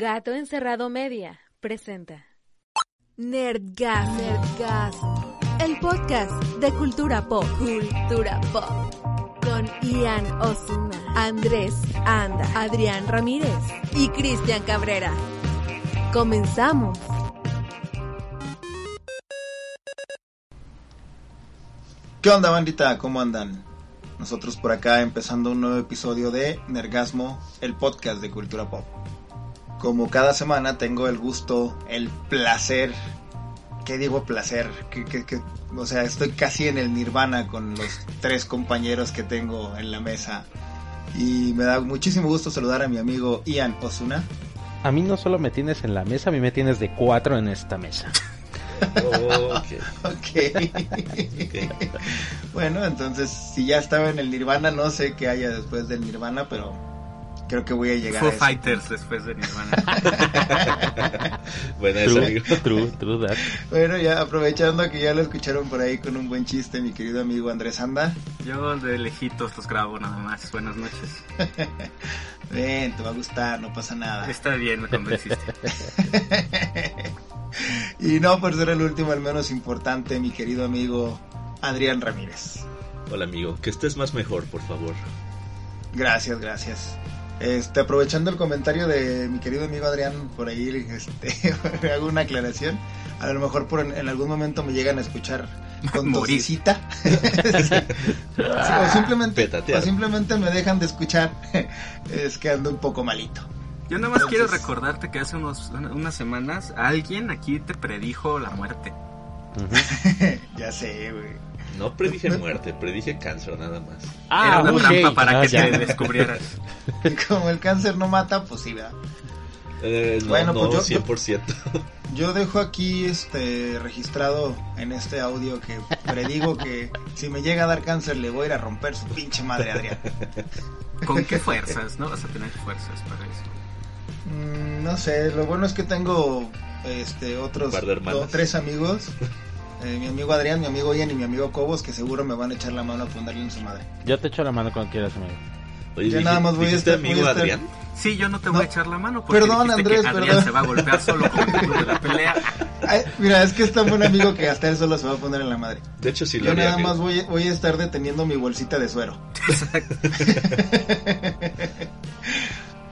Gato Encerrado Media presenta Nerdgas, Nerdgas, el podcast de cultura pop, cultura pop, con Ian Osuna, Andrés Anda, Adrián Ramírez y Cristian Cabrera. Comenzamos. ¿Qué onda bandita? ¿Cómo andan? Nosotros por acá empezando un nuevo episodio de Nergasmo, el podcast de cultura pop. Como cada semana tengo el gusto, el placer, ¿qué digo placer? Que, que- que- o sea, estoy casi en el nirvana con los tres compañeros que tengo en la mesa. Y me da muchísimo gusto saludar a mi amigo Ian Osuna. A mí no solo me tienes en la mesa, a mí me tienes de cuatro en esta mesa. Ok. Ok. bueno, entonces si ya estaba en el nirvana, no sé qué haya después del nirvana, pero creo que voy a llegar Foo a. Fighters después de Nirvana. Buena esa, True, amigo. true, true that. Bueno, ya aprovechando que ya lo escucharon por ahí con un buen chiste, mi querido amigo Andrés Anda. Yo de lejitos los grabo nada más. Buenas noches. Ven, te va a gustar, no pasa nada. Está bien, me convenciste. y no por ser el último, el menos importante, mi querido amigo Adrián Ramírez. Hola, amigo. Que estés más mejor, por favor. Gracias, gracias. Este, aprovechando el comentario de mi querido amigo Adrián, por ahí este, hago una aclaración. A lo mejor por en, en algún momento me llegan a escuchar con. Sí, o, simplemente, Petatear. o simplemente me dejan de escuchar. Es que ando un poco malito. Yo nada más quiero recordarte que hace unos, una- unas semanas alguien aquí te predijo la muerte. Ya sé, güey. No predije muerte, predije cáncer nada más. Era una trampa para Ah, que ya. te descubrieras. Y como el cáncer no mata, pues sí, ¿verdad? Eh, no, Bueno, no, pues yo- 100%. Yo dejo aquí este registrado en este audio que predigo que si me llega a dar cáncer le voy a ir a romper su pinche madre, Adrián. ¿Con qué fuerzas? No vas a tener fuerzas para eso. Mm, no sé, lo bueno es que tengo este otros Un par de hermanas. do- tres amigos. Eh, mi amigo Adrián, mi amigo Ian y mi amigo Cobos que seguro me van a echar la mano a fundarle en su madre. Yo te echo la mano cuando quieras, amigo. Oye, Yo nada más voy a ¿dijiste estar- voy amigo a estar- Adrián? Sí, yo no te voy No. a echar la mano porque Perdón, Andrés, que Adrián perdón. se va a golpear solo el de la pelea. Ay, mira, es que es tan buen amigo que hasta él solo se va a poner en la madre. De hecho, sí lo Yo haría, nada amigo. más voy, voy a estar deteniendo mi bolsita de suero.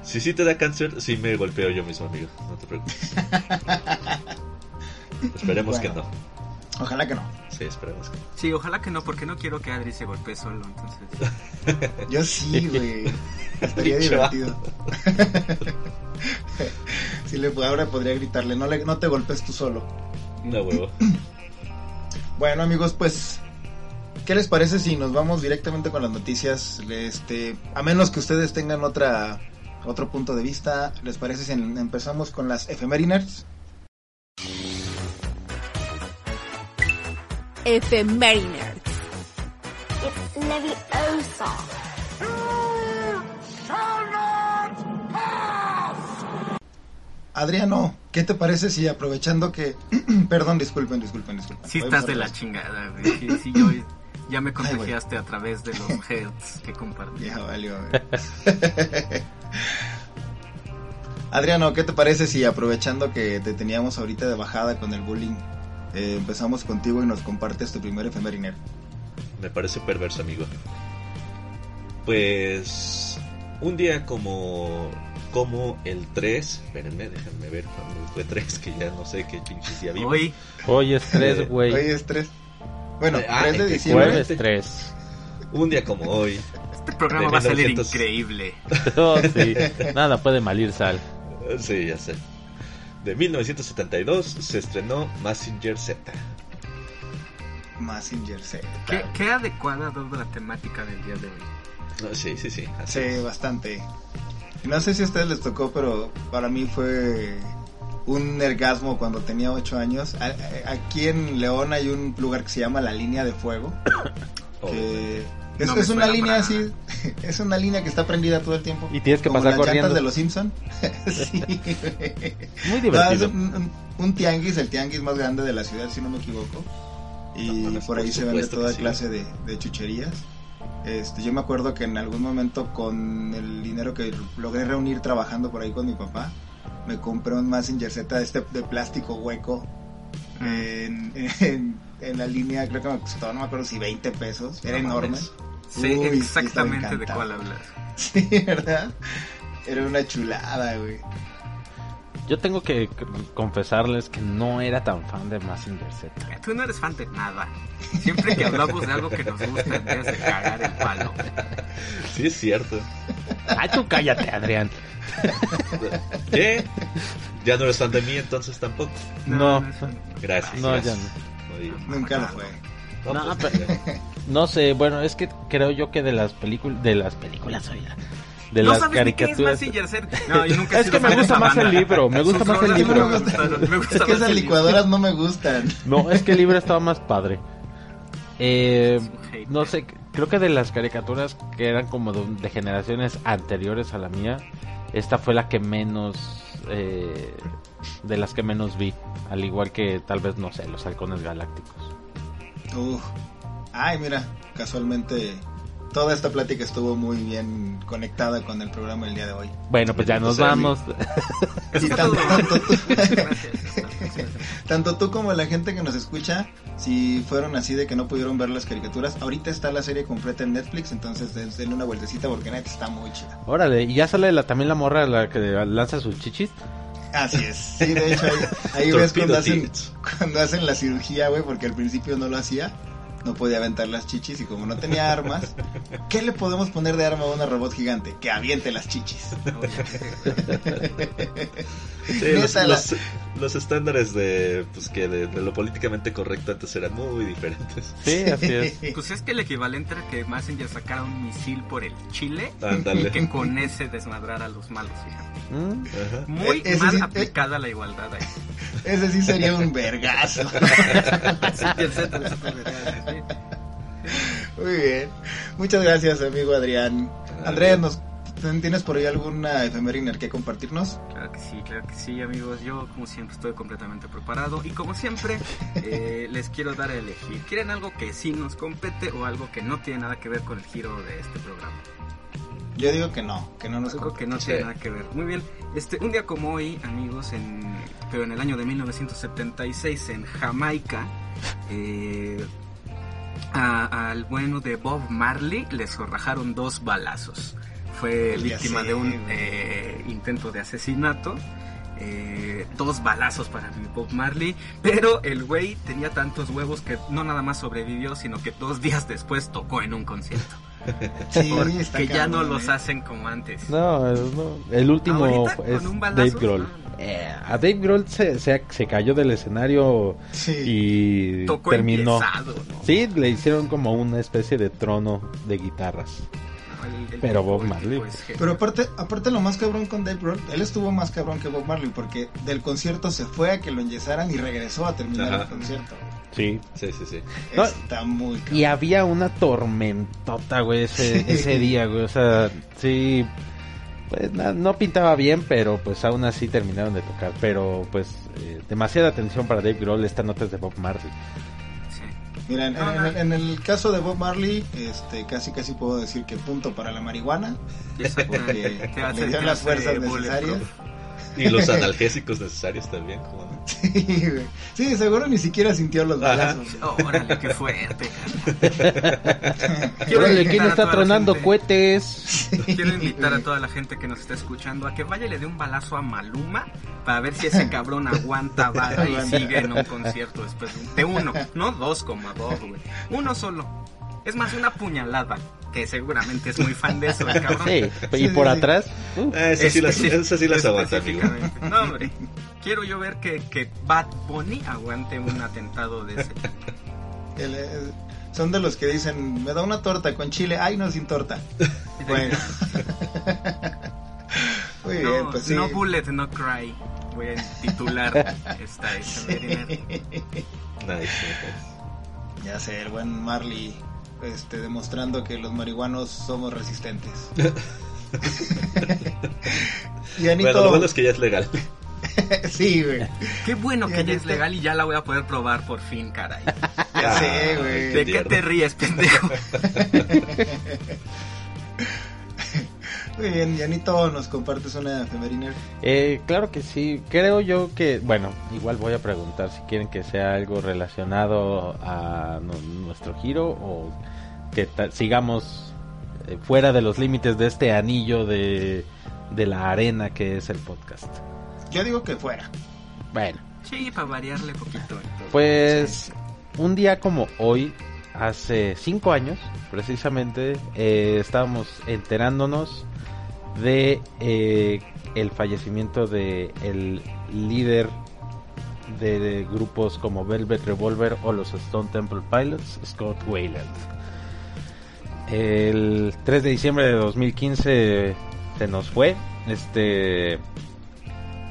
Si sí te da cáncer, sí me golpeo yo mismo, amigo. No te preocupes. esperemos Bueno. que no. Ojalá que no. Sí, esperemos que no. Sí, ojalá que no, porque no quiero que Adri se golpee solo, entonces. Yo sí, güey. Estaría divertido. Si le ahora podría gritarle, no, le, no te golpes tú solo. No, huevo. Bueno, amigos, pues, ¿qué les parece si nos vamos directamente con las noticias? Este, a menos que ustedes tengan otra otro punto de vista, ¿les parece si empezamos con las efemérides? Efemerinerd. It's Leviosa. Adriano, ¿qué te parece si aprovechando que... Perdón, disculpen, disculpen, disculpen. Sí Voy estás de la chingada, güey. Sí, sí, yo ya me Ay, contagiaste a través de los heads que compartí. Ya valió. Adriano, ¿qué te parece si aprovechando que te teníamos ahorita de bajada con el bullying, eh, empezamos contigo y nos compartes tu primer efeméride? Me parece perverso, amigo. Pues. Un día como. Como el 3. Espérenme, déjenme ver cuándo fue 3, que ya no sé qué pinches día vivo. Hoy, Hoy es Eh, tres, Hoy güey. es 3. Bueno, ah, 3 de ¿en qué diciembre. Jueves tres. Un día como hoy. este programa va a salir 1900. increíble. Oh, sí. Nada puede malir sal. Eh, Sí, ya sé. De 1972 se estrenó Massinger Z. Massinger Z. ¿Qué, qué adecuada dada la temática del día de hoy. No, Sí, sí, sí. así Sí, es. bastante. No sé si a ustedes les tocó, pero para mí fue un ergasmo cuando tenía 8 años. Aquí en León hay un lugar que se llama La Línea de Fuego. Que es, No me es una línea así, es una línea que está prendida todo el tiempo. Y tienes que Como pasar las corriendo. de los Simpson. sí. Muy No, es divertido. un, un- un tianguis, el tianguis más grande de la ciudad, si no me equivoco. Y No por por ahí se vende toda sí. clase de, de chucherías. Este, yo me acuerdo que en algún momento con el dinero que logré reunir trabajando por ahí con mi papá, me compré un Messenger Z de este de plástico hueco en, en- en la línea, creo que me costó, no me acuerdo si 20 pesos, era No enorme. Sé Uy, sí, exactamente de cuál hablas. Sí, ¿verdad? Era una chulada, güey. Yo tengo que confesarles que no era tan fan de Massinger Z. Tú no eres fan de nada. Siempre que hablamos de algo que nos gusta, empiezas de cagar el palo. Sí, es cierto. Ay, tú cállate, Adrián. ¿Qué? Ya no eres fan de mí, entonces tampoco. No. Gracias. No, ya gracias. no. Nunca lo fue. No, No, pues, pero- No sé, bueno, es que creo yo que de las películas, de las películas, oiga, de no las sabes ni qué es caricaturas. No, yo nunca Es que me gusta más el libro, me gusta Sus más el libro. no me gustaron, me gusta Es que esas licuadoras no me gustan. No, es que el libro estaba más padre. Eh, no sé, creo que de las caricaturas que eran como de, de generaciones anteriores a la mía, esta fue la que menos, eh, de las que menos vi. Al igual que tal vez, no sé, los halcones galácticos. Uf. Ay, mira, casualmente toda esta plática estuvo muy bien conectada con el programa del día de hoy. Bueno, pues ya nos vamos. Y tanto, tú, Gracias. tanto tú como la gente que nos escucha, si fueron así de que no pudieron ver las caricaturas, ahorita está la serie completa en Netflix, entonces denle una vueltecita porque neta está muy chida. Órale, y ya sale la, también la morra la que lanza sus chichis. Así es. Sí, de hecho ahí, ahí ves cuando hacen, cuando hacen la cirugía, güey, porque al principio no lo hacía. No podía aventar las chichis y como no tenía armas, ¿qué le podemos poner de arma a una robot gigante? Que aviente las chichis. Sí, los, la- los- los estándares de, pues, que de, de lo políticamente correcto antes eran muy diferentes. Sí, así es. Pues es que el equivalente era que Mazinger sacara un misil por el Chile y que con ese desmadrara a los malos, fíjate. Mm. Muy ese mal sí, eh. aplicada la igualdad ahí. Ese sí sería un vergazo. Sí. Muy bien. Muchas gracias, amigo Adrián. Andrés, ¿nos, ¿tienes por ahí alguna efeméride que compartirnos? Claro que sí, claro que sí, amigos. Yo, como siempre, estoy completamente preparado. Y como siempre, eh, les quiero dar a elegir. ¿Quieren algo que sí nos compete o algo que no tiene nada que ver con el giro de este programa? Yo digo que no, que no nos Algo que no Sí. tiene nada que ver. Muy bien. Este, un día como hoy, amigos, en, pero en el año de 1976 en Jamaica, eh, a- al bueno de Bob Marley le zorrajaron dos balazos. Fue Ya víctima sé, de un eh, intento de asesinato. Eh, dos balazos para Bob Marley, pero el güey tenía tantos huevos que no nada más sobrevivió, sino que dos días después tocó en un concierto. Sí, está ya no los ¿eh? hacen como antes. No, no, el último es Dave Grohl. no. Eh, a Dave Grohl se, se, se cayó del escenario Sí. y Tocó terminó. empiezado, ¿no? Sí, le hicieron como una especie de trono de guitarras. El- el Pero Bob Marley. Pero aparte, aparte lo más cabrón con Dave Grohl, él estuvo más cabrón que Bob Marley porque del concierto se fue a que lo enyesaran y regresó a terminar Ajá. el concierto. Sí. Sí, sí, sí. No, Está muy cabrón. Y había una tormentota, güey, ese, Sí. ese día, güey. O sea, sí. Pues na- no pintaba bien, pero pues aún así terminaron de tocar. Pero pues eh, demasiada atención para Dave Grohl. Esta nota es de Bob Marley. Sí. Mira, en, en- en el caso de Bob Marley, este, casi casi puedo decir que punto para la marihuana. Porque le dio las fuerzas necesarias. Y los analgésicos necesarios también, ¿cómo no? Sí, güey. Sí, seguro ni siquiera sintió los balazos. Órale, qué fuerte. Órale, ¿quién está tronando gente- cohetes? Quiero invitar a toda la gente que nos está escuchando a que vaya y le dé un balazo a Maluma para ver si ese cabrón aguanta vara y sigue en un concierto después de, un- de uno, no dos como Bob, güey. Uno solo. Es más, una puñalada, que seguramente es muy fan de eso, el cabrón. Sí, y Sí, por sí, sí. atrás. uh, Ah, esas sí las, esas sí las aguanta, amigo. No, hombre. Quiero yo ver que, que Bad Bunny aguante un atentado de ese. El, eh, son de los que dicen, me da una torta con chile. Ay, no, sin torta. Bueno. Muy bien, No, pues sí. no bullet, no cry. Voy a titular esta. Nice, nice. Ya sé, el buen Marley este, demostrando que los marihuanos somos resistentes. y Anito, Bueno, lo bueno es que ya es legal. sí, güey. Qué bueno que Ya ya es legal y ya la voy a poder probar por fin, caray. Ya sé, Ay, güey. ¿De qué te ríes, pendejo? Muy bien, Janito, ¿nos compartes una efemeriner? Eh, claro que sí. Creo yo que, bueno, igual voy a preguntar si quieren que sea algo relacionado a nu- nuestro giro o que sigamos eh, fuera de los límites de este anillo de, de la arena que es el podcast. Yo digo que fuera. Bueno, Sí, para variarle poquito. entonces. pues un día como hoy, hace cinco años, precisamente, eh, estábamos enterándonos de eh, el fallecimiento de el líder de, grupos como Velvet Revolver o los Stone Temple Pilots, Scott Wayland. El 3 de diciembre de 2015 se nos fue este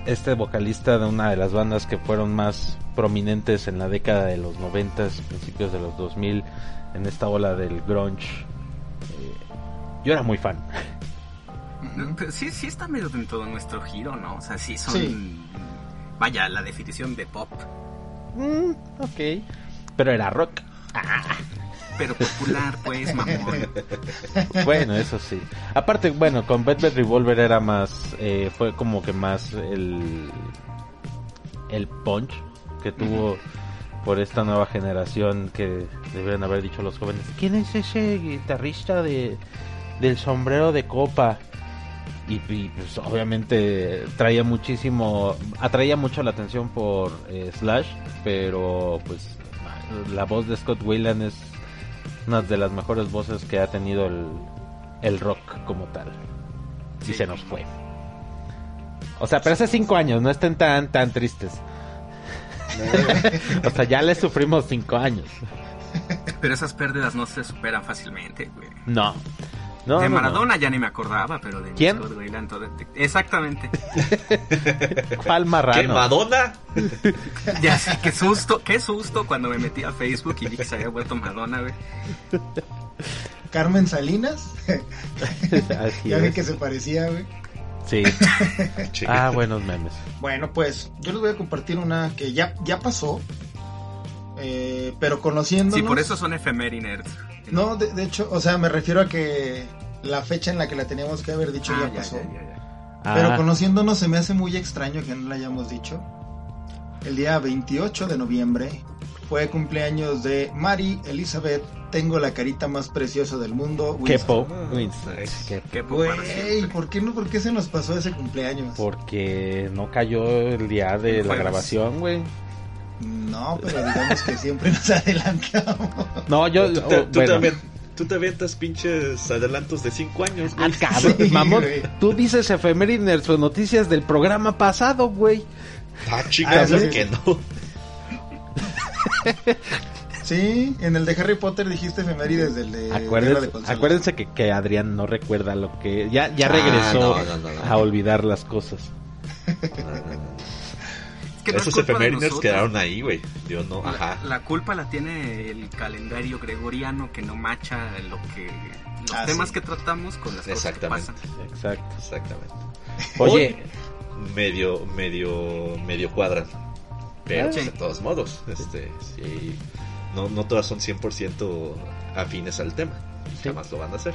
este vocalista de una de las bandas que fueron más prominentes en la década de los 90, principios de los 2000, en esta ola del grunge. Eh, yo era muy fan. No, pero sí, sí está medio en todo nuestro giro, ¿no? O sea, sí son... Sí. Vaya, la definición de pop. Mm, ok. Pero era rock. Pero popular, pues, mamón. Bueno, eso sí. Aparte, bueno, con Velvet Revolver era más, eh, fue como que más el, el punch que tuvo por esta nueva generación que deben haber dicho los jóvenes. ¿Quién es ese guitarrista de, del sombrero de copa? Y, y, pues, obviamente traía muchísimo, atraía mucho la atención por eh, Slash, pero pues la voz de Scott Weiland es una de las mejores voces que ha tenido el, el rock como tal. Y Sí. se nos fue. O sea, pero hace cinco años, no estén tan, tan tristes. o sea, ya le sufrimos cinco años. Pero esas pérdidas no se superan fácilmente, güey. No. No, de no, no. Maradona ya ni me acordaba, pero de ¿Quién? Scott Weiland, todo- Exactamente. ¿Cuál marrano? ¿Qué, Madonna? Ya sé, qué susto, qué susto cuando me metí a Facebook y vi que se había vuelto Madonna, güey. Carmen Salinas. Así ya vi que se parecía, güey. Sí. Ah, buenos memes. Bueno, pues yo les voy a compartir una que ya, ya pasó. eh, pero conociéndonos. Sí, por eso son efemérides. No, de, de hecho, o sea, me refiero a que la fecha en la que la teníamos que haber dicho Ah, ya ya, pasó. ya, ya, ya. Pero Ah, conociéndonos se me hace muy extraño que no la hayamos dicho. El día 28 de noviembre fue cumpleaños de Mary Elizabeth. Tengo la carita más preciosa del mundo. qué Winston. po. Ah, Winston, para Güey, siempre. ¿por qué no? ¿Por qué se nos pasó ese cumpleaños? Porque no cayó el día de la grabación, güey. No, pero digamos que siempre nos adelantamos. No, yo. Tú, te, oh, tú bueno. también, tú te avientas pinches adelantos de 5 años, güey. Ah, cabrón, Sí, mamón. güey. Tú dices efemérides o noticias del programa pasado, güey. Ah, Ah, chicas, sí. que no. Sí, en el de Harry Potter dijiste efemérides del de de Acuérdense, que, que Adrián no recuerda lo que. Ya, ya Ah, regresó no, no, no, no. a olvidar las cosas. Que no Esos efemérides quedaron ahí, güey. Yo no, La, ajá. la culpa la tiene el calendario gregoriano que no macha lo que los Ah, temas sí. que tratamos con las cosas que Exactamente. pasan. Exacto. Exactamente. Oye, Medio, medio, medio cuadran. Pero Sí. de todos modos, este, sí, no, no todas son 100% afines al tema. Sí. Jamás lo van a hacer.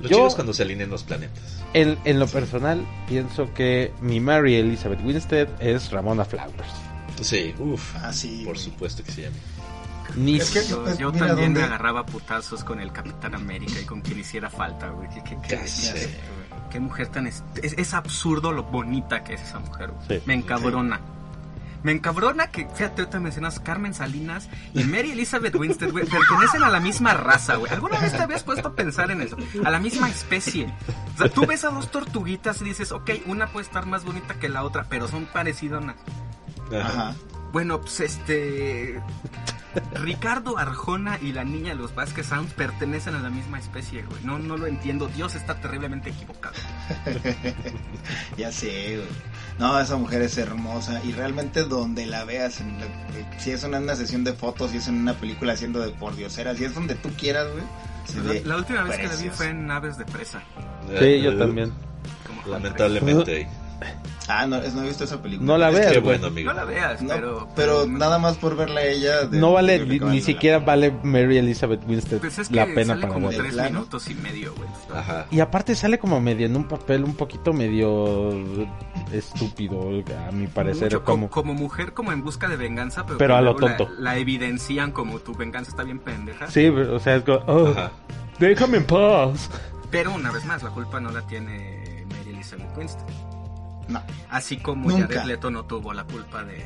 Lo Yo- chido es cuando se alineen los planetas. En, en lo personal, pienso que mi Mary Elizabeth Winstead es Ramona Flowers. Sí, uff. Ah, sí. por güey. supuesto que se llama. Ni Es que- Yo, Pues, yo mira también dónde- me agarraba putazos con el Capitán América y con quien hiciera falta, güey. Qué, qué- qué- Ya qué- sé. qué mujer tan... Es, es, es absurdo lo bonita que es esa mujer, güey. Sí. Me encabrona. Me encabrona que, fíjate, ahorita mencionas Carmen Salinas y Mary Elizabeth Winstead, güey, pertenecen a la misma raza, güey. ¿Alguna vez te habías puesto a pensar en eso? A la misma especie. O sea, tú ves a dos tortuguitas y dices, ok, una puede estar más bonita que la otra, pero son parecidonas. Ajá. Bueno, pues este. Ricardo Arjona y la niña de los Vasquez Sounds pertenecen a la misma especie, güey. No, no lo entiendo. Dios está terriblemente equivocado. Ya sé, güey. No, esa mujer es hermosa y realmente donde la veas, en la- si es en una sesión de fotos, si es en una película haciendo de por diosera, si es donde tú quieras, güey. se ve La, la última vez que la vi fue en Aves de Presa. Sí, yo también. Lamentablemente. Ah, no, es- no he visto esa película. No la Es veas, Qué bueno, amigo. No la veas, no, pero... pero, nada más por verla a ella. de- No vale, ni, ni la siquiera pena. vale Mary Elizabeth Winstead Pues es que la pena sale para como tres minutos y medio, güey. Ajá. Y aparte sale como medio en un papel un poquito medio estúpido, a mi parecer. Mucho, como... como, mujer, como en busca de venganza, pero, Pero a lo luego la- tonto. La, evidencian como tu venganza está bien pendeja. Sí, o sea, es como, oh, déjame en paz. Pero una vez más, la culpa no la tiene Mary Elizabeth Winstead. No. Así como Nunca. Jared Leto no tuvo la culpa de,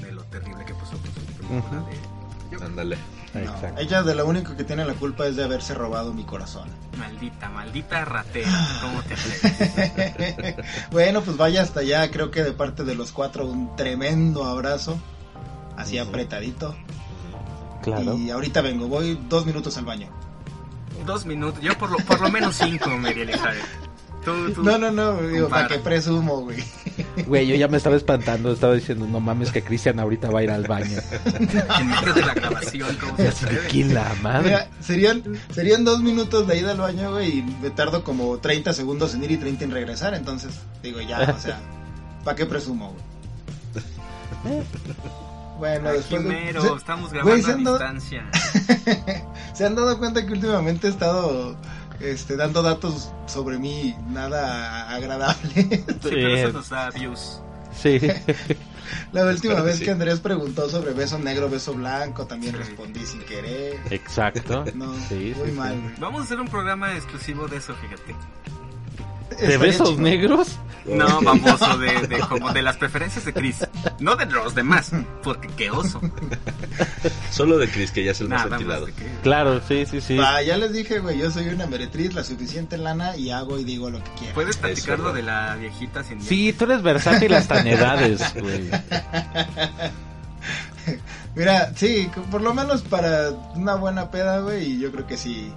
de lo terrible que pasó con su película de. Ándale. No, ella de lo único que tiene la culpa es de haberse robado mi corazón. Maldita, maldita ratera. ¿Cómo te atreves? bueno, pues vaya hasta allá. Creo que de parte de los cuatro un tremendo abrazo. Así apretadito. Claro. Y ahorita vengo, voy dos minutos al baño. Dos minutos. Yo por lo, por lo menos cinco, Mary Elizabeth. Tú, tú- No, no, no, digo. ¿para qué presumo, güey? Güey, yo ya me estaba espantando, estaba diciendo, no mames que Cristian ahorita va a ir al baño. En medio de la grabación, ¿cómo se? ¿quién la madre? Mira, serían, serían dos minutos de ida al baño, güey, y me tardo como 30 segundos en ir y 30 en regresar. Entonces, digo, ya, o sea, ¿para qué presumo, güey? Bueno, Ay, después de- Jimero, se- estamos grabando se a dado- distancia. ¿Se han dado cuenta que últimamente he estado este, dando datos sobre mí nada agradable? Sí, pero eso Sí. nos da views. Sí. La última Espero que vez sí. que Andrés preguntó sobre beso negro, beso blanco, también Sí. respondí sin querer. Exacto. No, Sí, muy sí, mal. Vamos a hacer un programa exclusivo de eso, fíjate. ¿De besos negros? No, baboso, de, de, como de las preferencias de Chris. No de los demás, porque qué oso. Solo de Chris, que ya es el más Nada ventilado. que... Claro, sí, sí, sí. Ah, ya les dije, güey, yo soy una meretriz, la suficiente lana y hago y digo lo que quiero. ¿Puedes platicarlo verdad. de la viejita sin Sí, tú eres versátil hasta en edades, güey. Mira, sí, por lo menos para una buena peda, güey, y yo creo que sí.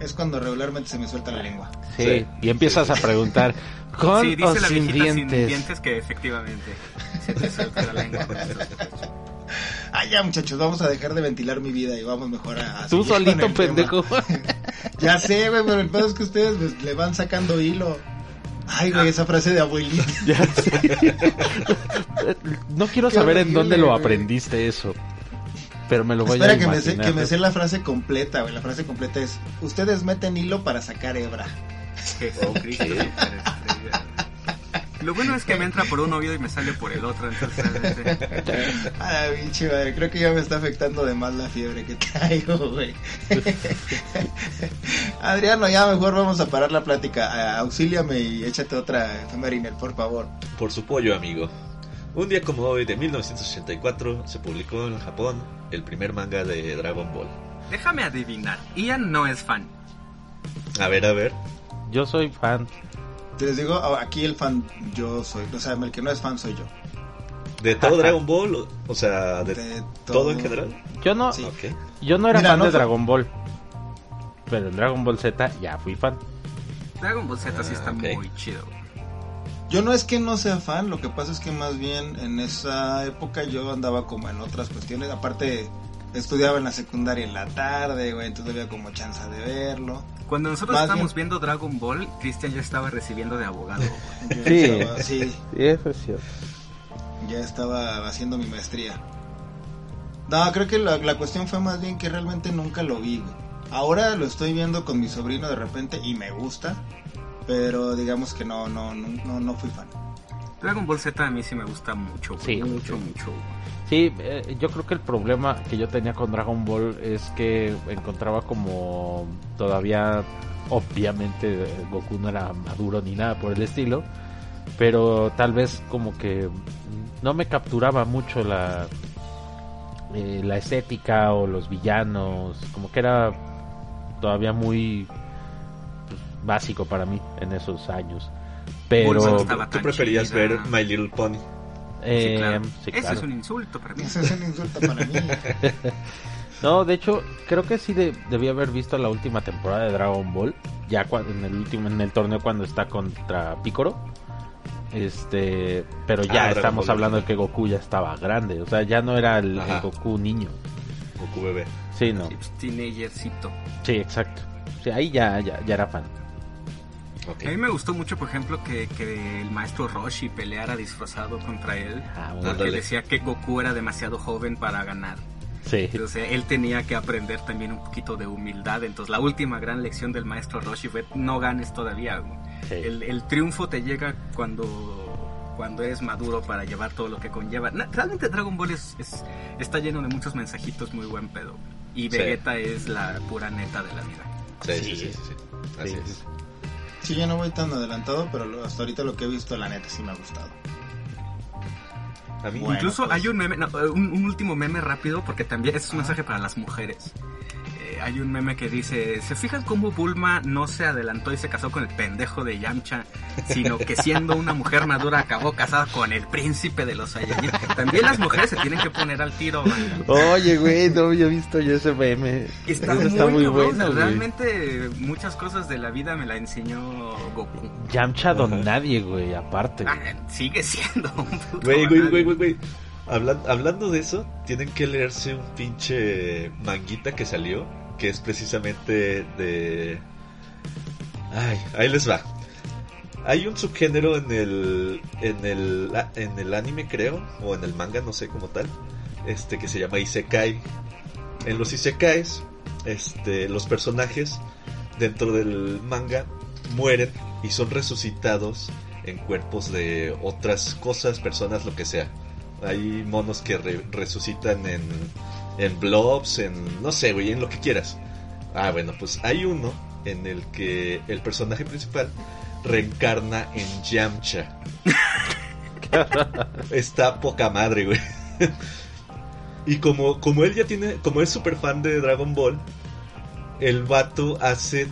Es cuando regularmente se me suelta la lengua. Sí, Sí. y empiezas a preguntar, ¿con Sí, o dice la sin viejita sin dientes? dientes que efectivamente se te suelta la lengua. Ah, ya, muchachos, vamos a dejar de ventilar mi vida y vamos mejor a. Tú solito, pendejo. Ya sé, güey, pero el pedo es que ustedes pues, le van sacando hilo. Ay, güey, esa frase de abuelita. Ya sé. No quiero Qué saber en dónde lo aprendiste eso. Pero me lo voy Espera a que me, sé, imaginar. que me sé la frase completa, güey. La frase completa es: Ustedes meten hilo para sacar hebra. Superestrella. Lo bueno es que me entra por un oído y me sale por el otro, entonces realmente- Ah, pinche madre, creo que ya me está afectando de más la fiebre que traigo, güey. Adriano, ya mejor vamos a parar la plática. Ah, auxíliame y échate otra efeméride, por favor. Por su pollo, amigo. Un día como hoy, de 1984, se publicó en Japón el primer manga de Dragon Ball. déjame adivinar. Ian no es fan. A ver, a ver. Yo soy fan. Les digo, aquí el fan yo soy. O sea, el que no es fan soy yo. ¿De todo Dragon Ball? O- sea, ¿de, De todo en general? Yo no, Sí. Yo no era Mira, fan no de fue- Dragon Ball. Pero en Dragon Ball Z ya fui fan. Dragon Ball Z sí Ah, está muy chido. Yo no es que no sea fan, lo que pasa es que más bien en esa época yo andaba como en otras cuestiones. Aparte, estudiaba en la secundaria en la tarde, güey, entonces había como chance de verlo. Cuando nosotros Más estábamos bien- viendo Dragon Ball, Christian ya estaba recibiendo de abogado. Yo Sí. estaba- sí, Sí, eso es cierto. ya estaba haciendo mi maestría. No, creo que la, la cuestión fue más bien que realmente nunca lo vi, güey. Ahora lo estoy viendo con mi sobrino de repente y me gusta, pero digamos que no, no, no, no, no fui fan. Dragon Ball Z a mí sí me gusta mucho, güey. Sí, mucho, mucho. Sí, eh, yo creo que el problema que yo tenía con Dragon Ball es que encontraba como todavía, obviamente, Goku no era maduro ni nada por el estilo, pero tal vez como que no me capturaba mucho la eh, la estética o los villanos, como que era todavía muy básico para mí en esos años. Pero ¿Tú preferías chida. ver My Little Pony? eh, sí, claro. sí, Ese claro. es un insulto para mí. Eso es un insulto para mí. No, de hecho, creo que sí de- debí haber visto la última temporada de Dragon Ball. Ya en el último, en el torneo cuando está contra Picoro. Este, pero ya Ah, estamos Ball. hablando de que Goku ya estaba grande. O sea, ya no era el. Goku niño. Goku bebé. Sí, no. Sí, pues, teenagercito. Sí, exacto. Sí, ahí ya, ya, ya era fan. Ok. A mí me gustó mucho, por ejemplo, que, que el maestro Roshi peleara disfrazado contra él. Ah, Porque ándale. decía que Goku era demasiado joven para ganar. Sí. Entonces él tenía que aprender también un poquito de humildad. Entonces la última gran lección del maestro Roshi fue no ganes todavía. sí. El, el triunfo te llega cuando, cuando eres maduro para llevar todo lo que conlleva. Realmente Dragon Ball es, es- está lleno de muchos mensajitos muy buen pedo. Y Sí. Vegeta es la pura neta de la vida. Sí, sí, Sí. sí, sí, sí. Así Sí. es. Sí, yo no voy tan adelantado, pero lo- hasta ahorita lo que he visto, la neta, sí me ha gustado. Bueno, Incluso pues. hay un meme, no, un, un último meme rápido, porque también es un mensaje para las mujeres. Hay un meme que dice, ¿se fijan cómo Bulma no se adelantó y se casó con el pendejo de Yamcha, sino que siendo una mujer madura acabó casada con el príncipe de los Saiyajin? También las mujeres se tienen que poner al tiro. Oye, güey, no había visto yo ese meme. Está, Eso muy, está muy cabrón, bueno, güey. Realmente muchas cosas de la vida me la enseñó Goku. Yamcha don Ajá. nadie, güey, aparte. güey. Ah, sigue siendo un puto Güey, güey, güey, güey, güey. Hablan- hablando de eso, tienen que leerse un pinche manguita que salió, que es precisamente de... Ay, ahí les va. Hay un subgénero en el, en el, en el anime, creo, o en el manga, no sé como tal, este que se llama Isekai. En los Isekais, este, los personajes dentro del manga mueren y son resucitados en cuerpos de otras cosas, personas, lo que sea. Hay monos que re- resucitan en, en blobs, en no sé, güey, en lo que quieras. Ah, bueno, pues hay uno en el que el personaje principal reencarna en Yamcha. Está poca madre, güey. y como, como él ya tiene, como es súper fan de Dragon Ball, el vato hace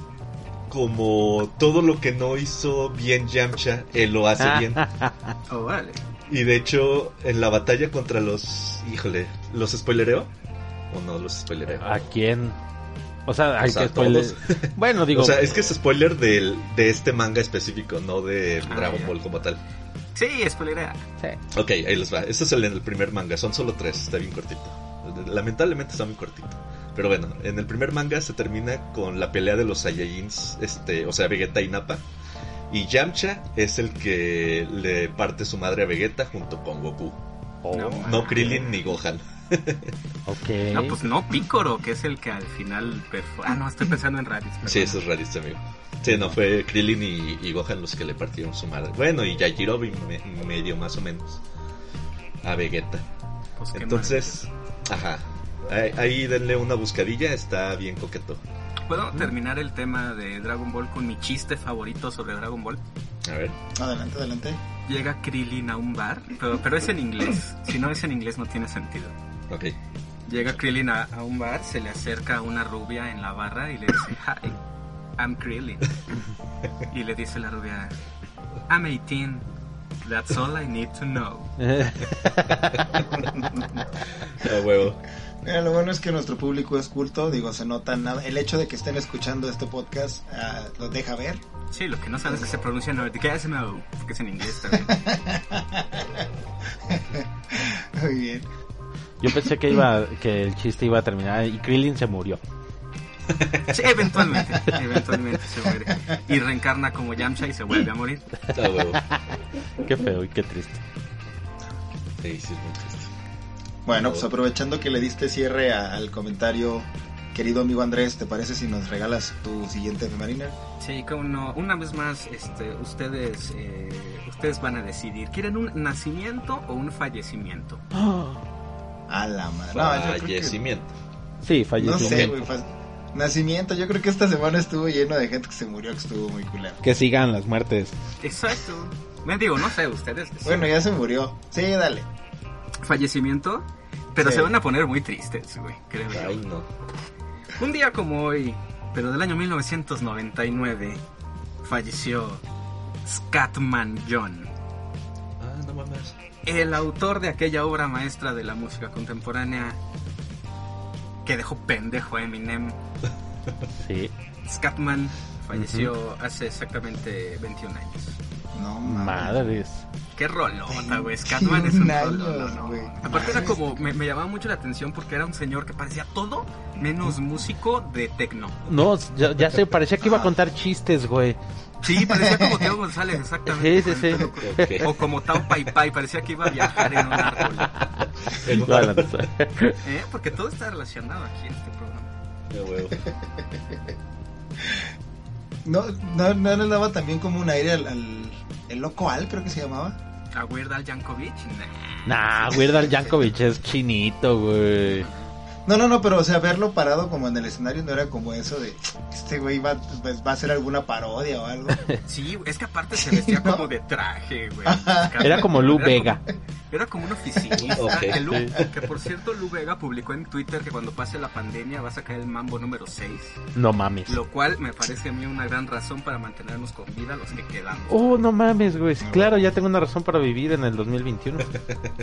como todo lo que no hizo bien Yamcha, él lo hace bien. Oh, vale. Y de hecho, en la batalla contra los. Híjole, ¿los spoilereo? ¿O no los spoilereo? ¿A quién? O sea, hay O sea, que spoiler- todos. Bueno, digo, o sea, es que es spoiler del, de este manga específico, no de Ah, Dragon. Ball como tal. Sí, spoilerea. sí. Ok, ahí les va. Este es el, el primer manga, son solo tres, está bien cortito. Lamentablemente está muy cortito. Pero bueno, en el primer manga se termina con la pelea de los Saiyajins, este, o sea, Vegeta y Nappa. Y Yamcha es el que le parte su madre a Vegeta junto con Goku. Oh, No, No Krillin ni Gohan. ok. No, pues no, Picoro, que es el que al final perfo- Ah, no, estoy pensando en Raditz. perdón. Sí, eso es rarista, amigo. Sí, no, fue Krillin y, y Gohan los que le partieron su madre. Bueno, y Yajirobe me- medio más o menos. A Vegeta. Pues Entonces, ajá. Ahí, ahí denle una buscadilla, está bien coqueto. ¿Puedo terminar el tema de Dragon Ball con mi chiste favorito sobre Dragon Ball? A ver. Adelante, adelante. Llega Krillin a un bar, pero, pero es en inglés. Si no es en inglés no tiene sentido. Ok. Llega Krillin a, a un bar, se le acerca a una rubia en la barra y le dice, Hi, I'm Krillin. Y le dice la rubia, I'm 18. That's all I need to know. A huevo. Mira, lo bueno es que nuestro público es culto, digo, se nota nada. El hecho de que estén escuchando este podcast ah, los deja ver. Sí, lo que no sabes es que se pronuncia Nerdgasmo, porque es en inglés también. Muy bien. Yo pensé que iba que el chiste iba a terminar y Krillin se murió. Sí, eventualmente, eventualmente se muere. Y reencarna como Yamcha y se vuelve a morir. Qué feo y qué triste. Sí, sí, es muy triste. Bueno, pues aprovechando que le diste cierre a- al comentario, querido amigo Andrés, ¿te parece si nos regalas tu siguiente Mariner? Sí, como no, una vez más, este, ustedes, eh, ustedes van a decidir, ¿quieren un nacimiento o un fallecimiento? A la madre. No, yo creo que- Fallecimiento. Sí, No falleció. sé, güey. fa- Nacimiento, yo creo que esta semana estuvo lleno de gente que se murió, que estuvo muy culero. Que sigan las muertes. Exacto. Me digo, no sé, ustedes. Bueno, ya se murió. Sí, dale. Fallecimiento, pero Sí. se van a poner muy tristes, güey, creo yo. Ay, no. Un día como hoy, pero del año 1999, falleció Scatman John, Ah, no mames. El autor de aquella obra maestra de la música contemporánea que dejó pendejo a Eminem. Sí. Scatman falleció hace exactamente 21 años. No, mames. Madres. Qué rolota, güey. Scatman es un 21 rolón, años, ¿no? güey. Aparte era como, me, me llamaba mucho la atención porque era un señor que parecía todo menos músico de tecno. No, ya, ya sé, parecía que iba a contar chistes, güey. Sí, parecía como Teo González, exactamente. Sí, sí, sí. O como Tao Pai Pai, parecía que iba a viajar en un árbol. En un- Bueno, ¿Eh? Porque todo está relacionado aquí en este programa. De huevo. No, no, no le daba también como un aire al, al- el loco Al, creo que se llamaba. ¿A Weird Al Yankovic? Nah, Nah. Weird Al Yankovic es chinito, güey. No, no, no, pero o sea, verlo parado como en el escenario no era como eso de este güey va, pues, va a hacer alguna parodia o algo. Sí, es que aparte se vestía ¿no? como de traje, güey. Era como Lu Era Vega. Era como un oficinista. Que, Lu- que por cierto, Lu Vega publicó en Twitter que cuando pase la pandemia va a sacar el mambo número 6. No mames. Lo cual me parece a mí una gran razón para mantenernos con vida los que quedamos. Oh, no mames, güey. Sí, Claro, ya tengo una razón para vivir en el 2021.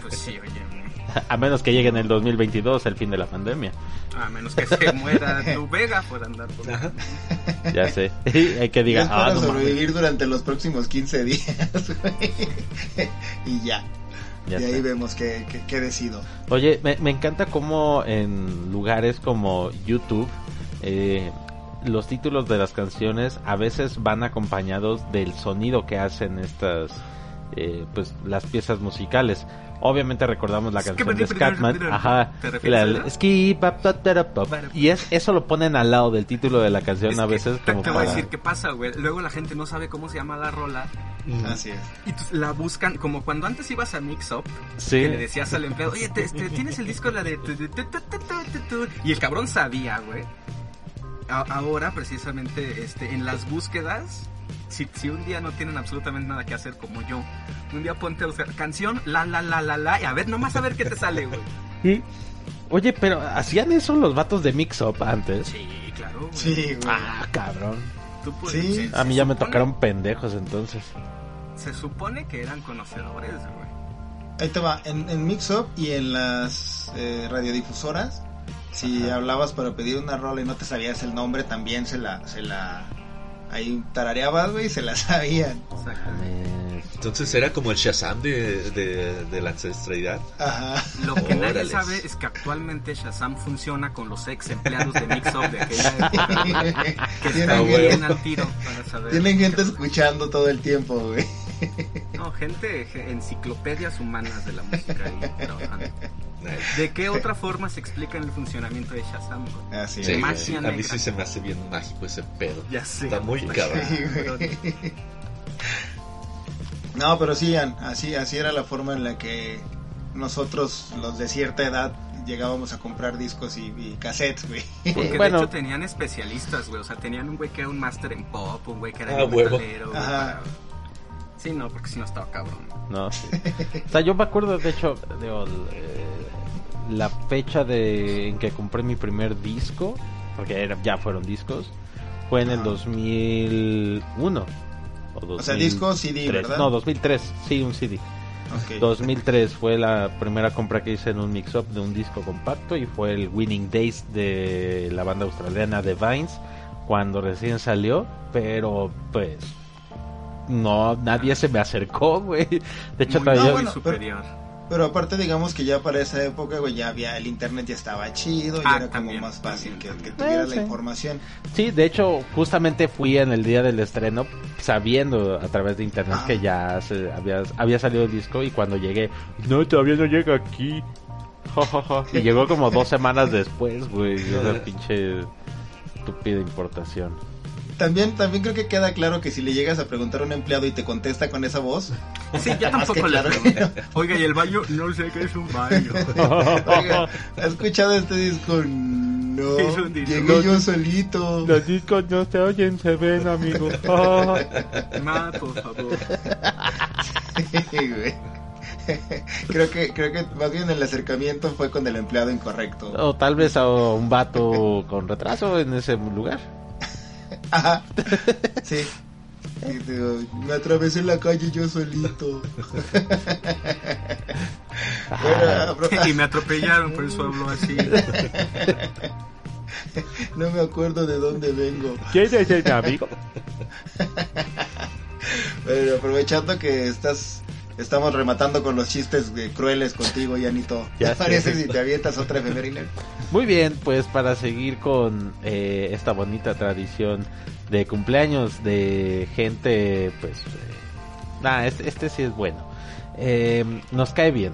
Pues sí, oye. A menos que llegue en el 2022, el fin de la pandemia. A menos que se muera Lu Vega por andar por Ajá. Ya sé. Hay que Y diga, ah, para no mames. sobrevivir durante los próximos 15 días, güey. y ya. Ya y ahí vemos qué, qué, qué decido. Oye, me, me encanta cómo en lugares como YouTube eh, los títulos de las canciones a veces van acompañados del sonido que hacen estas, eh, pues las piezas musicales. Obviamente recordamos la canción de Scatman, ajá, ¿Te refieres la- a skip, y es eso lo ponen al lado del título de la canción Es a que veces te, como te voy a para decir qué pasa, güey. Luego la gente no sabe cómo se llama la rola Mm. Así es. y la buscan como cuando antes ibas a Mix Up Sí. que le decías al empleado, oye, te- este, tienes el disco la de tu, tu, tu, tu, tu, tu, tu", y el cabrón sabía, güey. A- ahora precisamente este en las búsquedas si, si un día no tienen absolutamente nada que hacer como yo, un día ponte a buscar canción la la la la la y a ver nomás a ver qué te sale, güey. Sí. Oye, pero hacían eso los vatos de Mix Up antes. Sí, claro, güey. Sí, güey. Ah, cabrón. Tú puedes- Sí. se- A mí ya me tocaron pendejos entonces. Se supone que eran conocedores, güey. Ahí te va. En, en Mix Up y en las eh, radiodifusoras, si hablabas para pedir una rola y no te sabías el nombre, también se la, se la, ahí tarareabas, güey, y se la sabían. Entonces era como el Shazam de, de, de la ancestralidad. Ajá. Lo que nadie sabe es que actualmente Shazam funciona con los ex empleados de Mix Up de aquella época. Que están bien al tiro para saber. Tienen gente escuchando todo el tiempo, güey. No, gente, ge- enciclopedias humanas de la música ahí trabajando. ¿De qué otra forma se explica el funcionamiento de Shazam? güey? Sí. Magia a mí sí se me hace bien mágico ese pedo. Ya sé. Está muy cabrón. No, pero sí, así, así era la forma en la que nosotros, los de cierta edad, llegábamos a comprar discos y, y cassettes, güey. Porque Bueno. de hecho tenían especialistas, güey. O sea, tenían un güey que era un máster en pop, un güey que era Ah, huevo. metalero, güey, para- Sí, no, porque si no estaba cabrón. No, sí. O sea, yo me acuerdo, de hecho, el, eh, la fecha de en que compré mi primer disco, porque era- ya fueron discos, fue en el Ajá. 2001. O, O sea, 2003. disco CD, ¿verdad? No, 2003, sí, un CD. Ok. 2003 fue la primera compra que hice en un mix-up de un disco compacto y fue el Winning Days de la banda australiana The Vines cuando recién salió, pero pues no, nadie se me acercó, güey. De hecho, Muy, todavía... muy bueno, superior. Pero aparte, digamos que ya para esa época, güey, ya había el internet, ya estaba chido, y Ah, era también, como más fácil también, que, que también. tuviera Eh, la sí. información. Sí, de hecho, justamente fui en el día del estreno sabiendo a través de internet Ah. que ya se había, había salido el disco y cuando llegué, no, todavía no llega aquí. Ja, ja, ja. Y llegó como dos semanas después, güey, esa pinche estúpida importación. También, también creo que queda claro que si le llegas a preguntar a un empleado y te contesta con esa voz, Sí, ya Más tampoco le claro. Oiga, ¿y el baño? No sé qué es un baño. oiga, ¿has escuchado este disco? No, Es un disco. llegué yo solito. Los discos no se oyen, se ven, amigo. Ma, por favor. Güey. creo que creo que más bien el acercamiento fue con el empleado incorrecto. o tal vez a un vato con retraso en ese lugar. Ajá. Sí. Y digo, me atravesé la calle yo solito. Bueno, Y me atropellaron, por eso hablo así. no me acuerdo de dónde vengo. ¿Quién es el amigo? Pero aprovechando que estás estamos rematando con los chistes de crueles contigo, Yanito. Ya ¿Te sé. parece si te avientas otra efeméride? Muy bien, pues para seguir con eh, esta bonita tradición de cumpleaños de gente, pues, eh, nah, este, este sí es bueno. Eh, nos cae bien.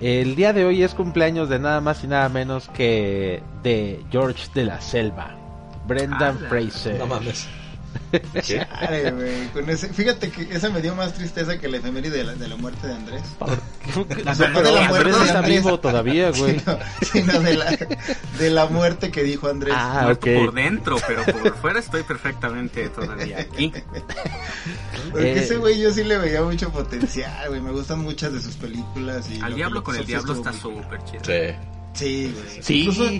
El día de hoy es cumpleaños de nada más y nada menos que de George de la Selva, Brendan. Fraser. No mames. Chale, güey, con ese- fíjate que esa me dio más tristeza que la efeméride de la, de la muerte de Andrés. La No, de la muerte Andrés de está Andrés. vivo todavía, güey. Sino, sino de, la, de la muerte que dijo Andrés. Ah, Muerto ok. por dentro, pero por fuera estoy perfectamente todavía aquí. Porque Eh, ese güey yo sí le veía mucho potencial, güey. Me gustan muchas de sus películas. Y Al lo diablo con el diablo está súper chido. Sí. Sí, güey. Sí. Incluso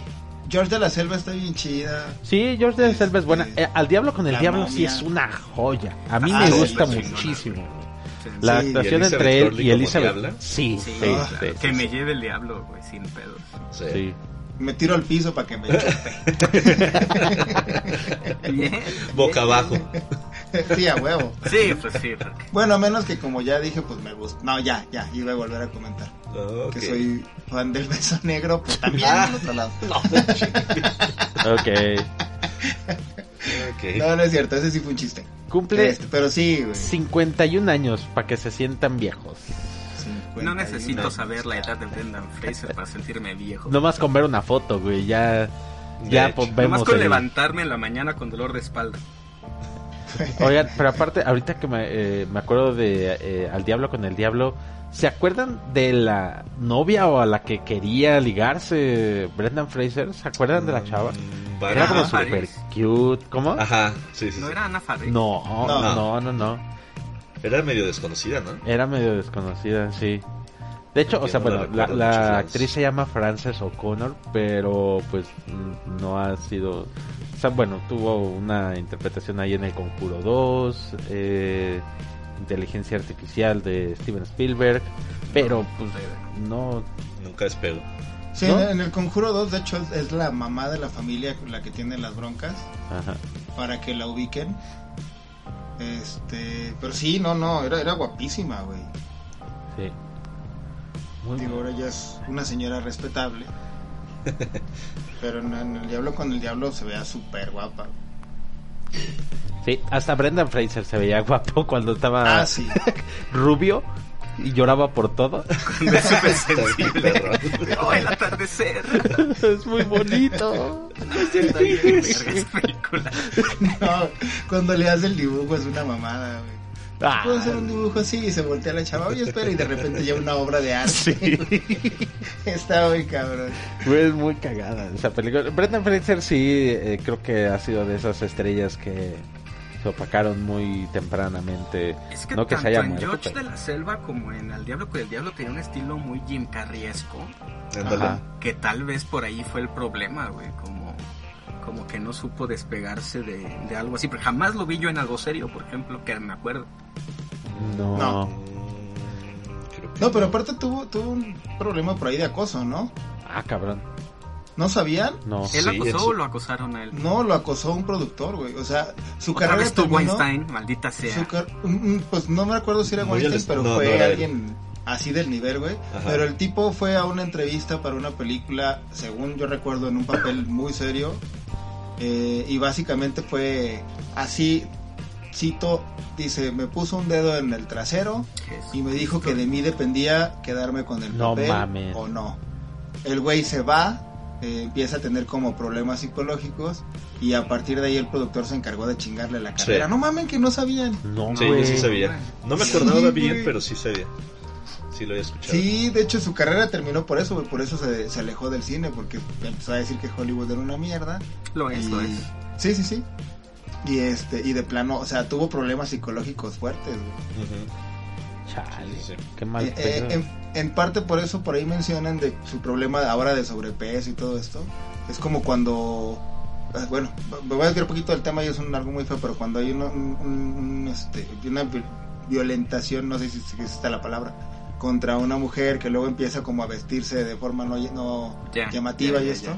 George de la Selva está bien chida. Sí, George de la Selva es buena. Este, Eh, Al Diablo con el La Diablo sí es una joya. A mí Ah, me sí, gusta muchísimo. Sí. La Sí, actuación entre él y Elizabeth. Sí, Sí, sí, claro. sí, que me lleve el diablo, güey, sin pedos. Sí. Sí. Me tiro al piso para que me. Boca abajo. Sí, a huevo. Sí, pues sí. porque- Bueno, a menos que como ya dije, pues me gusta. No, ya, ya, iba a volver a comentar. Que soy fan del beso negro, pues también Ah. al otro lado. Ok. Ok. No, no es cierto, ese sí fue un chiste. Cumple Este, pero sí, güey. 51 años para que se sientan viejos. 51. No necesito saber la edad de Brendan Fraser para sentirme viejo. Nomás con ver una foto, güey, ya. Ya hecho. pues, Nomás vemos con el- levantarme en la mañana con dolor de espalda. Oigan, pero aparte, ahorita que me, eh, me acuerdo de eh, Al Diablo con el Diablo, ¿se acuerdan de la novia o a la que quería ligarse Brendan Fraser? ¿Se acuerdan de la chava? Mm, Era varias. como super cute, ¿cómo? Ajá, sí, sí, ¿No sí. era Ana Faris? No, No. no, no, no. Era medio desconocida, ¿no? Era medio desconocida, sí. De hecho, o sea, no bueno, la, la actriz se llama Frances O'Connor, pero pues no ha sido... Sea, bueno, tuvo una interpretación ahí en El Conjuro 2, eh, Inteligencia Artificial de Steven Spielberg, pero pues no... Nunca despego. Sí, ¿No? en el Conjuro 2, de hecho, es la mamá de la familia la que tiene las broncas Ajá. para que la ubiquen. Este, pero sí, no, no, era, era guapísima, güey. Sí. Muy Digo, ahora ya es una señora respetable. Pero en, en el Diablo con el Diablo se vea súper guapa. Sí, hasta Brendan Fraser se veía guapo cuando estaba Ah, sí. rubio y lloraba por todo. Cuando es súper sensible. Oh, el atardecer. es muy bonito. Esa película. No, cuando le hace el dibujo es una mamada, güey. Ah, Puedo hacer un dibujo así y se voltea la chava, oye, espera, y de repente ya una obra de arte. sí. Está muy cabrón. Fue muy cagada esa película. Brendan Fraser sí, eh, creo que ha sido de esas estrellas que se opacaron muy tempranamente. Es que no que tanto se haya en muerto. George pero- de la Selva como en Al Diablo con el Diablo tenía un estilo muy Jim Carriesco. Que tal vez por ahí fue el problema, güey. Como, como que no supo despegarse de, de algo así. Pero jamás lo vi yo en algo serio, por ejemplo, que me acuerdo. No. No. Pero aparte tuvo, tuvo un problema por ahí de acoso, ¿no? Ah, cabrón. ¿No sabían? No. ¿Él Sí, acosó o lo acosaron a él? No, lo acosó un productor, güey. O sea, su Otra carrera vez terminó- Weinstein, maldita sea. su car- Pues no me acuerdo si era Muy Weinstein, pero no, no fue él. alguien así del nivel, güey. Ajá. Pero el tipo fue a una entrevista para una película, según yo recuerdo, en un papel muy serio. Eh, y básicamente fue así, cito, dice, me puso un dedo en el trasero y me dijo que de mí dependía quedarme con el No papel mames. o no. El güey se va, eh, empieza a tener como problemas psicológicos y a partir de ahí el productor se encargó de chingarle la Sí. carrera. No mamen que no sabían. No, Sí, yo sí sabía. No me Sí, acordaba bien, güey. pero sí sabía. Sí lo había escuchado. Sí, de hecho su carrera terminó por eso, güey, por eso se, se alejó del cine, porque empezó a decir que Hollywood era una mierda. Lo es, y- lo es. Sí, sí, sí. Y este, y de plano, o sea, tuvo problemas psicológicos fuertes, güey. Chale. Sí, sí. Qué mal Eh, eh, en, en parte por eso, por ahí mencionan de su problema ahora de sobrepeso y todo esto. Es como cuando, eh, bueno, me voy a desviar un poquito del tema y es un, algo muy feo, pero cuando hay uno- un, este, una vi- violentación, no sé si, si existe la palabra, contra una mujer que luego empieza como a vestirse de forma no, no llamativa y esto.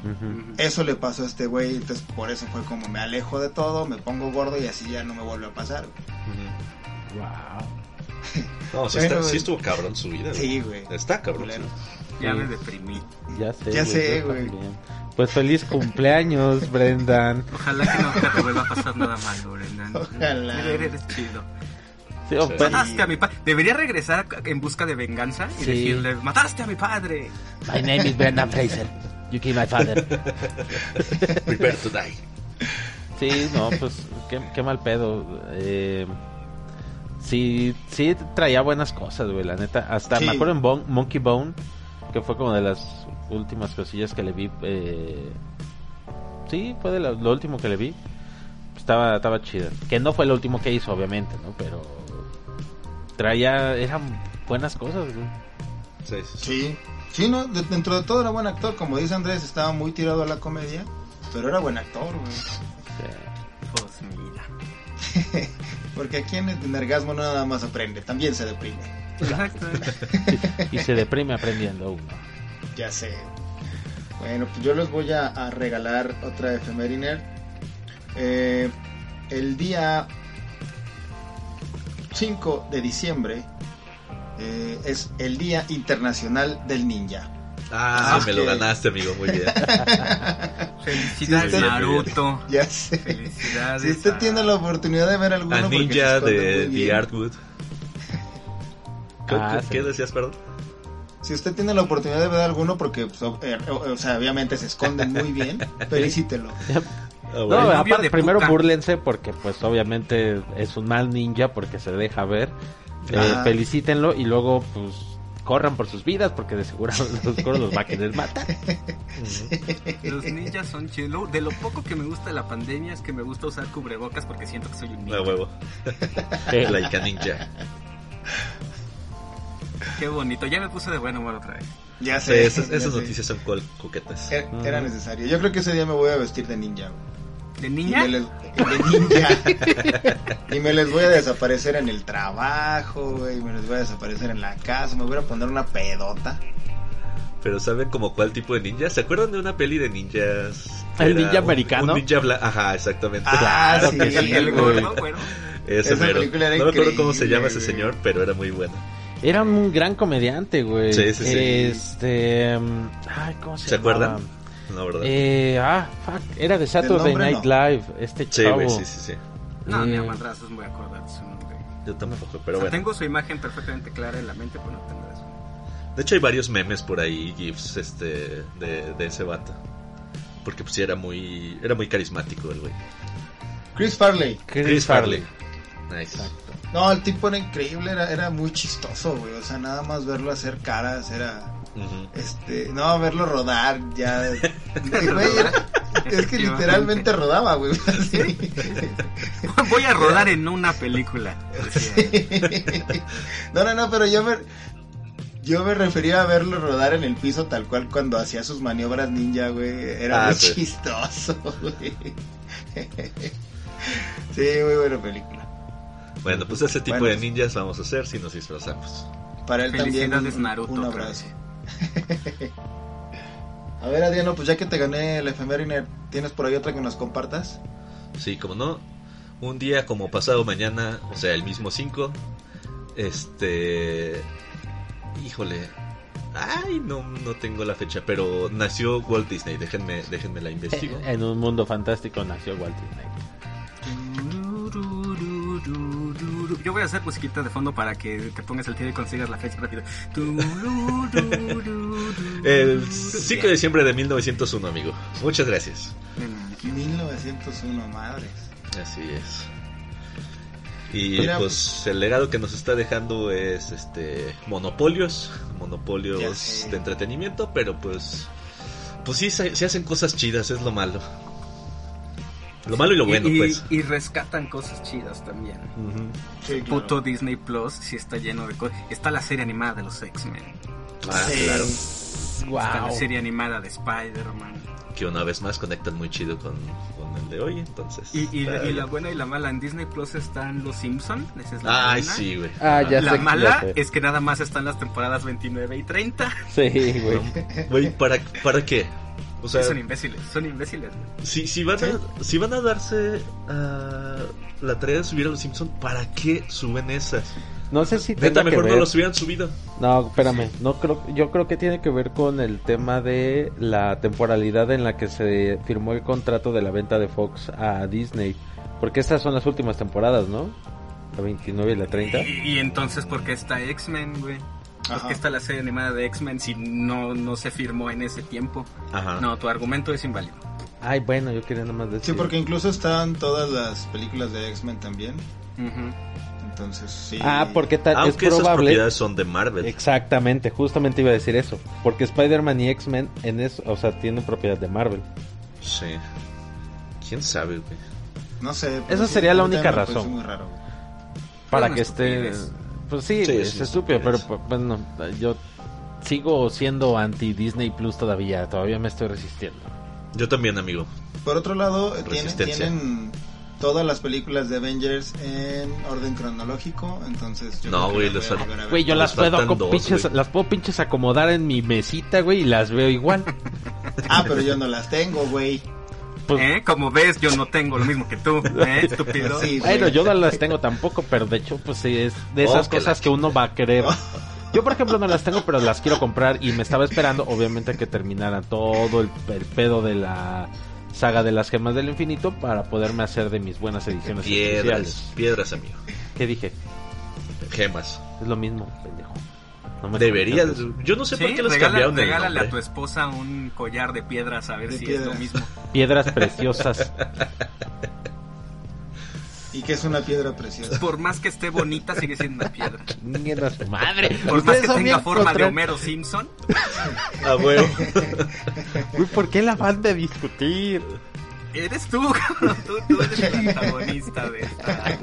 Eso le pasó a este güey, entonces por eso fue como me alejo de todo, me pongo gordo y así ya no me vuelve a pasar. Wow. No, sí, Bueno, está- sí estuvo cabrón su vida. güey. Sí, güey. Está cabrón. Sí. Ya Sí. me deprimí. Ya sé. Ya sé, güey. Pues feliz cumpleaños, Brendan. Ojalá que nunca te vuelva a pasar nada malo, Brendan. Ojalá. Eres chido. Sí, oh, pues, Mataste a mi padre. Debería regresar en busca de venganza y Sí. decirle, mataste a mi padre. My name is Brendan Fraser. You killed my father. Prepare to die. Sí, no, pues qué, qué mal pedo. Eh, sí, sí traía buenas cosas, güey, la neta. Hasta Sí. me acuerdo en Bon- Monkey Bone, que fue como de las últimas cosillas que le vi. Eh, sí, fue de lo, lo último que le vi. Estaba, estaba chida. Que no fue lo último que hizo, obviamente, ¿no? Pero traía, eran buenas cosas, güey. Sí, sí, sí. No, de- dentro de todo era buen actor, como dice Andrés, estaba muy tirado a la comedia, pero era buen actor, güey. Sí. Pues mira. Porque aquí en el Nergasmo no nada más aprende, también se deprime. Exacto. Y se deprime aprendiendo uno. Ya sé. Bueno, pues yo les voy a, a regalar otra efeméride. Eh, el día 5 de diciembre eh, es el Día Internacional del Ninja. Ah, Ah, me lo ganaste, amigo. Muy bien. Felicidades, Naruto. Ya sé. Felicidades. Si usted a- tiene la oportunidad de ver alguno, A porque se Ninja de The. Artwood. ¿Qué, Ah, qué- sí. qué decías, perdón? Si usted tiene la oportunidad de ver alguno, porque, pues, o, eh, o- o sea, obviamente se esconden muy bien, felicítelo. Ah, No, aparte, primero Puka. búrlense porque pues obviamente es un mal ninja porque se deja ver. Eh, Ajá. felicítenlo y luego pues corran por sus vidas porque de seguro, de seguro los va a querer matar. Los ninjas son chidos. De lo poco que me gusta de la pandemia es que me gusta usar cubrebocas porque siento que soy un ninja. A huevo. Eh, Laika Ninja. Qué bonito. Ya me puse de buen humor otra vez. Ya Sí, sé. esas, ya esas sé. noticias son col- coquetas. Era, era necesario. Yo creo que ese día me voy a vestir de ninja. güey. ¿De Y niña? me les, de ninja. y me les voy a desaparecer en el trabajo, güey. Me les voy a desaparecer en la casa. Me voy a poner una pedota. Pero ¿saben como cuál tipo de ninja? ¿Se acuerdan de una peli de ninjas? ¿El ninja un- americano? Un ninja bla- Ajá, exactamente. Ah, Claro sí, que sí, el gordo, bueno. Ese esa mero. película era No me acuerdo cómo se llama ese señor, pero era muy bueno. Era un gran comediante, güey. Sí, sí, sí. Este, mm, ay, ¿cómo se, ¿Se llamaba? acuerdan? No, ¿verdad? Eh, ah, fuck, era de Saturday Night no. Live, este sí, chavo. güey, sí, sí, sí. No, Eh, ni a madrazos me voy a acordar de su nombre. Yo tampoco, O pero sea, bueno. tengo su imagen perfectamente clara en la mente, pero no tengo eso. De hecho hay varios memes por ahí, gifs, este, de, de ese vato. Porque pues sí era muy, era muy carismático el güey. Chris Farley. Chris, Farley. Nice. No, el tipo era increíble. Era, era muy chistoso, güey. O sea, nada más verlo hacer caras era. Este, no, verlo rodar ya. Güey, era- es que literalmente rodaba, güey. así. Voy a rodar en una película. No, no, no, pero yo me. Yo me refería a verlo rodar en el piso tal cual cuando hacía sus maniobras ninja, güey. Era Ah, muy sí. chistoso, güey. Sí, muy buena película. Bueno, pues ese tipo Bueno. de ninjas vamos a hacer si nos disfrazamos. Para él también un, Naruto, un abrazo. A ver, Adriano, pues ya que te gané el efeméride, ¿tienes por ahí otra que nos compartas? Sí, como no, un día como pasado mañana, o sea, el mismo 5, este... Híjole. Ay, no, no tengo la fecha, pero nació Walt Disney, déjenme, déjenme la investigo. En un mundo fantástico nació Walt Disney. Yo voy a hacer musiquita de fondo para que te pongas el tiro y consigas la fecha rápido. El 5 de diciembre de 1901, amigo. Muchas gracias. 1901, madres. Así es. Y Mira, pues el legado que nos está dejando es este monopolios, monopolios de entretenimiento, pero pues pues sí se, se hacen cosas chidas, es lo malo. Lo malo y lo bueno, y, pues. y rescatan cosas chidas también. Ujú. Sí, Puto Disney Plus sí está lleno de cosas. Está la serie animada de los X-Men. Ah, Sí. claro. Está la serie animada de Spider-Man. Que una vez más conectan muy chido con, con el de hoy, entonces. Y, y, está y la buena y la mala. En Disney Plus están los Simpson. Esa es la Ay, buena. sí, güey. Ah, ya La sé, mala ya sé. es que nada más están las temporadas 29 y 30. Sí, güey. Güey, ¿para, ¿para qué? O sea, son imbéciles, son imbéciles. güey. si, si, van a, si van a darse ah, la tarea de subir a los Simpsons, ¿para qué suben esas? No sé si Neta, tenga que mejor no ver. los hubieran subido. No, espérame, no creo, yo creo que tiene que ver con el tema de la temporalidad en la que se firmó el contrato de la venta de Fox a Disney, porque estas son las últimas temporadas, ¿no? La 29 y la 30. Y, y entonces, ¿por qué está X-Men, güey? ¿Por Ajá. qué está la serie animada de X-Men si no, no se firmó en ese tiempo? Ajá. No, tu argumento es inválido. Ay, bueno, yo quería nada más decir. Sí, porque incluso están todas las películas de X-Men también. Ujú. Entonces, sí. Ah, porque tal, es Aunque esas probable. propiedades son de Marvel. Exactamente, justamente iba a decir eso, porque Spider-Man y X-Men en eso, o sea, tienen propiedad de Marvel. Sí. ¿Quién sabe, güey? No sé. Esa sería la única parece razón. muy raro. para que esté. Pues sí, es estúpido pero pues, bueno yo sigo siendo anti Disney Plus todavía todavía me estoy resistiendo Yo también, amigo. Por otro lado, eh, tienen, todas las películas de Avengers en orden cronológico. Entonces, yo No, güey, las güey yo las puedo dos, pinches, güey. las puedo pinches acomodar en mi mesita güey y las veo igual Ah, pero yo no las tengo, güey. Pues- ¿Eh? Como ves, yo no tengo lo mismo que tú, ¿eh? Estúpido. Sí, bueno yo no las tengo tampoco pero de hecho pues sí es de esas Oh, que cosas la que uno va a querer yo por ejemplo no las tengo pero las quiero comprar y me estaba esperando obviamente que terminara todo el, el pedo de la saga de las gemas del infinito para poderme hacer de mis buenas ediciones Piedras. especiales Piedras, amigo. ¿Qué dije? Gemas. Es lo mismo, pendejo. No me Deberías. Yo no sé por qué les regala- cambiaron el regálale nombre. a tu esposa un collar de piedras a ver De si es lo mismo. Piedras preciosas. Y que es una piedra preciosa. Por más que esté bonita, sigue siendo una piedra. A madre. Por más que tenga forma de Homero Simpson, Ah, huevo. Uy, ¿por qué la van de discutir? eres tú, cabrón. Tú, tú eres el antagonista de esta.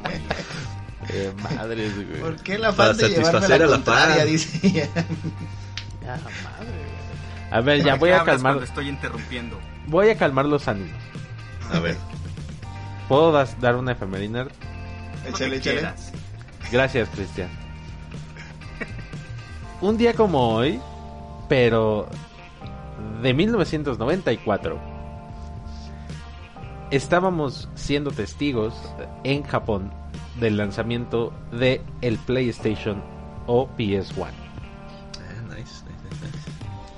Eh, madres, güey. ¿Por qué la Para falta de llevarme satisfacer la a la fan. Dice ella. Ya, madre, güey. A ver, ya ¿Por voy a calmar. estoy interrumpiendo. Voy a calmar los ánimos. A ver. ¿Puedo das- dar una efemerina? Échale, échale. Gracias, Cristian. Un día como hoy, pero de 1994, estábamos siendo testigos en Japón del lanzamiento de el PlayStation o PS1. Ah, nice, nice, nice, nice.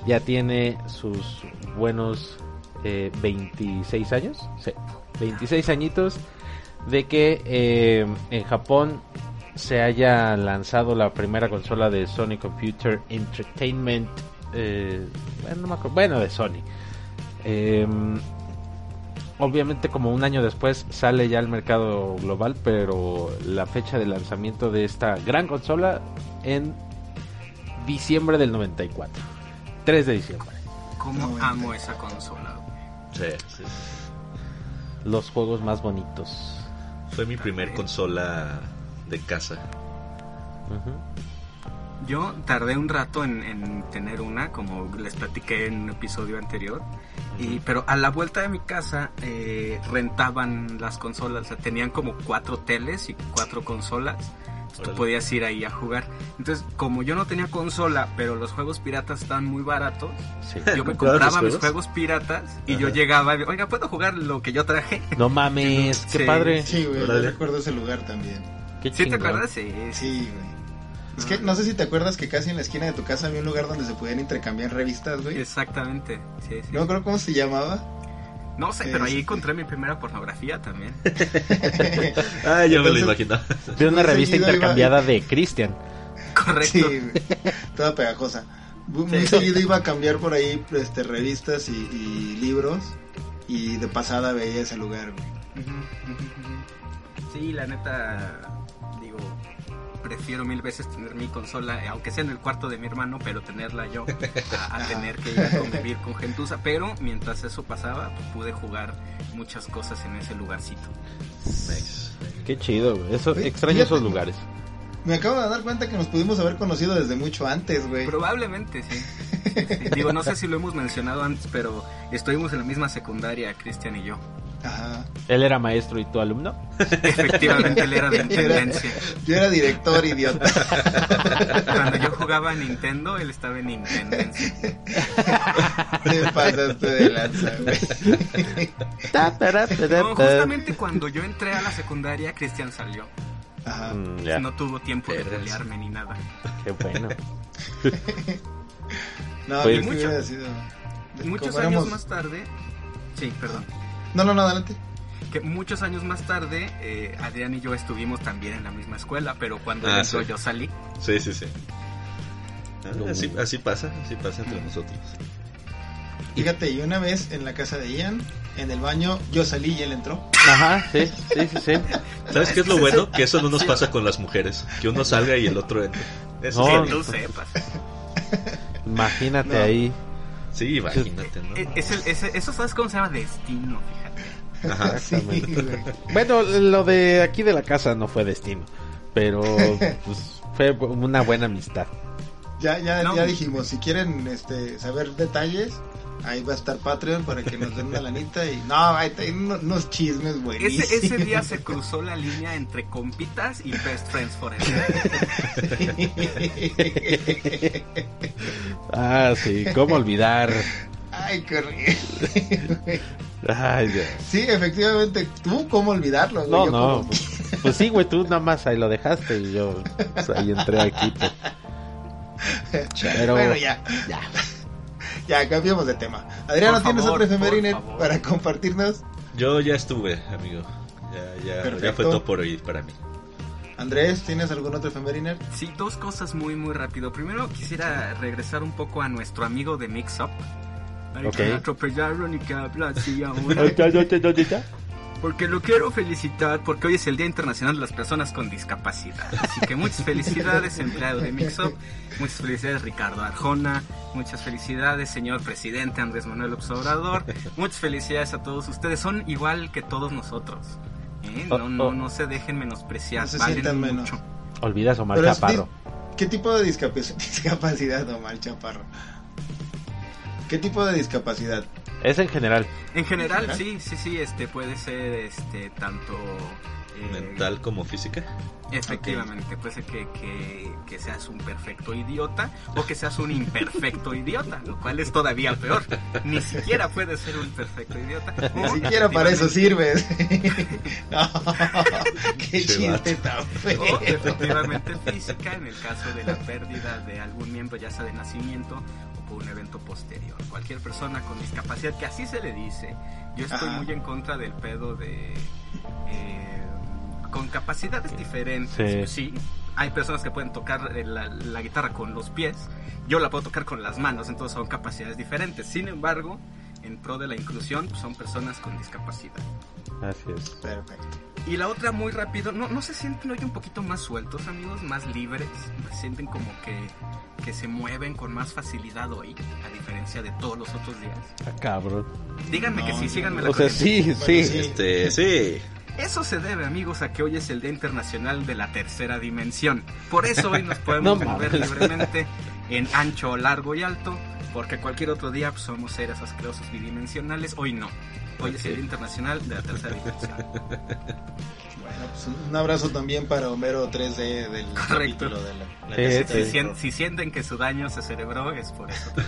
Ya tiene sus buenos eh, 26 años, sí, 26 añitos de que eh, en Japón se haya lanzado la primera consola de Sony Computer Entertainment, eh, bueno, no me acuerdo, bueno, de Sony. Obviamente como un año después sale ya al mercado global, pero la fecha de lanzamiento de esta gran consola en diciembre del 94. 3 de diciembre. ¿Cómo amo esa consola? güey? Sí, sí. Los juegos más bonitos. Fue mi primer consola de casa. Ujú. Yo tardé un rato en, en tener una, como les platiqué en un episodio anterior. Y, pero a la vuelta de mi casa eh, rentaban las consolas. O sea, tenían como cuatro teles y cuatro consolas. Tú podías ir ahí a jugar. Entonces, como yo no tenía consola, pero los juegos piratas estaban muy baratos, Sí. yo me ¿Comprabas compraba los mis juegos? juegos piratas y yo llegaba y, oiga, ¿puedo jugar lo que yo traje? No mames, qué Sí. padre. Sí, güey, yo recuerdo ese lugar también. Qué ¿Sí te acuerdas? Sí, sí. Sí, güey. Es que no sé si te acuerdas que casi en la esquina de tu casa había un lugar donde se podían intercambiar revistas, güey. Exactamente. Sí, sí. No me acuerdo cómo se llamaba. No sé, pero ahí Este. encontré mi primera pornografía también. Ah, yo me lo Entonces- imaginaba. De una revista iba- intercambiada de Christian. Correcto. Sí. Toda pegajosa. Muy, Sí. seguido iba a cambiar por ahí este, revistas y, y libros. Y de pasada veía ese lugar, güey. Sí, la neta, prefiero mil veces tener mi consola, eh, aunque sea en el cuarto de mi hermano, pero tenerla yo, a, a tener que ir a convivir con gentuza. Pero mientras eso pasaba, pues, pude jugar muchas cosas en ese lugarcito. Qué chido, güey. Eso, Oye, extraño fíjate. esos lugares. Me acabo de dar cuenta que nos pudimos haber conocido desde mucho antes, güey. Probablemente, sí. Sí, sí. Digo, no sé si lo hemos mencionado antes, pero estuvimos en la misma secundaria, Cristian y yo. Él era maestro y tu alumno. Efectivamente, él era de intendencia. Yo era director, idiota. Cuando yo jugaba a Nintendo, él estaba en intendencia. Te pasaste de lanza, güey. No, justamente cuando yo entré a la secundaria, Cristian salió. Ajá. Mm, No tuvo tiempo de pelearme ni nada. qué bueno. No, Pues- sido. Muchos años éramos- más tarde, sí, perdón, No, no, no, adelante. Que muchos años más tarde, eh, Adrián y yo estuvimos también en la misma escuela, pero cuando él Ah, entró sí. yo salí. Sí, sí, sí. Ah, No. así, así pasa, así pasa entre nosotros. Fíjate, y una vez en la casa de Ian, en el baño, yo salí y él entró. Ajá, sí, sí, sí, sí. ¿Sabes qué es lo bueno? Que eso no nos pasa con las mujeres. Que uno salga y el otro entre. Eso No, que tú sepas. Imagínate No. ahí. Sí, imagínate, ¿no? Eh, es el- ese- eso sabes cómo se llama destino, fíjate. Ajá. Sí, güey. Bueno, lo de aquí de la casa no fue destino, pero pues, fue una buena amistad. Ya, ya, No. ya dijimos, si quieren este, saber detalles, ahí va a estar Patreon para que nos den una lanita y no, hay unos, unos chismes buenísimos. Ese, ese día se cruzó la línea entre compitas y best friends forever. Ah, sí, cómo olvidar. Ay, qué horrible. Ay, Dios. Sí, efectivamente, tú cómo olvidarlo. güey? No, Yo no, como- pues, pues sí, güey, tú nada más ahí lo dejaste y yo pues, ahí entré al quito. Pero Bueno, ya, ya. ya, cambiamos de tema. Adriano, ¿tienes favor, otra efeméride para compartirnos? Yo ya estuve, amigo. Ya, ya, ya fue todo por hoy para mí. Andrés, ¿tienes algún otro efeméride? Sí, dos cosas muy muy rápido. Primero quisiera regresar un poco a nuestro amigo de Mix Up. Al Ok. que me atropellaron y que habla así ahora. Ya, ya, ya. Porque lo quiero felicitar porque hoy es el Día Internacional de las Personas con Discapacidad. Así que muchas felicidades, empleado de Mixup. Muchas felicidades, Ricardo Arjona. Muchas felicidades, señor presidente Andrés Manuel López Obrador. Muchas felicidades a todos ustedes. Son igual que todos nosotros. ¿eh? Oh, No, no, oh. no se dejen menospreciar. No se valen sientan menos. mucho. Olvidas Omar Pero Chaparro. ¿Qué tipo de discapac- discapacidad, Omar Chaparro? ¿Qué tipo de discapacidad? Es en general. En general, ¿General? sí, sí, sí, este puede ser este tanto eh, Mental como física. Efectivamente, puede ser que, que, que seas un perfecto idiota o que seas un imperfecto idiota, lo cual es todavía peor. Ni siquiera puedes ser un perfecto idiota. Ni siquiera para eso sirves. No, qué chiste tan feo. O efectivamente física en el caso de la pérdida de algún miembro, ya sea de nacimiento o un evento posterior. Cualquier persona con discapacidad, que así se le dice. Yo estoy Ajá. muy en contra del pedo de... eh, con capacidades diferentes. Sí. Sí. Hay personas que pueden tocar la, la guitarra con los pies. Yo la puedo tocar con las manos, entonces son capacidades diferentes. Sin embargo, en pro de la inclusión, son personas con discapacidad. Así es. Perfecto. Y la otra muy rápido, ¿no, no se sienten hoy un poquito más sueltos, amigos? Más libres. Se sienten como que, que se mueven con más facilidad hoy, a diferencia de todos los otros días. Ah, cabrón. Díganme que sí, no, síganme la O sea, sí, Bueno, sí. sí. Este, sí. Eso se debe, amigos, a que hoy es el Día Internacional de la Tercera Dimensión. Por eso hoy nos podemos No mover mames. libremente en ancho, largo y alto, porque cualquier otro día pues, somos seres asquerosos bidimensionales. Hoy no. Hoy es el Día Internacional de la Tercera Dimensión. Bueno, pues un abrazo también para Homero 3D del Correcto. capítulo de la, la Sí, Si, sienten que su daño se celebró, es por eso.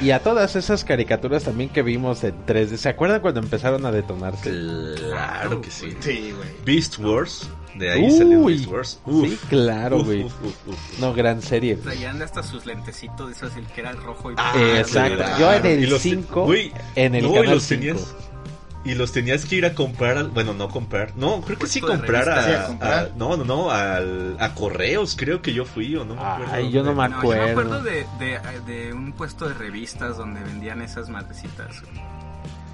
Y a todas esas caricaturas también que vimos en 3D. ¿Se acuerdan cuando empezaron a detonarse? Claro que sí. Sí, güey. Beast Wars. De ahí salió Uy, Beast Wars. Uf. sí, claro, güey. No, gran serie. Traían hasta sus lentecitos, eso es el que era el rojo y Ah. Exacto. claro. Yo en Y el los- 5, güey, en el no, canal los 5. tenías y los tenías que ir a comprar al- bueno no comprar no creo que sí de comprar a. Sí, a comprar. a- no no no al, a correos creo que yo fui o no me acuerdo Ay, yo no me dónde. No, yo me acuerdo. acuerdo de, de, de un puesto de revistas donde vendían esas madrecitas.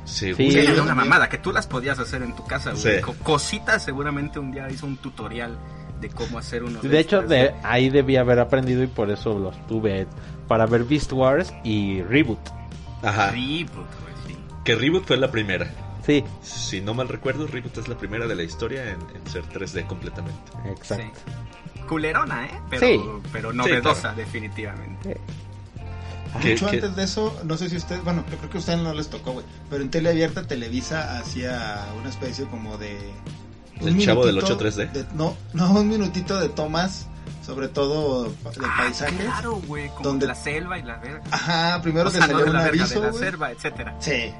Sí, Sí. Una mamada que tú las podías hacer en tu casa, güey. Sí. Co- Cositas, seguramente un día hizo un tutorial de cómo hacer unos. De hecho, ahí debí haber aprendido y por eso los tuve para ver Beast Wars y Reboot. ajá Reboot, güey, sí. que Reboot fue la primera Sí, si no mal recuerdo Reboot es la primera de la historia en, en ser 3D completamente exacto. Sí. Culerona, ¿eh? Pero, Sí. pero novedosa, claro. definitivamente. ¿Qué- Mucho qué? antes de eso, no sé si ustedes, bueno, yo creo que a ustedes no les tocó, güey, pero en tele abierta Televisa hacía una especie como de... un ¿El Chavo del minutito 8 3D? de- no, no, un minutito de tomas, sobre todo de Ah, paisajes. claro, güey, como donde- la selva y la verga. Ajá, primero O te sea, no salía de un la verga, aviso, de la selva, etcétera. Sí.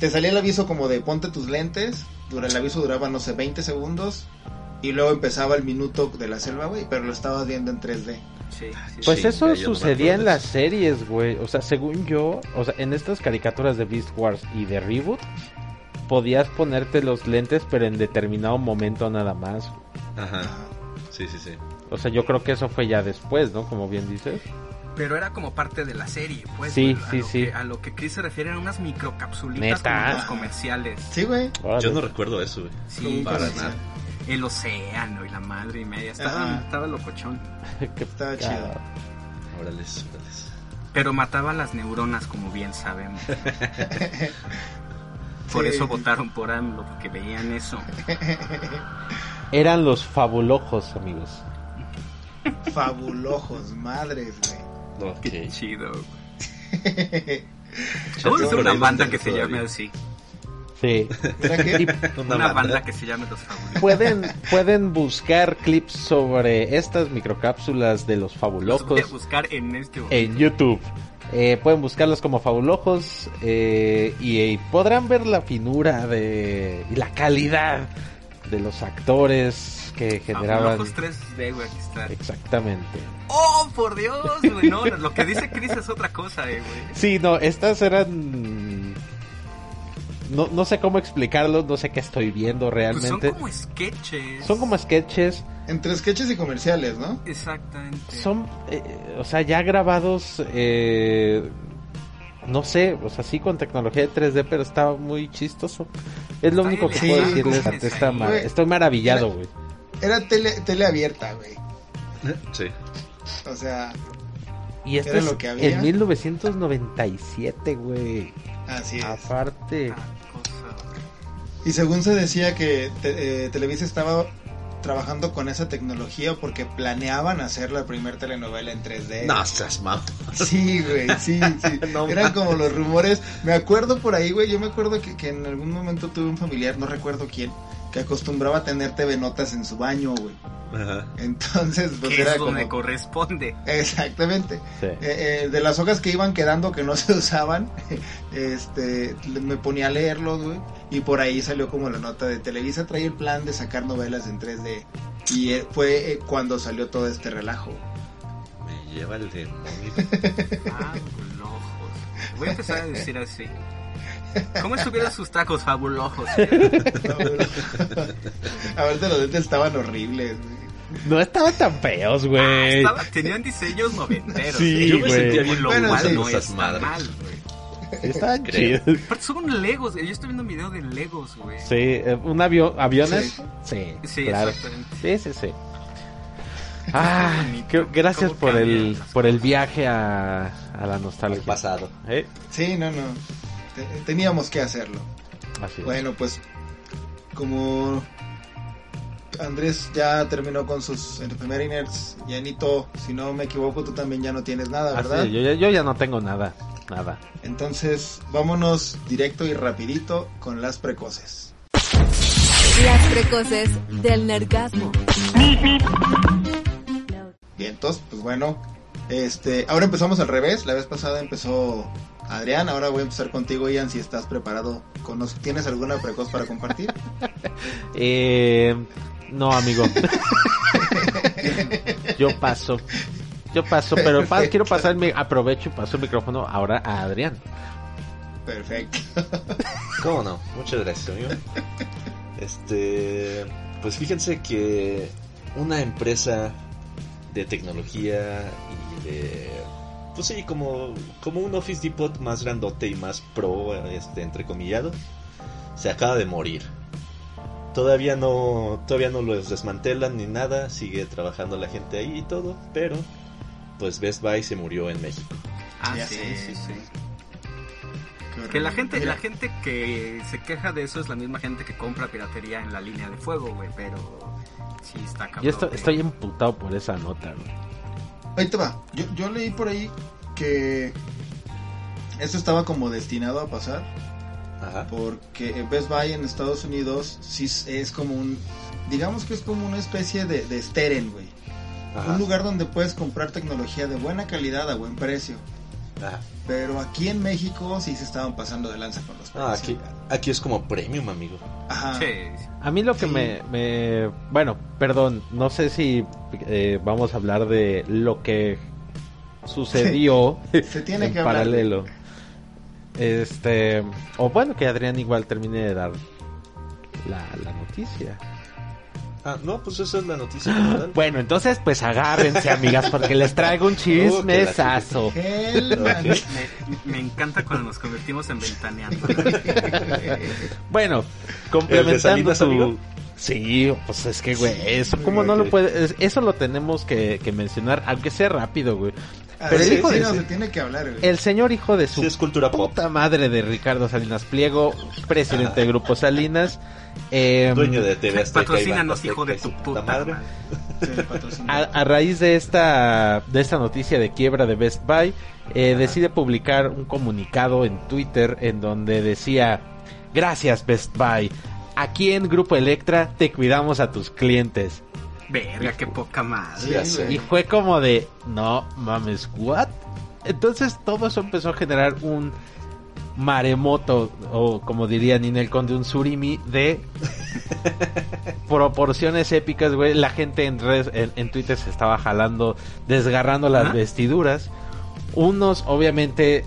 Te salía el aviso como de ponte tus lentes dura, el aviso duraba, no sé, 20 segundos y luego empezaba el minuto de la selva, güey, pero lo estabas viendo en 3D. Sí, sí, Pues Sí, eso no sucedía en las series, güey. O sea, según yo, o sea, en estas caricaturas de Beast Wars y de Reboot, podías ponerte los lentes, pero en determinado momento nada más. Ajá. Sí, sí, sí. O sea, yo creo que eso fue ya después, ¿no? Como bien dices. Pero era como parte de la serie, pues. Sí, a sí, lo sí. Que, a lo que Chris se refiere eran unas microcapsulitas como los comerciales. Sí, güey. Yo no recuerdo eso, güey. Sí, Para nada. El océano y la madre y media. Estaba, estaba locochón. Qué Estaba chido. Órales. Pero mataba las neuronas, como bien sabemos. Por Sí. eso votaron por AMLO, porque veían eso. Eran los fabulojos, amigos. Fabulojos, madres, güey. Ok. Qué chido. ¿Era Vamos a hacer una banda que se llame así. Sí. Una, banda. que se llame Los Fabulosos. Pueden, pueden buscar clips sobre estas microcápsulas de los Los fabulojos voy a buscar en este momento. en YouTube. Eh, pueden buscarlos como Fabulojos eh, y, eh, podrán ver la finura de y la calidad de los actores que generaban. Fabulojos 3D, güey, aquí está. Exactamente. ¡Oh, por Dios, güey! No, lo que dice Chris es otra cosa, eh, güey. Sí, no, estas eran. No, no sé cómo explicarlo, no sé qué estoy viendo Pues son realmente. como sketches. Son como sketches, Entre sketches y comerciales, ¿no? Exactamente. son, eh, o sea, ya grabados, eh, no sé, o sea, sí con tecnología de 3D, pero está muy chistoso. Es lo Está único que puedo decirles ante esta ma- Estoy maravillado, güey. Era tele, tele abierta, güey. Sí. O sea, Y esto Era es lo que había. en 1997, güey. así es. Aparte. Y según se decía que te- eh, Televisa estaba trabajando con esa tecnología porque planeaban hacer la primer telenovela en 3D. No, seas mamá. Sí, güey, sí, sí. No Eran como los rumores. Me acuerdo por ahí, güey. Yo me acuerdo que, que en algún momento tuve un familiar, no recuerdo quién, que acostumbraba a tener TV notas en su baño, güey. Ajá. Entonces, pues que era es donde como. corresponde. Exactamente. Sí. Eh, eh, de las hojas que iban quedando que no se usaban, este, me ponía a leerlos, güey. Y por ahí salió como la nota de Televisa trae el plan de sacar novelas en 3D. Y eh, fue eh, cuando salió todo este relajo. Me lleva el demonio. Fabulojos. Voy a empezar a decir así. ¿Cómo estuvieron sus tacos fabulojos? Ahorita los lentes estaban horribles, güey. No estaban tan feos, Ah, güey. estaba- tenían diseños noventeros. Sí. Yo me güey. sentía bien Lo Bueno, cual sí. no esas está madres. mal, güey. Estaban chidos. Aparte son Legos, yo estoy viendo un video de Legos, güey. Sí, eh, un avión, aviones. Sí. Sí, Sí, claro. exactamente. Sí, sí, sí. Ah, gracias por el por el viaje a, a la nostalgia. Al pasado. ¿Eh? Sí, no, no. Te- teníamos que hacerlo. Así es. Bueno, pues como Andrés ya terminó con sus efemérides, y Anito, si no me equivoco, tú también ya no tienes nada, Así ¿verdad? yo, ya- yo ya no tengo nada, nada. Entonces, vámonos directo y rapidito con las precoces. Las precoces del nergasmo. Bien, entonces, pues bueno, este, ahora empezamos al revés. La vez pasada empezó Adrián, ahora voy a empezar contigo, Ian, si estás preparado. ¿Cono- ¿Tienes alguna precoz para compartir? Eh, no, amigo. yo paso. Yo paso, pero pa- quiero pasar, mi, aprovecho y paso el micrófono ahora a Adrián. Perfecto. ¿Cómo no? Muchas gracias, amigo. Este, pues fíjense que una empresa de tecnología y de, pues sí, como, como un Office Depot más grandote y más pro, este, entrecomillado, se acaba de morir. Todavía no, todavía no los desmantelan ni nada, sigue trabajando la gente ahí y todo, pero pues Best Buy se murió en México. Ah, Ya sí, sí, sí. Que la gente, la gente que se queja de eso es la misma gente que compra piratería en la línea de fuego, güey, pero sí está cabrón. Yo estoy, estoy emputado por esa nota. güey. Ahí te va. Yo, yo leí por ahí que esto estaba como destinado a pasar Ajá. porque Best Buy en Estados Unidos sí es- como un, digamos que es como una especie de, de Steren, güey. Un lugar donde puedes comprar tecnología de buena calidad a buen precio. Ajá. Pero aquí en México sí se estaban pasando de lanza con los Ah, precios. aquí, aquí es como premium, amigo. Ajá. Sí. A mí lo que Sí. me, me- Bueno, perdón, no sé si eh, vamos a hablar de lo que sucedió Se tiene en que hablar. paralelo. Este... O bueno, que Adrián igual termine de dar la, la noticia. Ah, no, pues esa es la noticia como. Bueno, entonces pues agárrense, amigas, porque les traigo un chismesazo. Hellman. Me, me encanta cuando nos convertimos en ventaneando. Bueno, ¿El de complementando amigo? Sí, pues es que, güey, eso, ¿cómo no lo puede...? es- Eso lo tenemos que, que mencionar, aunque sea rápido, güey. Ah, Pero el sí, hijo sí, de- no, se tiene que hablar. güey. El señor hijo de su Sí, es cultura pop. puta madre de Ricardo Salinas Pliego, presidente del Grupo Salinas. eh, Dueño de TV Patrocínanos, hijo de tu su puta madre. A, a raíz de esta, de esta noticia de quiebra de Best Buy, eh, decide publicar un comunicado en Twitter en donde decía, gracias Best Buy, aquí en Grupo Electra te cuidamos a tus clientes. Verga, qué poca madre. Sí. Y fue como de, no mames, ¿what? Entonces todo eso empezó a generar un maremoto, o como diría Ninel Conde, un surimi de proporciones épicas, güey. La gente en, redes- en, en Twitter se estaba jalando, desgarrando las vestiduras. Unos, obviamente,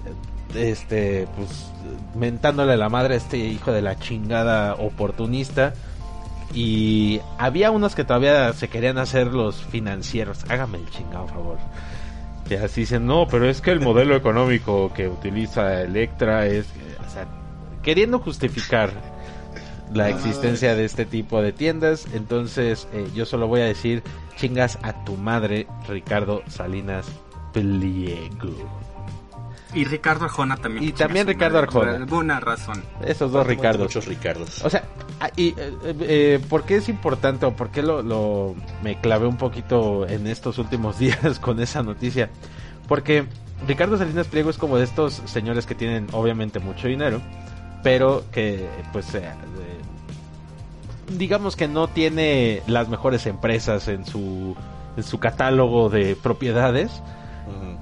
este, pues, mentándole la madre a este hijo de la chingada oportunista. Y había unos que todavía se querían hacer los financieros. Hágame el chingado favor. Que así dicen, no, pero es que el modelo económico que utiliza Electra es... O sea, queriendo justificar la existencia de este tipo de tiendas. Entonces, eh, yo solo voy a decir, chingas a tu madre, Ricardo Salinas Pliego. Y Ricardo Arjona también. Y también Ricardo madre, Arjona. Por alguna razón. Esos dos Ricardos. Muchos Ricardos. O sea, ah, y, eh, eh, ¿por qué es importante o por qué lo, lo- me clavé un poquito en estos últimos días con esa noticia? Porque Ricardo Salinas Pliego es como de estos señores que tienen obviamente mucho dinero, pero que pues eh, eh, digamos que no tiene las mejores empresas en su en su catálogo de propiedades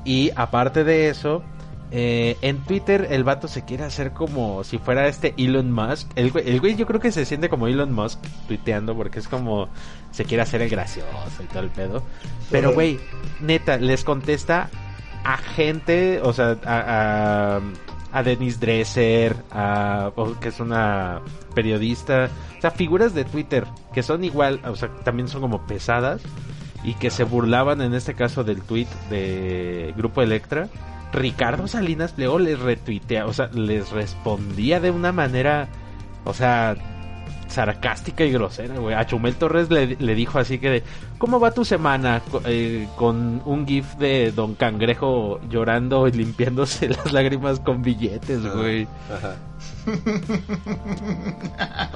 y aparte de eso, eh, en Twitter el vato se quiere hacer como si fuera este Elon Musk. El el güey yo creo que se siente como Elon Musk tuiteando porque es como se quiere hacer el gracioso y todo el pedo. Pero güey, neta, les contesta a gente, o sea, a, a, a Dresser, a, que es una periodista, o sea, figuras de Twitter que son igual, o sea, también son como pesadas y que se burlaban en este caso del tweet de Grupo Electra. Ricardo Salinas Pliego les retuitea, o sea, les respondía de una manera, o sea, sarcástica y grosera, güey. A Chumel Torres le, le dijo así que de, ¿cómo va tu semana? Eh, con un gif de Don Cangrejo llorando y limpiándose las lágrimas con billetes, güey. Ajá.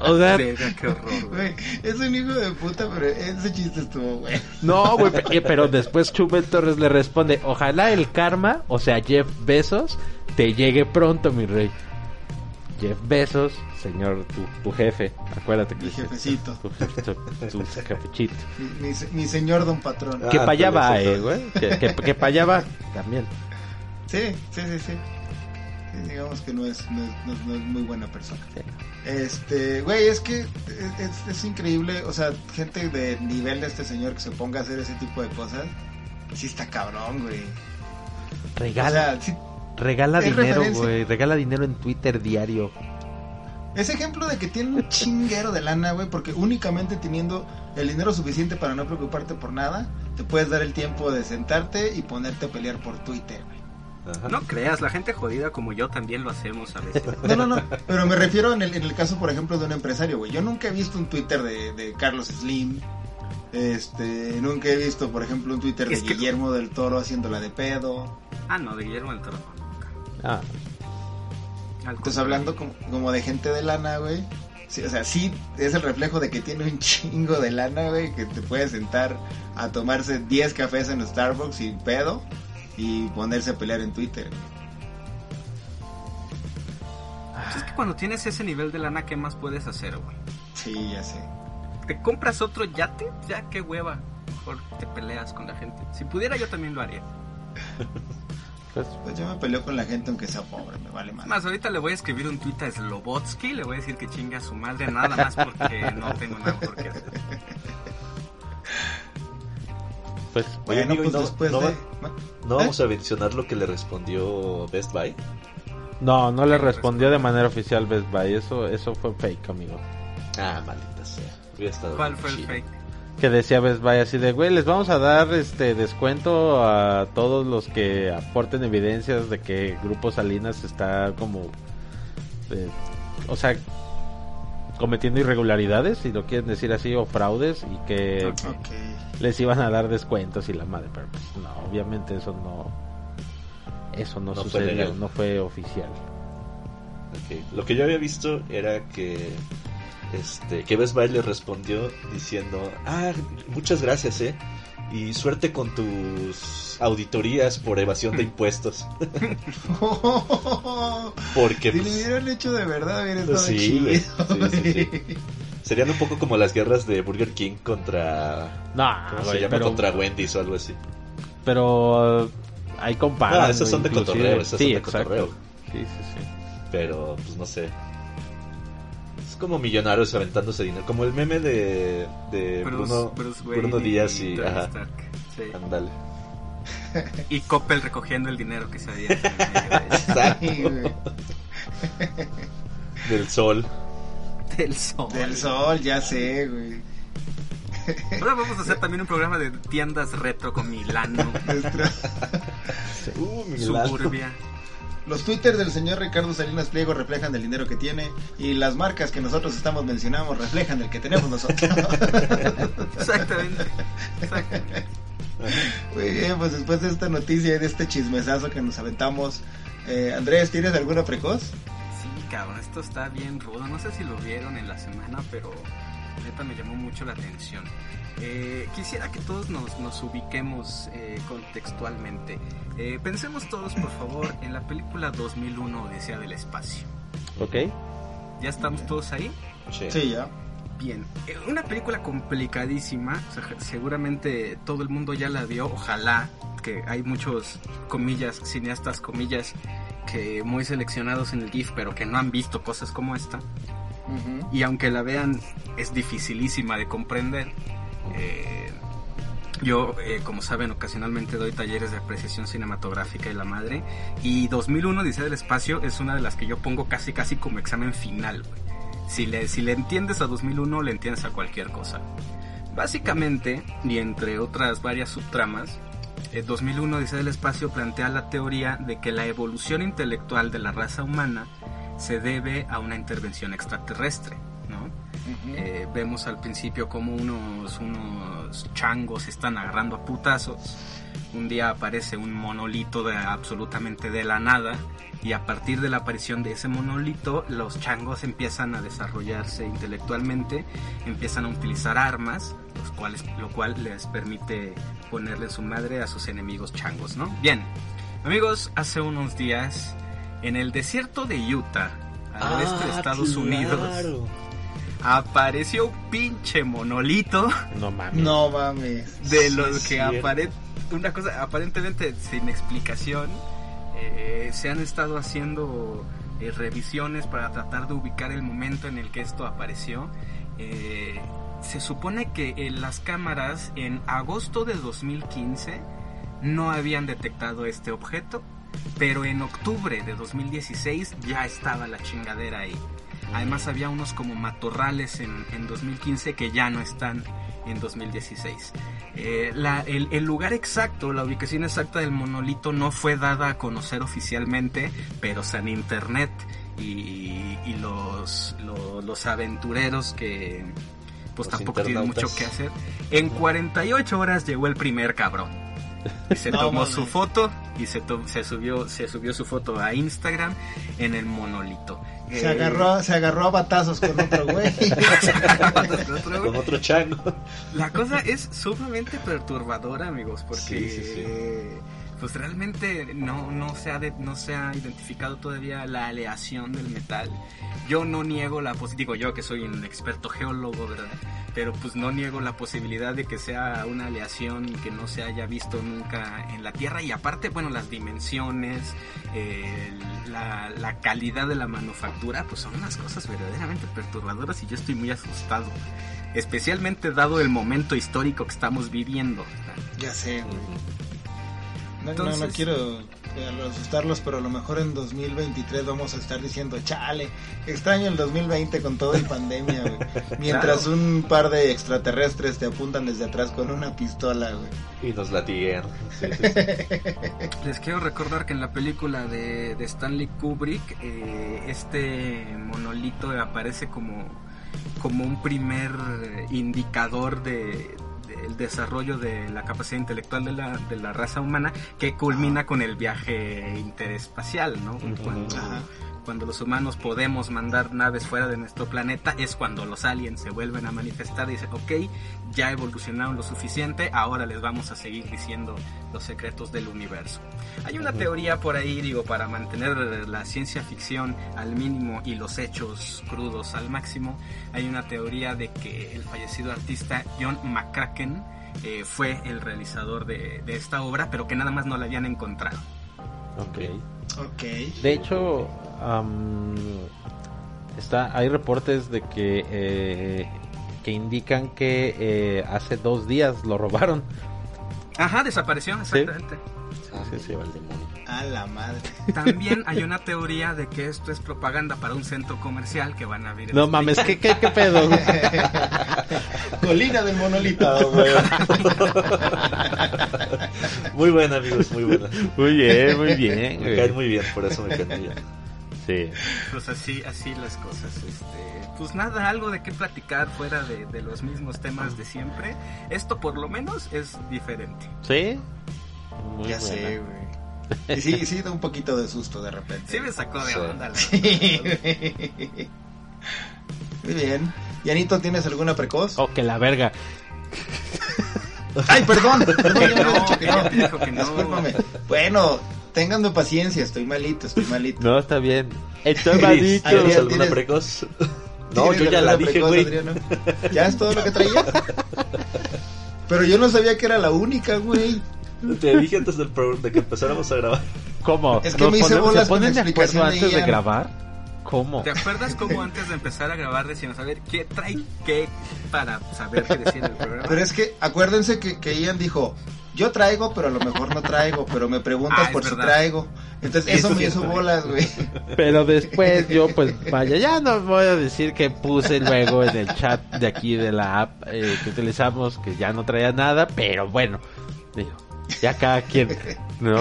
O sea, qué horror, güey. Es un hijo de puta, pero ese chiste estuvo, güey. No, güey, pe- pero después Chumel Torres le responde, ojalá el karma, o sea, Jeff Bezos, te llegue pronto, mi rey. Jeff Bezos, señor, tu, tu jefe, acuérdate que Mi jefecito. Tu, tu- tu jefechito. Mi, mi se- mi señor don patrón. Ah, que para allá pero va, eso eh, güey. Que, que, que para allá va también. Sí, sí, sí, sí. Sí, digamos que no es, no es, no es- no es muy buena persona. Sí. Este, güey, es que es, es- es increíble, o sea, gente de nivel de este señor que se ponga a hacer ese tipo de cosas, sí está cabrón, güey. O Regala, sea, sí, regala es dinero, güey. Regala dinero en Twitter diario. es ejemplo de que tiene un chinguero de lana, güey, porque únicamente teniendo el dinero suficiente para no preocuparte por nada, te puedes dar el tiempo de sentarte y ponerte a pelear por Twitter, güey. Ajá. No creas, la gente jodida como yo también lo hacemos a veces. No, no, no, pero me refiero en el, en el caso, por ejemplo, de un empresario, güey. Yo nunca he visto un Twitter de, de Carlos Slim. Este, nunca he visto, por ejemplo, un Twitter de que- Guillermo del Toro haciéndola de pedo. Ah, no, de Guillermo del Toro. Ah, Al Entonces, hablando como, como de gente de lana, güey. Sí, o sea, sí es el reflejo de que tiene un chingo de lana, güey, que te puede sentar a tomarse 10 cafés en Starbucks sin pedo y ponerse a pelear en Twitter. Pues es que cuando tienes ese nivel de lana, ¿qué más puedes hacer, güey? Sí, ya sé. ¿Te compras otro yate? Ya, qué hueva. Mejor te peleas con la gente. Si pudiera, yo también lo haría. Pues, Pues yo me peleo con la gente aunque sea pobre, me vale más. Más, ahorita le voy a escribir un tweet a Slobotsky, le voy a decir que chinga a su madre, nada más porque no tengo nada mejor que hacer. pues Oye, Bueno, amigo, pues ¿y no- después no de... va- No vamos a mencionar lo que le respondió Best Buy. no, no le respondió de manera oficial Best Buy. Eso, eso fue fake, amigo. Ah, maldita sea. Hubiera estado ¿Cuál fue el chido. fake? Que decía Best Buy así de, güey, les vamos a dar este descuento a todos los que aporten evidencias de que Grupo Salinas está como, eh, o sea, cometiendo irregularidades, si lo quieren decir así, o fraudes, y que les iban a dar descuentos y la madre, pero pues no, obviamente eso no, eso no, sucedió, no fue oficial. Ok, Lo que yo había visto era que este que Best Buy le respondió diciendo, ah, muchas gracias, eh, y suerte con tus auditorías por evasión de impuestos, porque si lo pues, hubieran hecho de verdad, hubiera Pues estado sí, chido. Sí, sí, sí. serían un poco como las guerras de Burger King contra, No, ¿cómo se llama? pero, Contra Wendy's o algo así. pero uh, ahí comparan. Ah, esos son de cotorreo, esos sí, son de exacto. cotorreo. Sí, sí, sí. Pero, pues no sé. Como millonarios aventándose dinero. Como el meme de, de Bruno, Bruce Wayne Bruno Díaz y. Tony Ajá, Stark, sí. ándale. Y Coppel recogiendo el dinero que se había Exacto. Del sol. del sol. Del sol, ya sé, güey. Ahora vamos a hacer también un programa de tiendas retro con Milano, Nuestra- Uh, mi Milano. Suburbia. Los twitters del señor Ricardo Salinas Pliego reflejan el dinero que tiene y las marcas que nosotros estamos mencionando reflejan el que tenemos nosotros. Exactamente. Exactamente. Muy bien, pues después de esta noticia y de este chismesazo que nos aventamos, eh, Andrés, ¿tienes alguna precoz? Sí, cabrón, esto está bien rudo. No sé si lo vieron en la semana, pero neta me llamó mucho la atención. Eh, quisiera que todos nos, nos ubiquemos eh, contextualmente. Eh, pensemos todos, por favor, en la película 2001 Odisea del Espacio. ¿Ok? ¿Ya estamos todos ahí? Sí. Sí, ya. Bien, eh, una película complicadísima, o sea, seguramente todo el mundo ya la vio, ojalá, que hay muchos, comillas, cineastas, comillas, que muy seleccionados en el GIF, pero que no han visto cosas como esta, Y aunque la vean es dificilísima de comprender. Eh, yo, eh, como saben, ocasionalmente doy talleres de apreciación cinematográfica y la madre, y 2001 Dice del Espacio es una de las que yo pongo casi casi como examen final. Si le, si le entiendes a 2001, le entiendes a cualquier cosa. Básicamente, y entre otras varias subtramas, eh, 2001 Dice del Espacio plantea la teoría de que la evolución intelectual de la raza humana se debe a una intervención extraterrestre, ¿no? Eh, vemos al principio como unos, unos changos están agarrando a putazos. Un día aparece un monolito de absolutamente de la nada y a partir de la aparición de ese monolito los changos empiezan a desarrollarse intelectualmente, empiezan a utilizar armas, los cuales, lo cual les permite ponerle su madre a sus enemigos changos, ¿no? Bien, amigos, hace unos días en el desierto de Utah, al oeste de Ah, Estados Unidos, apareció un pinche monolito No mames. No mames. de Sí, los que cierto. apare- una cosa aparentemente sin explicación eh, se han estado haciendo eh, revisiones para tratar de ubicar el momento en el que esto apareció Eh, se supone que en las cámaras en agosto de 2015 no habían detectado este objeto pero en octubre de 2016 ya estaba la chingadera ahí Además había unos como matorrales en, en 2015 que ya no están en 2016. Eh, la- el, el lugar exacto, la ubicación exacta del monolito no fue dada a conocer oficialmente, pero está en internet y, y los, lo- los aventureros que pues Los tampoco tienen mucho que hacer. En 48 horas llegó el primer cabrón. Y se No tomó su foto y se, to- se subió se subió su foto a Instagram en el monolito. Se Eh, agarró, se agarró a batazos con otro güey. Con otro chango. La cosa es sumamente perturbadora, amigos, porque Sí, sí, sí. Pues realmente no, no, se ha no se ha identificado todavía la aleación del metal. Yo no niego la posibilidad, digo yo que soy un experto geólogo, ¿verdad? Pero pues no niego la posibilidad de que sea una aleación que no se haya visto nunca en la Tierra y aparte, bueno, las dimensiones, eh, la, la calidad de la manufactura, pues son unas cosas verdaderamente perturbadoras y yo estoy muy asustado. Especialmente dado el momento histórico que estamos viviendo. Ya sé. No, no, no quiero eh, asustarlos, pero a lo mejor en 2023 vamos a estar diciendo, chale, extraño el 2020 con todo y pandemia, güey. Mientras Claro. un par de extraterrestres te apuntan desde atrás con una pistola, güey. Y nos latiguean. Sí, sí, sí. Les quiero recordar que en la película de, de Stanley Kubrick, eh, este monolito aparece como, como un primer indicador de del desarrollo de la capacidad intelectual de la, de la raza humana que culmina con el viaje interespacial, ¿no? Cuando los humanos podemos mandar naves fuera de nuestro planeta es cuando los aliens se vuelven a manifestar y dicen, ok, ya evolucionaron lo suficiente, ahora les vamos a seguir diciendo los secretos del universo. Hay una teoría por ahí, digo, para mantener la ciencia ficción al mínimo y los hechos crudos al máximo, hay una teoría de que el fallecido artista John McCracken eh, fue el realizador de, de esta obra, pero que nada más no la habían encontrado. Ok. Ok. De hecho, am, está, hay reportes de que eh, que indican que eh, hace dos días lo robaron. Ajá, desapareció, exactamente. Sí, sí. A la madre. También hay una teoría de que esto es propaganda para un centro comercial que van a abrir. No Spring. mames, ¿qué, qué, qué pedo? Colina del monolito, güey. Muy buena, amigos, muy buena. Muy bien, muy bien. Me caen muy bien, por eso me caen muy bien. Sí. Pues así, así las cosas. Este, pues nada, algo de qué platicar fuera de, de los mismos temas de siempre. Esto por lo menos es diferente. ¿Sí? Muy ya buena. sé, güey. Y sí, sí da un poquito de susto de repente. Sí me sacó de Sí. onda. la Sí. Muy bien. Yanito, ¿tienes alguna precoz? Oh, que la verga. Ay, perdón, perdón, Que ya me había no, dicho que que no. ya te dijo que no. Discúlpame. Bueno, ténganme paciencia, estoy malito, estoy malito. No, está bien. Estoy malito. ¿Tienes alguna tienes- precoz? No, ¿Tienes yo ya la dije, precoz, güey. Adriano? ¿Ya es todo lo que traías? Pero yo no sabía que era la única, güey. Te dije antes del de que empezáramos a grabar. ¿Cómo? Es que ¿Nos me hice ponemos- bolas ¿Se ponen de acuerdo de antes de grabar? ¿Cómo? ¿Te acuerdas cómo antes de empezar a grabar decíamos, a ver, qué trae qué para saber qué decir en el programa? Pero es que acuérdense que, que Ian dijo, yo traigo, pero a lo mejor no traigo, pero me preguntas Ah, por si verdad. traigo. Entonces Eso eso me hizo bolas, güey. Pero después yo, pues vaya, ya no voy a decir que puse luego en el chat de aquí de la app eh, que utilizamos que ya no traía nada, pero bueno, digo, ya cada quien, ¿no?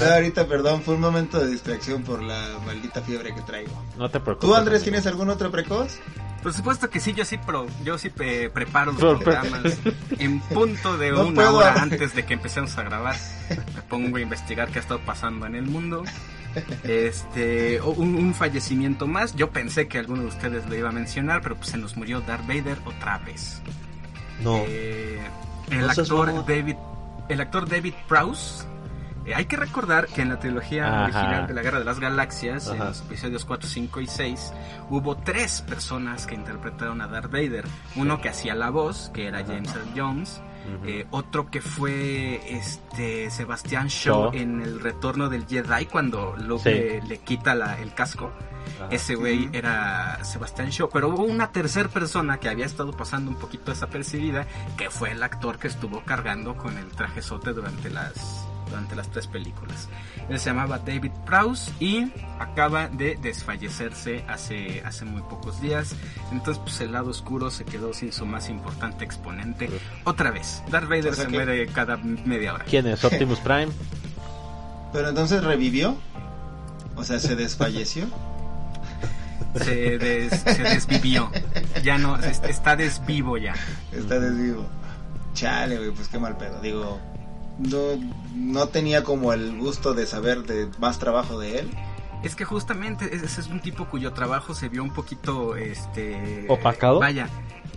No, ahorita, perdón, fue un momento de distracción por la maldita fiebre que traigo. No te preocupes. ¿Tú, Andrés, amigo. tienes algún otro precoz? Por supuesto que sí, yo sí, yo sí eh, preparo los programas en punto de No una puedo. hora antes de que empecemos a grabar. Me pongo a investigar qué ha estado pasando en el mundo. Este, o un, un fallecimiento más. Yo pensé que alguno de ustedes lo iba a mencionar, pero pues se nos murió Darth Vader otra vez. No. Eh, el No actor. David, el actor David Prowse. eh, hay que recordar que en la trilogía Ajá. original de la Guerra de las Galaxias, en Ajá. los episodios 4, 5 y 6, hubo tres personas que interpretaron a Darth Vader. Uno que hacía la voz, que era James Earl Jones. Eh, otro que fue este Sebastián Shaw Shaw. en el retorno del Jedi cuando Luke Sí. le, quita la- el casco. Ajá. Ese güey era Sebastián Shaw, pero hubo una tercera persona que había estado pasando un poquito desapercibida, que fue el actor que estuvo cargando con el trajezote durante las durante las tres películas. Él se llamaba David Prowse y acaba de desfallecerse hace hace muy pocos días. Entonces, pues el lado oscuro se quedó sin su más importante exponente otra vez. Darth Vader O sea se que- muere cada media hora. ¿Quién es? Optimus Prime. Pero entonces revivió. O sea, se desfalleció. Se, des- se desvivió. Ya no, es- está desvivo ya. Está desvivo. Chale, güey, pues qué mal pedo. Digo, no, no tenía como el gusto de saber de más trabajo de él. Es que justamente ese es un tipo cuyo trabajo se vio un poquito, este... ¿Opacado? Vaya,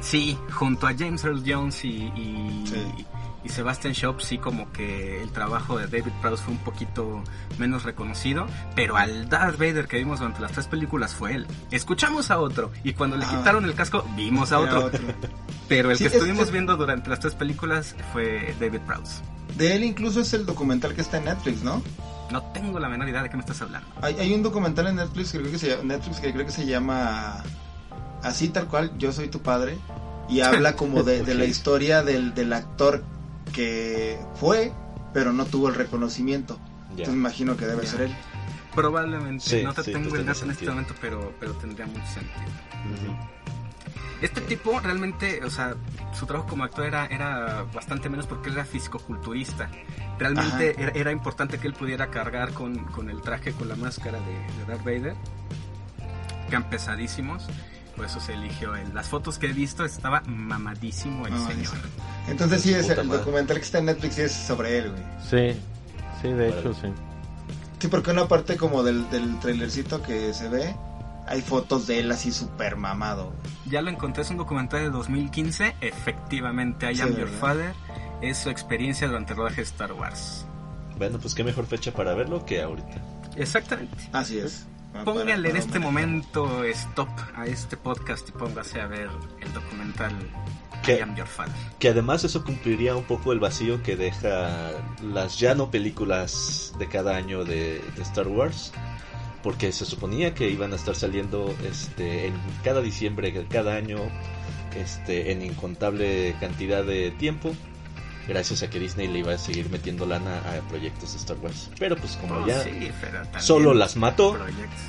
sí, junto a James Earl Jones y, y, Sí. Y Sebastian Shaw sí como que el trabajo de David Prowse fue un poquito menos reconocido, pero al Darth Vader que vimos durante las tres películas fue él. Escuchamos a otro y cuando le Ajá. quitaron el casco vimos a otro, otro. pero el Sí, que es- estuvimos es- viendo durante las tres películas fue David Prowse. De él incluso es el documental que está en Netflix, ¿no? No tengo la menor idea de qué me estás hablando. Hay, hay un documental en Netflix que creo que se llama, Netflix que creo que se llama así tal cual, Yo soy tu padre y habla como de, de la historia del, del actor que fue, pero no tuvo el reconocimiento. Ya. Entonces me imagino que debe Ya. ser él. Probablemente, Sí, no te sí, tengo el dato en este momento, pero, pero tendría mucho sentido. Este tipo realmente, o sea, su trabajo como actor era, era bastante menos porque él era fisicoculturista. Realmente era, era importante que él pudiera cargar con, con el traje, con la máscara de, de Darth Vader. Quedan pesadísimos. Por eso se eligió él. Las fotos que he visto estaba mamadísimo el Mamadísimo. señor. Entonces sí, es el madre. documental que está en Netflix es sobre él, güey. Sí, sí, de hecho sí. Sí, porque una parte como del, del trailercito que se ve, hay fotos de él así súper mamado. Ya lo encontré, es un documental de 2015. Efectivamente, I Sí, Am Your ¿verdad? Father. Es su experiencia durante el rodaje de Star Wars. Bueno, pues qué mejor fecha para verlo que ahorita. Exactamente. Así es. Para- Póngale en este momento stop a este podcast y póngase a ver el documental ¿Qué? I Am Your Father. Que además eso cumpliría un poco el vacío que deja las ya no películas de cada año de, de Star Wars. Porque se suponía que iban a estar saliendo este en cada diciembre, cada año, este, en incontable cantidad de tiempo. Gracias a que Disney le iba a seguir metiendo lana a proyectos de Star Wars. Pero pues como Oh, ya sí, solo las mató. proyectos,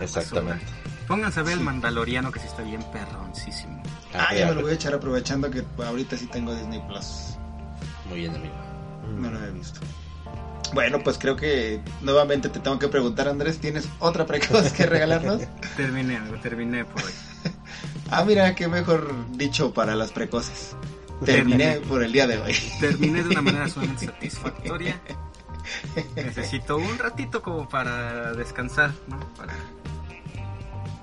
Exactamente. basura. Pónganse a ver el Mandaloriano que sí está bien perroncísimo. Ah, A ya me lo voy a echar aprovechando que ahorita sí tengo Disney Plus. Muy bien, amigo. No lo he visto. Bueno, pues creo que nuevamente te tengo que preguntar, Andrés, ¿tienes otra precoz que regalarnos? Terminé, terminé por hoy. Ah, mira, qué mejor dicho para las precoces. Terminé por el día de hoy. Terminé de una manera sumamente satisfactoria. Necesito un ratito como para descansar, ¿no? Para,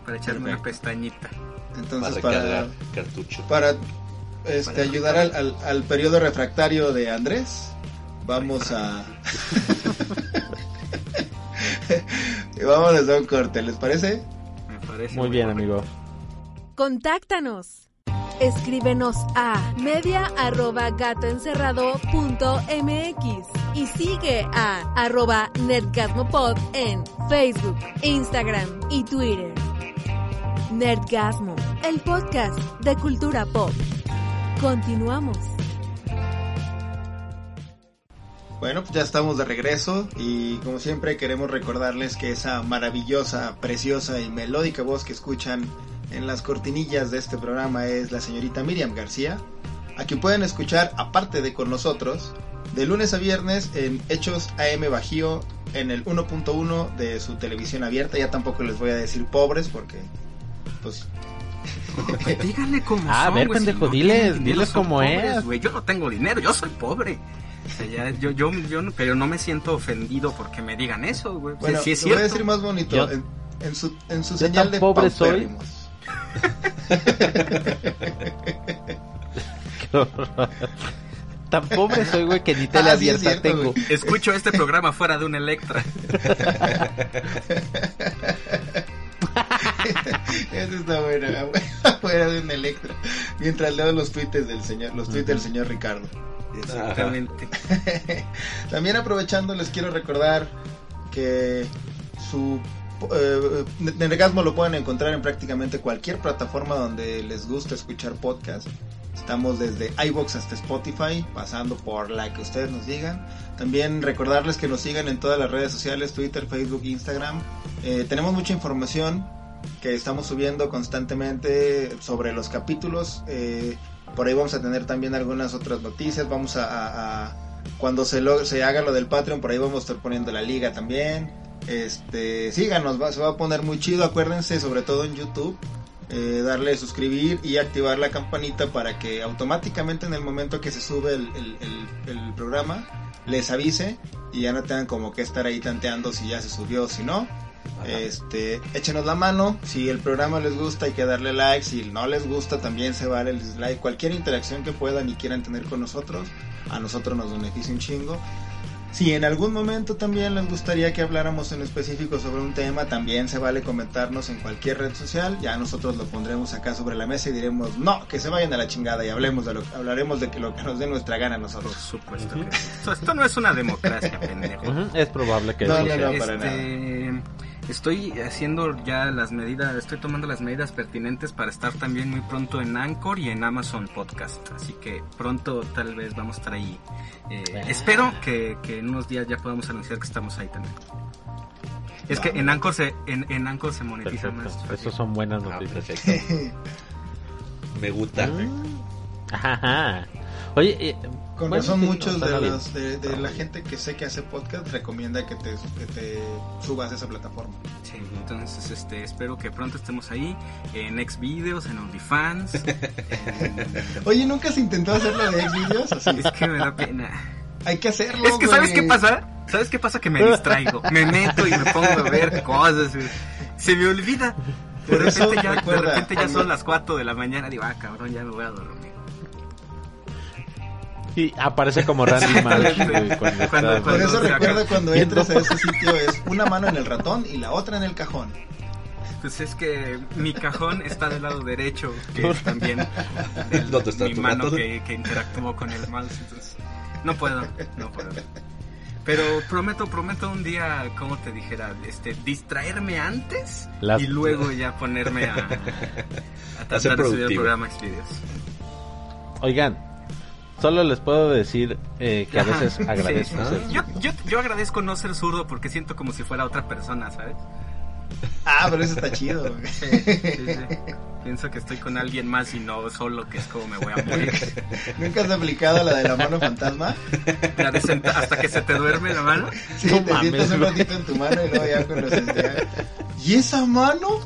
para echarme una pestañita. Entonces, para, cartucho. para este, Para ayudar al, al, al periodo refractario de Andrés, vamos a... Vámonos a un corte, ¿les parece? Me parece Muy bien, amigo. Contáctanos. Escríbenos a media@gatoencerrado.mx y sigue a arroba nerdgasmopod en Facebook, Instagram y Twitter. Nerdgasmo, el podcast de cultura pop. Continuamos. Bueno, pues ya estamos de regreso y como siempre queremos recordarles que esa maravillosa, preciosa y melódica voz que escuchan en las cortinillas de este programa es la señorita Miriam García, a quien pueden escuchar aparte de con nosotros de lunes a viernes en Hechos AM Bajío en el 1.1 de su televisión abierta. Ya tampoco les voy a decir pobres porque pues díganle cómo Ah, a son, ver, güey, pendejo, no diles, cómo pobres, es. güey. Yo no tengo dinero, yo soy pobre. O sea, ya, yo, yo, pero no me siento ofendido porque me digan eso, güey. O sea, bueno, sí es lo voy a cierto. decir más bonito Yo- en, en su en su yo señal de pobre soy. Tan pobre soy, güey, que ni tele Ah, sí, es abierta cierto, tengo. Escucho este programa fuera de un Electra. Eso está bueno, afuera de un Electra. Mientras leo los tweets del señor, los tweets del señor Ricardo. Exactamente. También aprovechando les quiero recordar que su eh, Nergasmo lo pueden encontrar en prácticamente cualquier plataforma donde les gusta escuchar podcast. Estamos desde iBox hasta Spotify, pasando por la que ustedes nos digan. También recordarles que nos sigan en todas las redes sociales, Twitter, Facebook, Instagram. Eh, tenemos mucha información que estamos subiendo constantemente sobre los capítulos. Eh, por ahí vamos a tener también algunas otras noticias. Vamos a, cuando se, lo- se haga lo del Patreon, por ahí vamos a estar poniendo la liga también. Este, síganos, va- se va a poner muy chido. Acuérdense, sobre todo en YouTube, eh, darle suscribir y activar la campanita para que automáticamente en el momento que se sube el, el- el- el programa les avise y ya no tengan como que estar ahí tanteando si ya se subió o si no. Este, échenos la mano, si el programa les gusta hay que darle like, si no les gusta también se vale el dislike, cualquier interacción que puedan y quieran tener con nosotros, a nosotros nos beneficia un chingo. Si en algún momento también les gustaría que habláramos en específico sobre un tema, también se vale comentarnos en cualquier red social. Ya nosotros lo pondremos acá sobre la mesa y diremos, no, que se vayan a la chingada y hablemos de lo, hablaremos de que lo que nos dé nuestra gana a Por nosotros. supuesto que sí. esto, esto no es una democracia, pendejo. Es probable que No, eso no, sea. no. para Este, estoy haciendo ya las medidas, estoy tomando las medidas pertinentes para estar también muy pronto en Anchor y en Amazon Podcast. Así que pronto tal vez vamos a estar ahí. Eh, Ah. espero que, que en unos días ya podamos anunciar que estamos ahí también. Es que en Anchor se, en, en Anchor se monetiza más. Esas son buenas Ah, noticias. Me gusta. Ajá. Oye, eh, Con bueno, razón sí, muchos de, los, de, de la gente que sé que hace podcast recomienda que te, que te subas a esa plataforma. Sí, entonces este, espero que pronto estemos ahí en Xvideos, en OnlyFans. en- Oye, ¿nunca se intentó hacerlo de Xvideos? Es que me da pena. Hay que hacerlo. Es que, ¿sabes qué pasa? ¿Sabes qué pasa? Que me distraigo. Me meto y me pongo a ver cosas. Se me olvida. De repente, ya, de recuerda, repente ya cuando- son las 4 de la mañana. Digo, ah, cabrón, ya me voy a dormir. Y aparece como Randy Marsh güey, cuando Cuando- está- Por eso acaba cuando entres a ese sitio es una mano en el ratón y la otra en el cajón. Pues es que mi cajón está del lado derecho, que es también el- ¿Dónde está mi tu mano que, que interactuó con el mouse. Entonces, no puedo, no puedo. Pero prometo, prometo un día, como te dijera, este, distraerme antes Las- y luego ya ponerme a, a A tratar de subir el programa Xvideos. Oigan, solo les puedo decir eh, que a Ajá, veces sí. agradezco ser Yo, yo, yo agradezco no ser zurdo porque siento como si fuera otra persona, ¿sabes? Ah, pero eso está chido. güey. Sí, sí, sí. Pienso que estoy con alguien más y no solo, que es como me voy a morir. ¿Nunca has aplicado la de la mano fantasma? La de senta- hasta que se te duerme la mano. Sí, No te mames, sientas un ratito en tu mano y luego ya con los ¿Y esa mano?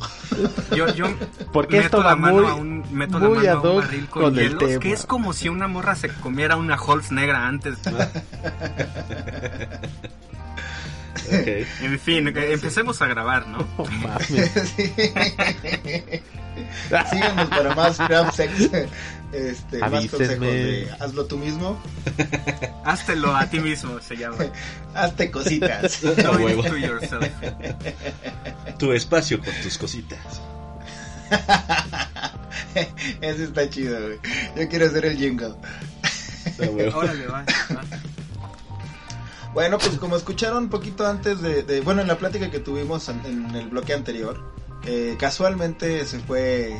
Yo, yo Porque meto esto la va mano muy- a un, meto muy la mano a un barril con, con el hielos, que es como si una morra se comiera una Halls negra antes. Ok. En fin, empecemos a grabar, ¿no? No mames. Sí. Síganos para más crap sex. Este, más consejos de hazlo tú mismo. Háztelo a ti mismo, se llama. Hazte cositas. It to yourself. Tu espacio con tus cositas. Eso está chido, güey. Yo quiero hacer el jingle. Órale, va. va. Bueno, pues como escucharon un poquito antes de, de- bueno, en la plática que tuvimos en, en el bloque anterior, eh, casualmente se fue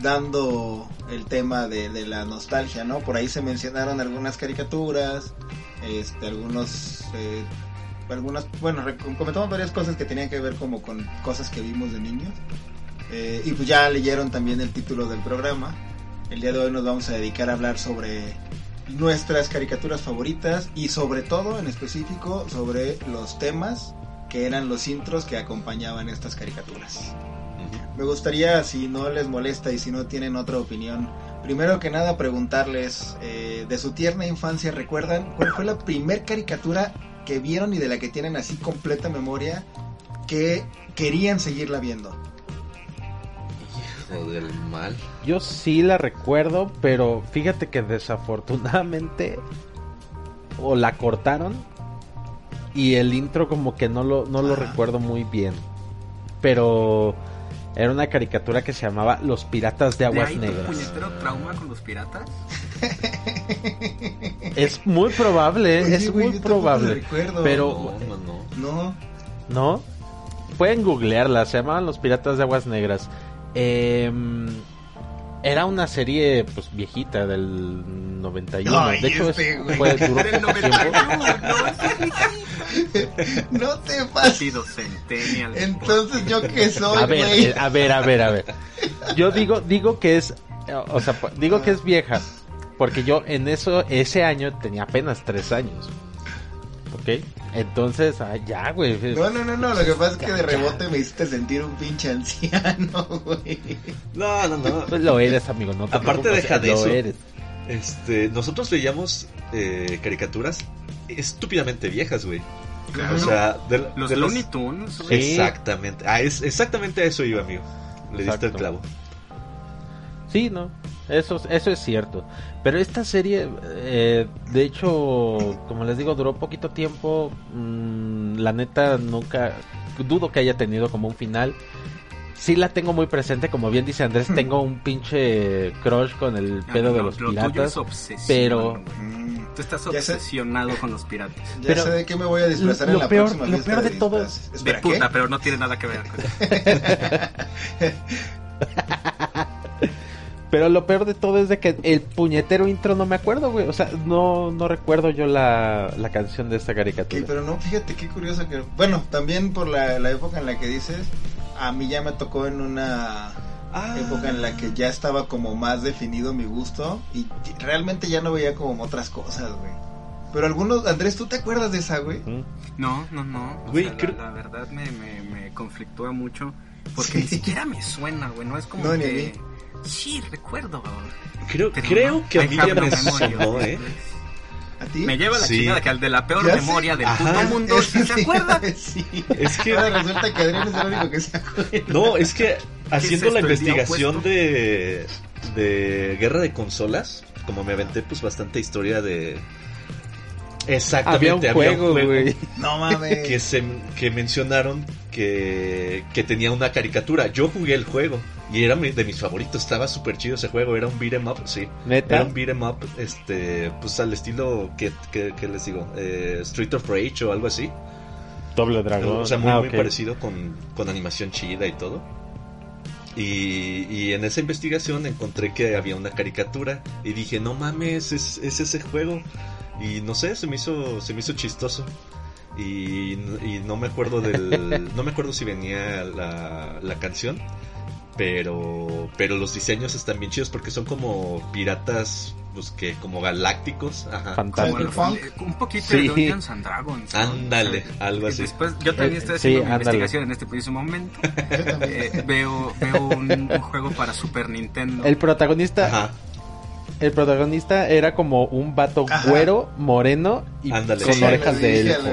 dando el tema de, de la nostalgia, ¿no? Por ahí se mencionaron algunas caricaturas, este, algunos, eh, algunas, bueno, comentamos varias cosas que tenían que ver como con cosas que vimos de niños. Eh, y pues ya leyeron también el título del programa. El día de hoy nos vamos a dedicar a hablar sobre nuestras caricaturas favoritas y sobre todo en específico sobre los temas que eran los intros que acompañaban estas caricaturas. Me gustaría, si no les molesta y si no tienen otra opinión, primero que nada preguntarles eh, de su tierna infancia, ¿recuerdan cuál fue la primer caricatura que vieron y de la que tienen así completa memoria que querían seguirla viendo? Hijo del mal. Yo sí la recuerdo, pero fíjate que desafortunadamente o la cortaron y el intro como que no lo, no lo recuerdo muy bien. Pero era una caricatura que se llamaba Los Piratas de ¿De Aguas ahí tu Negras. puñetero trauma con los piratas? Es muy probable, Oye, es güey, muy probable. recuerdo. Pero No, no, no. No, ¿No? Pueden googlearla, se llamaban Los Piratas de Aguas Negras. Em, era una serie pues viejita del 91. Ay, de hecho, este, es- fue, duró Del poco tiempo. 91, no te no, pases. Chido Centennial. Entonces, ¿yo qué soy, A ver, eh, a ver, a ver, a ver. Yo digo, digo que es, eh, o sea, digo que es vieja, porque yo en eso, ese año tenía apenas tres años. ¿Ok? Entonces, ah, ya, güey. No, no, no, no, lo que pasa es que de rebote me hiciste sentir un pinche anciano, güey. No, no, no. Pues Lo eres, amigo, no te Aparte, preocupes, deja de lo eso. eres. Este, nosotros veíamos eh, caricaturas estúpidamente viejas, güey. Claro. O sea, de, Los de Looney Tunes. Sí. Exactamente. Ah, es, exactamente a eso iba, amigo. Le diste el clavo. Sí, no. Eso, eso es cierto. Pero esta serie, eh, de hecho, como les digo, duró poquito tiempo. Mm, la neta, nunca. Dudo que haya tenido como un final. Sí la tengo muy presente, como bien dice Andrés, tengo un pinche crush con el Ah, pedo de lo- los lo tuyo piratas. es obsesión, pero-. Mm, Tú estás obsesionado con los piratas. Ya Pero sé de qué me voy a disfrazar lo- en la peor- próxima lo peor de de todo disfraces. De puta, ¿qué? pero no tiene nada que ver. con- Pero lo peor de todo es de que el puñetero intro no me acuerdo, güey. O sea, no, no recuerdo yo la, la canción de esta caricatura. Ok, pero no, fíjate qué curioso que... Bueno, también por la, la época en la que dices, a mí ya me tocó en una Ah. época en la que ya estaba como más definido mi gusto y realmente ya no veía como otras cosas, güey. Pero algunos, Andrés, ¿tú te acuerdas de esa, güey? Ujú. No, no, no. O Güey, sea, la- creo- la, verdad me, me, me conflictúa mucho. Porque Sí. ni siquiera me suena, güey. No es como No, ni a que... Sí, recuerdo. Creo, creo que a mí ya me sonó, ¿eh? ¿A ti? Me lleva la Sí. chingada que al de la peor sé. memoria del Ajá. puto mundo, ¿sí ¿se acuerda? sí. Es que Ahora resulta que Adrián es el único que se acuerda. No, es que haciendo la investigación de, de guerra de consolas, como me aventé pues bastante historia de... Exactamente, Había un juego, güey. No mames. que, se, que mencionaron que, que tenía una caricatura. Yo jugué el juego y era mi- de mis favoritos, estaba súper chido ese juego, era un beat 'em up, sí. Neta. Era un beat 'em up, este, pues al estilo, que, que, que les digo? Eh, Street of Rage o algo así. Doble dragón. O sea, muy, Ah, muy parecido con, con animación chida y todo. Y, y en esa investigación encontré que había una caricatura y dije, no mames, es, es ese juego. Y no sé, se me hizo, se me hizo chistoso. Y, y no me acuerdo del, no me acuerdo si venía la, la canción, pero, pero los diseños están bien chidos porque son como piratas, pues que como galácticos, ajá. Fantástico. Como un poquito Sí. de Dungeons and Dragons. Ándale, algo y así. Después, yo también estoy Eh, haciendo sí, mi investigación en este preciso momento. Eh, veo veo un, un juego para Super Nintendo. El protagonista, Ajá, el protagonista era como un vato Ajá. güero, moreno y Ándale. con Sí, orejas de elfo.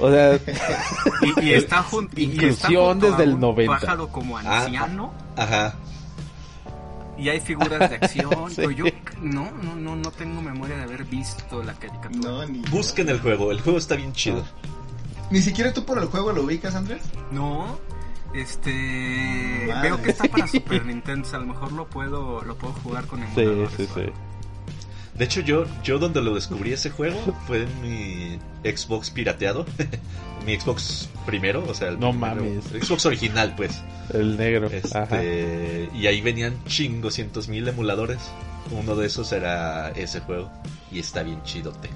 O sea, Y, y está junto. y- y está Inclusión junto a desde el un 90. pájaro como Ah, anciano. ajá. Y hay figuras de acción. Sí. pero yo no, no, no, no tengo memoria de haber visto la caricatura. No, ni Busquen el juego, el juego está bien chido. Ni siquiera tú por el juego lo ubicas, Andrés. No, este Madre. veo que está para Super Nintendo, a lo mejor lo puedo lo puedo jugar con sí, emuladores. sí, sí. De hecho, yo, yo donde lo descubrí ese juego fue en mi Xbox pirateado. mi Xbox primero, o sea, el No primero- mames. el Xbox original, pues. El negro. Ajá. Este, y ahí venían chingos, cientos mil emuladores. Uno de esos era ese juego. Y está bien chidote.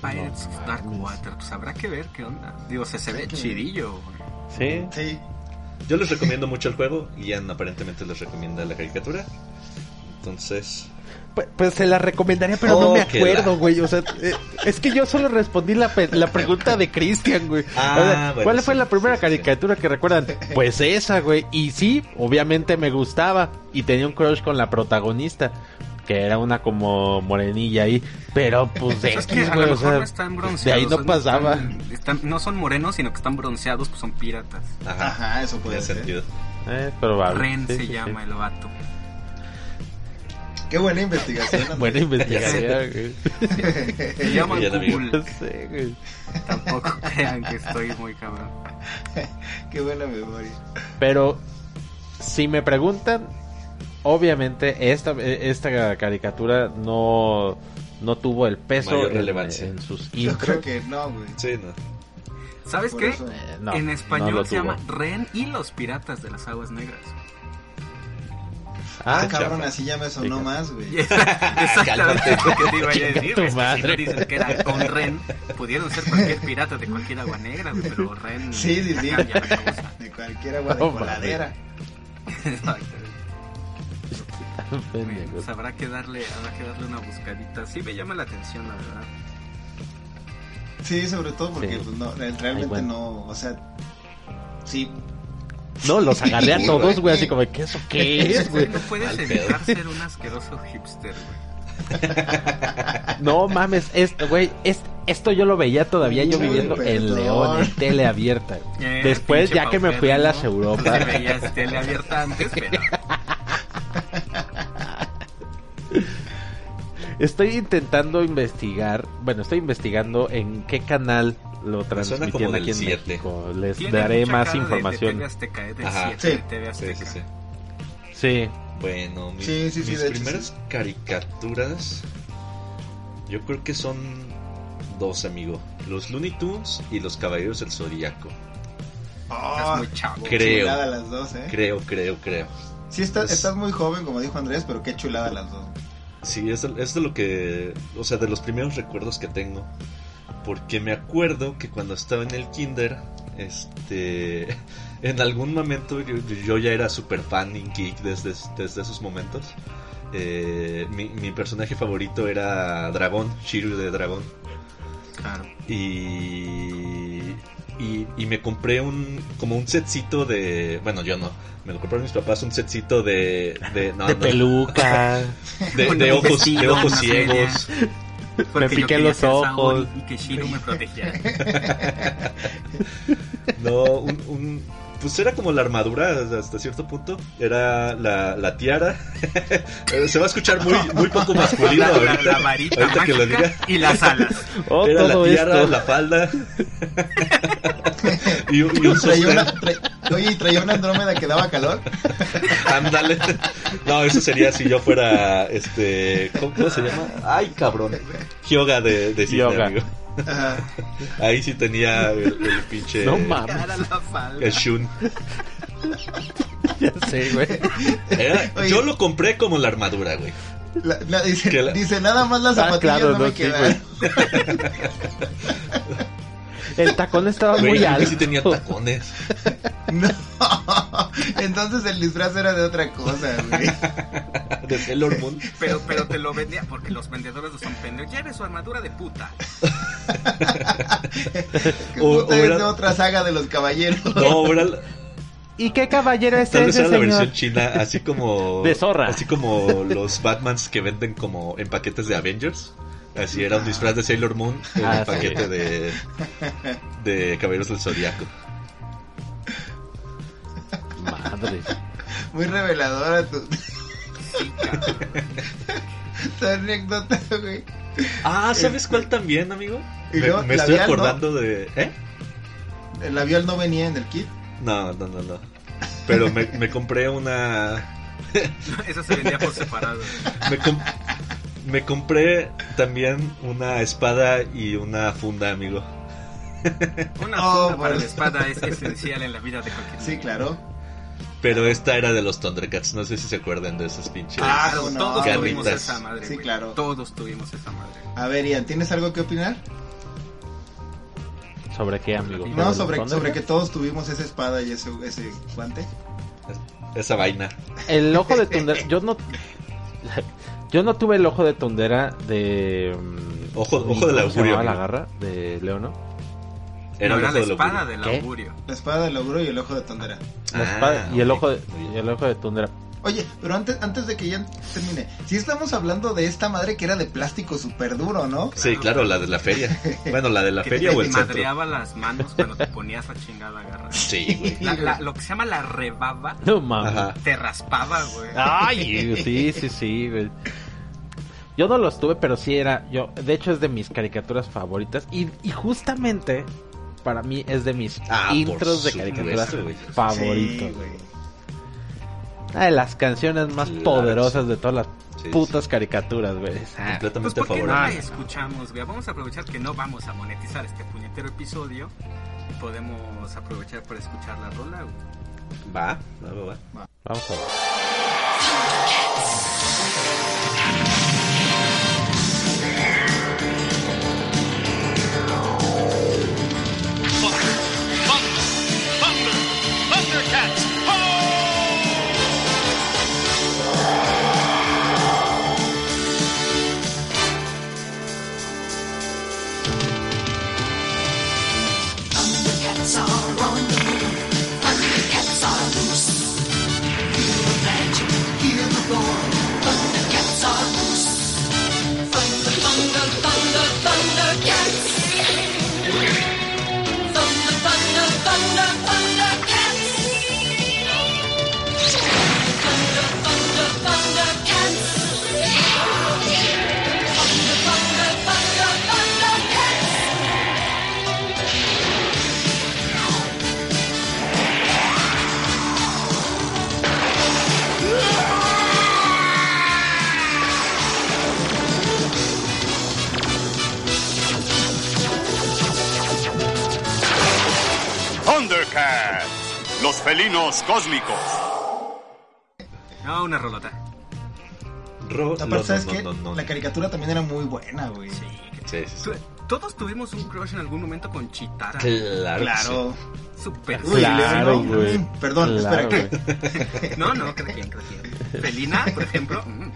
Pirates of Dark Water, pues habrá que ver qué onda. Digo, se, se ve chidillo. Sí. Sí. Yo les recomiendo mucho el juego. Y Ian aparentemente les recomienda la caricatura. Entonces, Pues, pues se la recomendaría, pero no me acuerdo, la- güey. O sea, eh, es que yo solo respondí la, pe- la pregunta de Cristian, güey. Ah, O sea, bueno, ¿Cuál sí, fue la primera sí, sí, sí. caricatura que recuerdan? Pues esa, güey. Y sí, obviamente me gustaba. Y tenía un crush con la protagonista. Que era una como morenilla ahí. Pero pues de Es que a güey. lo O mejor sea, no están bronceados. de ahí no son- pasaba. están- están- no son morenos, sino que están bronceados, pues son piratas. ajá, Ajá, eso puede ser. sentido. Eh, probable. Ren Sí, se sí, sí. llama el vato. Qué buena investigación. Buena investigación, güey. Se llama. Google. Sí, güey. Tampoco crean que estoy muy cabrón. Qué buena memoria. Pero si me preguntan, obviamente esta, esta caricatura no, no tuvo el peso Mayor en, relevancia. en sus Yo intros. creo que no, güey. Sí, no. ¿Sabes Por qué? eso. Eh, no, en español se tuvo. llama Ren y los piratas de las aguas negras. Ah, Qué cabrón, chafa. así ya me sonó Fíjate. más, güey. Exactamente lo que te iba a decir. Es que madre. Si no dicen que era con Ren, pudieron ser cualquier pirata de cualquier agua negra, güey, pero Ren. Sí, sí, sí. De cualquier agua de No, coladera. Exacto. Pendejo. pues habrá que darle, habrá que darle una buscadita. Sí me llama la atención, la verdad. Sí, sobre todo porque Sí. pues, no, realmente Ay, bueno. no, o sea, sí, No, los agarré a todos, güey, así como, ¿qué eso qué es, güey? No puedes evitar ser un asqueroso hipster, güey. No mames, esto, güey, es, esto yo lo veía todavía yo viviendo en. León, en tele abierta. Eh, Después, ya que me fui a las. Europas. Veías tele abierta antes, pero Estoy intentando investigar, bueno, estoy investigando en qué canal lo transmitían aquí en 7. México. Les Tiene daré mucha más cara de- De, información. TV eh, del Ajá. 7 de Sí. TV Sí, Azteca. sí, sí. Sí, Bueno, mis, Sí, sí, sí, mis de hecho, primeras sí. caricaturas, yo creo que son dos, amigo. Los Looney Tunes y los Caballeros del Zodíaco. Oh, Estás muy chavo. Creo. Las dos, ¿eh? Creo, creo, creo. Sí, estás, Es- estás muy joven, como dijo Andrés, pero qué chulada las dos. Sí, es, de- es de lo que, o sea, de los primeros recuerdos que tengo. Porque me acuerdo que cuando estaba en el kinder, este, en algún momento yo, yo ya era super fan y geek desde, desde esos momentos. Eh, mi, mi personaje favorito era Dragón, Shiryu de Dragón. Claro. Y, y, y me compré un como un setcito de bueno yo no me lo compraron mis papás un setcito de de, no, de no, peluca. de, de ojos de ojos ciegos yo piqué los ojos. Y que Shiro me protegiera. no un, un- pues era como la armadura hasta cierto punto era la, la tiara se va a escuchar muy muy poco masculino La, la- ahorita, la varita ahorita que lo mágica diga y las alas. Oh, era la tiara esto. la falda y, un- y un Traía una, tra- Oye, ¿y traía una andrómeda que daba calor? Ándale. No, eso sería si yo fuera, este, ¿cómo, cómo se llama? Ay, cabrón. Hyoga de, de Cisne, Hyoga. amigo. Ajá. Ahí sí tenía el, el pinche... No mames. El Shun. ya sé, güey. Era- Oye. yo lo compré como la armadura, güey. La- la- dice, la- dice, nada más las Ah, zapatillas claro, no, no, me sí, quedan. El tacón estaba Güey, muy alto. sí tenía tacones. No. Entonces el disfraz era de otra cosa, güey. De Sailor Moon. Pero, pero te lo vendía porque los vendedores lo son pendejos. Lleve su armadura de puta. Que O- puta o es era- de otra saga de los caballeros. No, era, la- ¿Y qué caballero es tal vez ese, era la señor? versión china, así como... De zorra. Así como los Batmans que venden como en paquetes de Avengers. Así era un disfraz de Sailor Moon en Ah, el paquete sí. de, de Caballeros del Zodiaco. Madre. Muy reveladora tu, tu anécdota, güey. Ah, ¿sabes cuál también, amigo? Y Me, luego, me estoy acordando de... ¿Eh? El labial no venía en el kit. No, no, no, no. Pero me, me compré una... Eso se vendía por separado. Me, com- me compré también una espada y una funda, amigo. Una Oh, funda para bueno. la espada es esencial en la vida de cualquier Sí, claro. Pero esta era de los Thundercats. No sé si se acuerdan de esos pinches. Ah, Claro, no, todos garritas. tuvimos esa madre. Sí, claro. Todos tuvimos esa madre. A ver, Ian, ¿tienes algo que opinar? ¿Sobre qué, amigo? No, ¿Sobre sobre, que todos tuvimos esa espada y ese, ese guante. Esa vaina. El ojo de Tundera... Yo no... Yo no tuve el ojo de Tundera de... mm, Ojo- ojo ¿cómo del augurio, la garra de Leono? Era No, la del espada augurio. del ¿Qué? augurio. La espada del ogro y el ojo de tondera. La Ah, espada y el ojo de, y el ojo de Tundera. Oye, pero antes, antes de que ya termine, si estamos hablando de esta madre que era de plástico súper duro, ¿no? Sí, claro, la de la feria. Bueno, la de la Que feria te o el centro. madreaba las manos cuando te ponías la chingada garra. Sí, güey. La- la- lo que se llama la rebaba No mames. Te raspaba, güey. Ay, sí, sí, sí, güey. Yo no los tuve, pero sí era. Yo, de hecho, es de mis caricaturas favoritas. Y, y justamente, para mí, es de mis Ah, intros de caricaturas favoritos. Sí. Una de las canciones más Claro, poderosas sí. de todas las Sí, putas caricaturas, güey. Pues Completamente ¿por qué no la favorable. escuchamos, güey? Vamos a aprovechar que no vamos a monetizar este puñetero episodio y podemos aprovechar para escuchar la rola, güey. Va, va, va, va. Vamos a ver. Felinos cósmicos. No, una rolota. Ro- Aparte, no, ¿sabes no, qué? no, no. La caricatura también era muy buena, güey. Sí. Sí, sí, Todos tuvimos un crush en algún momento con Chitara. Claro. que Claro. Súper. Uy, Claro, güey. Perdón, Claro, espera. güey. No, no, cada quien. Felina, por ejemplo. mm.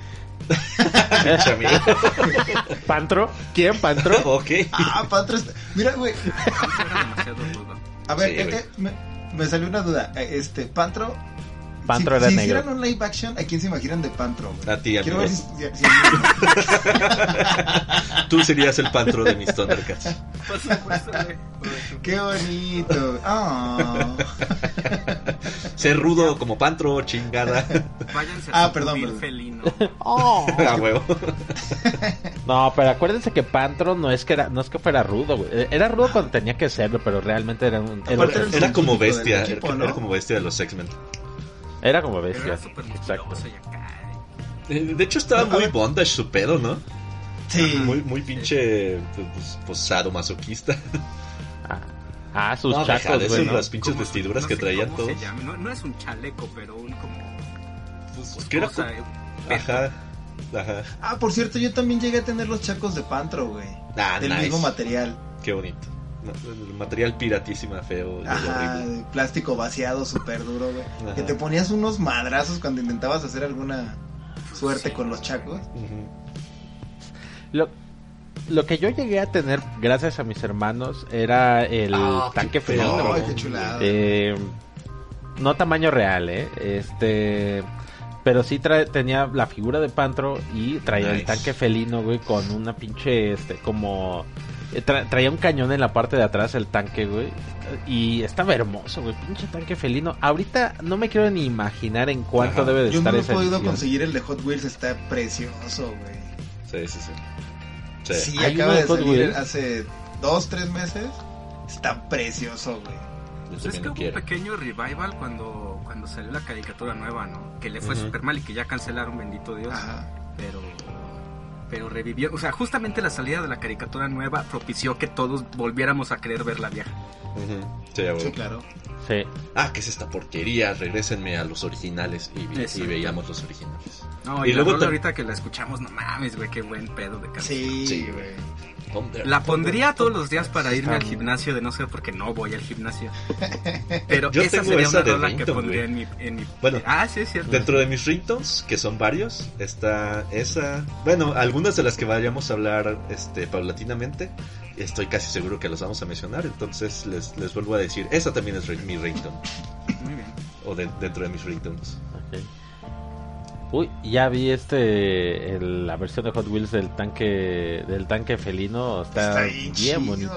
¿Pantro? ¿Quién? ¿Pantro? ok. Ah, Pantro está... Mira, güey. Pantro era demasiado rudo. A ver, Sí, eh, eh, me, me salió una duda. Eh, Este, Pantro... Pantro si, era si negro. hicieran un live action, ¿a quién se imaginan de Pantro? güey? A ti, Quiero amigo. ver si... si- si- Tú serías el pantro de mis Thundercats. Por supuesto, güey. ¡Qué bonito! Ah. Ser rudo como pantro, chingada. Váyanse Ah, a su perdón, felino. A huevo. No, pero acuérdense que Pantro no es que era, no es que fuera rudo, güey. Era rudo cuando tenía que serlo, pero realmente era un era, como bestia. del equipo, era, ¿no? era como bestia de los X-Men. Era como bestia. Exacto. acá. Eh, De hecho, estaba muy bondage su pedo, ¿no? Sí. Muy, muy pinche. Pues, pues sadomasoquista. Ah, ah, sus No, chacos, güey. ¿no? las pinches Como- vestiduras no que traían todos. No, no es un chaleco, pero un como. Pues, que era cosa, co- eh, Ajá. Ajá. Ah, por cierto, yo también llegué a tener los chacos de Pantro, güey. Ah, del nice. mismo material. Qué bonito. El material piratísima, feo Ajá, horrible. plástico vaciado, súper duro, güey. Que te ponías unos madrazos cuando intentabas hacer alguna suerte con los chacos. Lo, lo que yo llegué a tener, gracias a mis hermanos, era el Ah, tanque chulada. Eh, no tamaño real, ¿eh? Este. Pero sí trae- tenía la figura de Pantro y traía el tanque felino, güey, con una pinche, este, como... eh, tra- traía un cañón en la parte de atrás el tanque, güey. Y estaba hermoso, güey, pinche tanque felino. Ahorita no me quiero ni imaginar en cuánto Ajá. debe de Yo no estar lo he esa podido edición. conseguir el de Hot Wheels, está precioso, güey. Sí, sí, sí. Sí. Sí, ¿Hay acaba de de Hot salir Wheels? hace dos, tres meses. Está precioso, güey. Pues es que hubo un pequeño revival cuando, cuando salió la caricatura nueva, ¿no? Que le fue Ujú. súper mal y que ya cancelaron, bendito Dios. Ajá. Pero, pero revivió. O sea, justamente la salida de la caricatura nueva propició que todos volviéramos a querer ver la vieja. Sí. Sí, claro. Sí. Ah, ¿qué es esta porquería? Regrésenme a los originales y, veíamos los originales. No, Y y, luego ahorita que la escuchamos, no mames, güey, qué buen pedo de canción. Sí, güey. La pondría todos los días para irme al gimnasio, de no ser porque no voy al gimnasio. Pero Yo esa tengo sería esa una de rola que ringtone, pondría en mi, en mi... Bueno, ah, sí, es cierto. Dentro de mis ringtones, que son varios, está esa. Bueno, algunas de las que vayamos a hablar este, paulatinamente, estoy casi seguro que las vamos a mencionar. Entonces les, les vuelvo a decir: esa también es mi ringtone. Muy bien. O de- dentro de mis ringtones. Ok. Uy, ya vi este el- la versión de Hot Wheels del tanque del tanque felino, está, Está bien bien chido, bonita. ¿eh?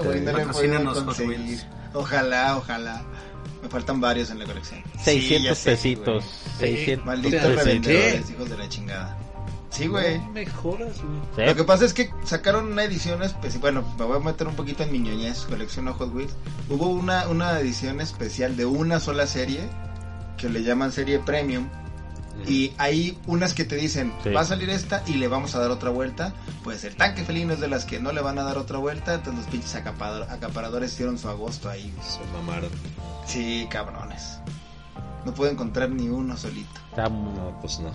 Ojalá, ojalá. Me faltan varios en la colección. 600 Sí, sé, pesitos, güey. 600 Malditos revendedores, hijos de la chingada. Sí, güey. No me jodas, güey. ¿Sí? Lo que pasa es que sacaron una edición especial. Bueno, me voy a meter un poquito en mi ñoñez, colecciono Hot Wheels. Hubo una, una edición especial de una sola serie que le llaman serie premium. Y hay unas que te dicen, Sí. va a salir esta y le vamos a dar otra vuelta. Pues el tanque felino es de las que no le van a dar otra vuelta. Entonces los pinches acapador- acaparadores hicieron su agosto ahí. Se mamaron. Sí, cabrones. No puedo encontrar ni uno solito. Está mu- No, pues no.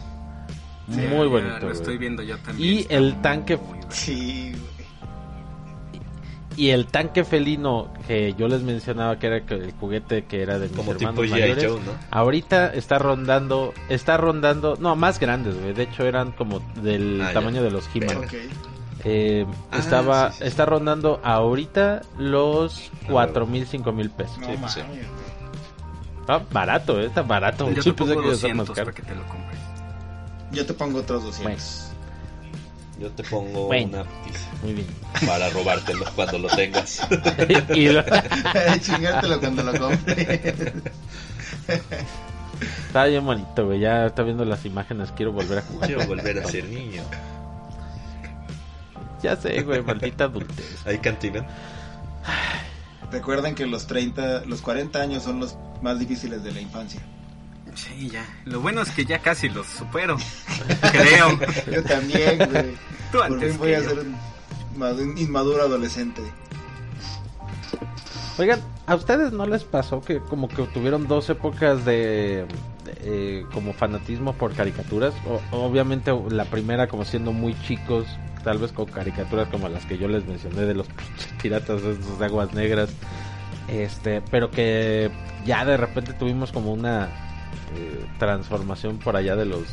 Sí, muy bonito. Lo estoy viendo yo también. Y el tanque- muy bueno. Sí, güey. Y el tanque felino que yo les mencionaba que era que- el juguete que era de mis Como hermanos tipo mayores, Joe, ¿no? ahorita está rondando, está rondando, no, más grandes, güey. De hecho eran como del Ah, ya. tamaño de los He-Man. Ok. Eh, Ah, estaba, sí, sí, está rondando ahorita los Ah, cuatro mil, cinco mil pesos. No Sí. Ah, barato, eh, está barato. Yo te pongo que iba a ser más 200 caro. para que te lo compres. Yo te pongo otros 200. Yo te pongo Bueno. una pizza Muy bien. para robártelo cuando lo tengas. y lo- Chingártelo cuando lo compre. está bien bonito, güey. Ya está viendo las imágenes, quiero volver a jugar. Quiero volver a ser niño. Ya sé, güey, maldita adultez. Ahí cantinan. Recuerden que los 30, los 40 años son los más difíciles de la infancia. Sí, ya. Lo bueno es que ya casi los supero. Creo. Yo también, güey. Tú Por antes fin voy que a yo. ser un, madu- un inmaduro adolescente. Oigan, ¿A ustedes no les pasó que como que tuvieron dos épocas de, de, eh, como fanatismo por caricaturas? O- obviamente la primera como siendo muy chicos, tal vez con caricaturas como las que yo les mencioné de los piratas de esos de aguas negras. Este, pero que ya de repente tuvimos como una eh, transformación por allá de los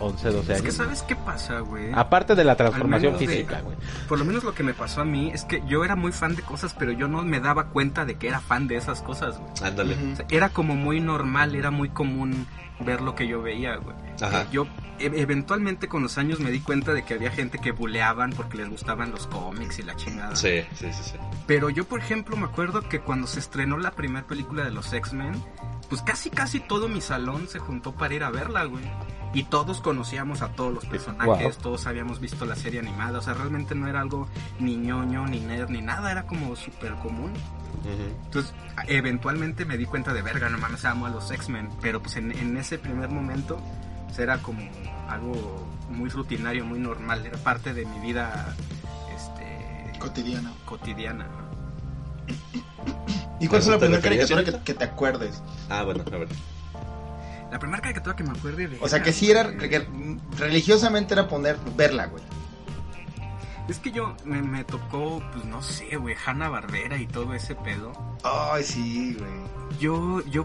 11, 12 Es que años. sabes qué pasa, güey. Aparte de la transformación física, güey. Por lo menos lo que me pasó a mí es que yo era muy fan de cosas, pero yo no me daba cuenta de que era fan de esas cosas, güey. Ándale. Ujú. O sea, era como muy normal, era muy común ver lo que yo veía, güey. Ajá. Yo e- eventualmente con los años me di cuenta de que había gente que buleaban porque les gustaban los cómics y la chingada. Sí, sí, sí, sí. Pero yo, por ejemplo, me acuerdo que cuando se estrenó la primera película de los X-Men, pues casi casi todo mi salón se juntó para ir a verla, güey. Y todos conocíamos a todos los personajes, Wow. todos habíamos visto la serie animada, o sea, realmente no era algo ni ñoño, ni nerd, ni nada, era como súper común. Entonces, eventualmente me di cuenta de verga, no mames, amo a los X-Men, pero pues en, en ese primer momento pues, era como algo muy rutinario, muy normal, era parte de mi vida este, cotidiana. ¿no? ¿Y cuál ¿Eso fue la primera caricatura que, te acuerdes? Ah, bueno, a ver. La primera caricatura que me acuerde de O sea, que sí era, que religiosamente era poner, verla, güey. Es que yo me, me tocó, pues no sé, güey, Hanna Barbera y todo ese pedo. Ay, sí, güey. Yo, yo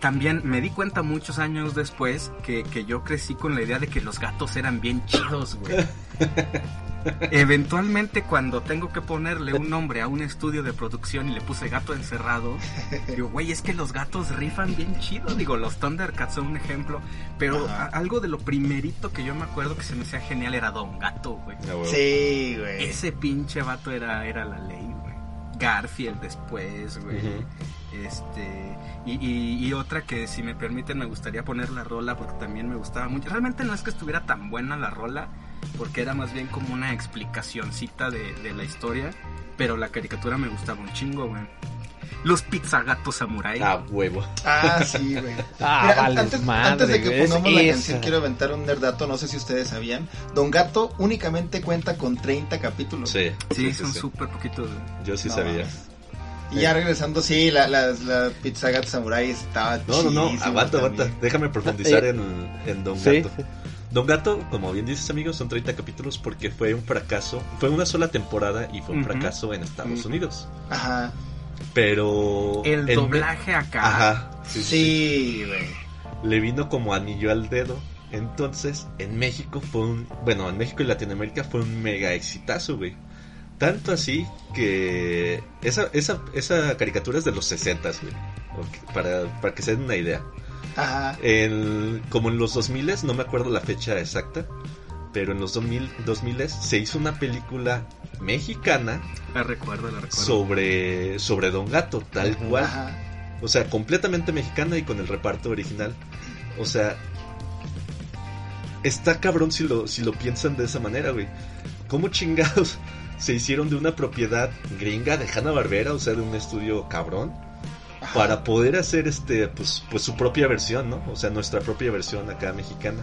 también me di cuenta muchos años después que, que yo crecí con la idea de que los gatos eran bien chidos, güey. Eventualmente cuando tengo que ponerle un nombre a un estudio de producción y le puse gato encerrado, digo, güey, es que los gatos rifan bien chido. Digo, los Thundercats son un ejemplo, pero a- algo de lo primerito que yo me acuerdo que se me hacía genial era Don Gato, güey. Ah. Sí, güey. Ese pinche vato era, era la ley, güey. Garfield después, güey. Este. Y, y- y otra que, si me permiten, me gustaría poner la rola porque también me gustaba mucho. Realmente no es que estuviera tan buena la rola, porque era más bien como una explicacioncita de, de la historia. Pero la caricatura me gustaba un chingo, güey. Los pizzagatos samurai. Ah, huevo. Ah, sí, güey. Ah, Mira, vales antes, madre, antes de que pongamos la canción, quiero aventar un nerdato. No sé si ustedes sabían. Don Gato únicamente cuenta con 30 capítulos. Sí, sí, son súper poquitos, güey. Yo sí No, sabía. Y ya regresando, sí, la, la, la Pizza Gato Samurai estaba No, no, no, aguanta, aguanta. Déjame profundizar Eh, en, en Don Sí, Gato. Don Gato, como bien dices amigos, son 30 capítulos porque fue un fracaso. Fue una sola temporada y fue un fracaso en Estados. Unidos. Ajá. Pero... El doblaje acá. Ajá. Sí, sí, Sí, güey. le vino como anillo al dedo. Entonces, en México fue un. Bueno, en México y Latinoamérica fue un mega exitazo, güey. Tanto así que. Esa, esa, esa caricatura es de los 60, güey. Para, para que se den una idea. Ajá. Como en los 2000, no me acuerdo la fecha exacta. Pero en los 2000, 2000 se hizo una película mexicana La recuerdo, la recuerdo. sobre, sobre Don Gato, tal cual. O sea, completamente mexicana y con el reparto original. O sea, está cabrón si lo, si lo piensan de esa manera, güey. ¿Cómo chingados se hicieron de una propiedad gringa de Hanna Barbera, o sea, de un estudio cabrón, Ajá. para poder hacer este, pues, pues su propia versión, ¿no? O sea, nuestra propia versión acá mexicana.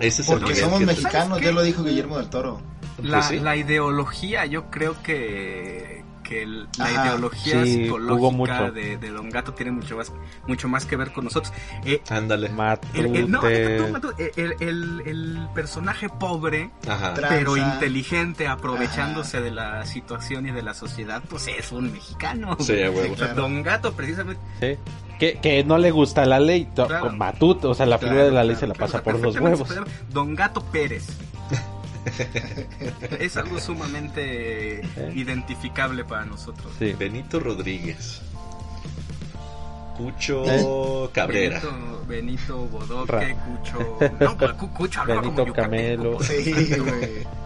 Ese es el Porque nivel somos que- mexicanos, ¿Sabes ya lo dijo Guillermo del Toro. La, Pues sí. la ideología, yo creo que, que el- la Ajá. ideología Sí, psicológica de, de Don Gato tiene mucho más, mucho más que ver con nosotros. Eh, Ándale. el, el- no, el, el- el personaje pobre, Ajá. Pero Tranza. inteligente, aprovechándose de la situación y de la sociedad, pues es un mexicano. Sí, a huevo. O sea, Don Gato, precisamente. Sí. Que, que no le gusta la ley, Claro. con Matute, o sea, la figura de la ley Claro, se la claro, pasa por los huevos. Don Gato Pérez. es algo sumamente identificable para nosotros. Sí. Benito Rodríguez. Cucho ¿Eh? Cabrera. Benito, Benito Bodoque, Ra- Cucho. No, pues, Cu- Cucho hablaba Benito como yucateco. Camelo. Sí, güey.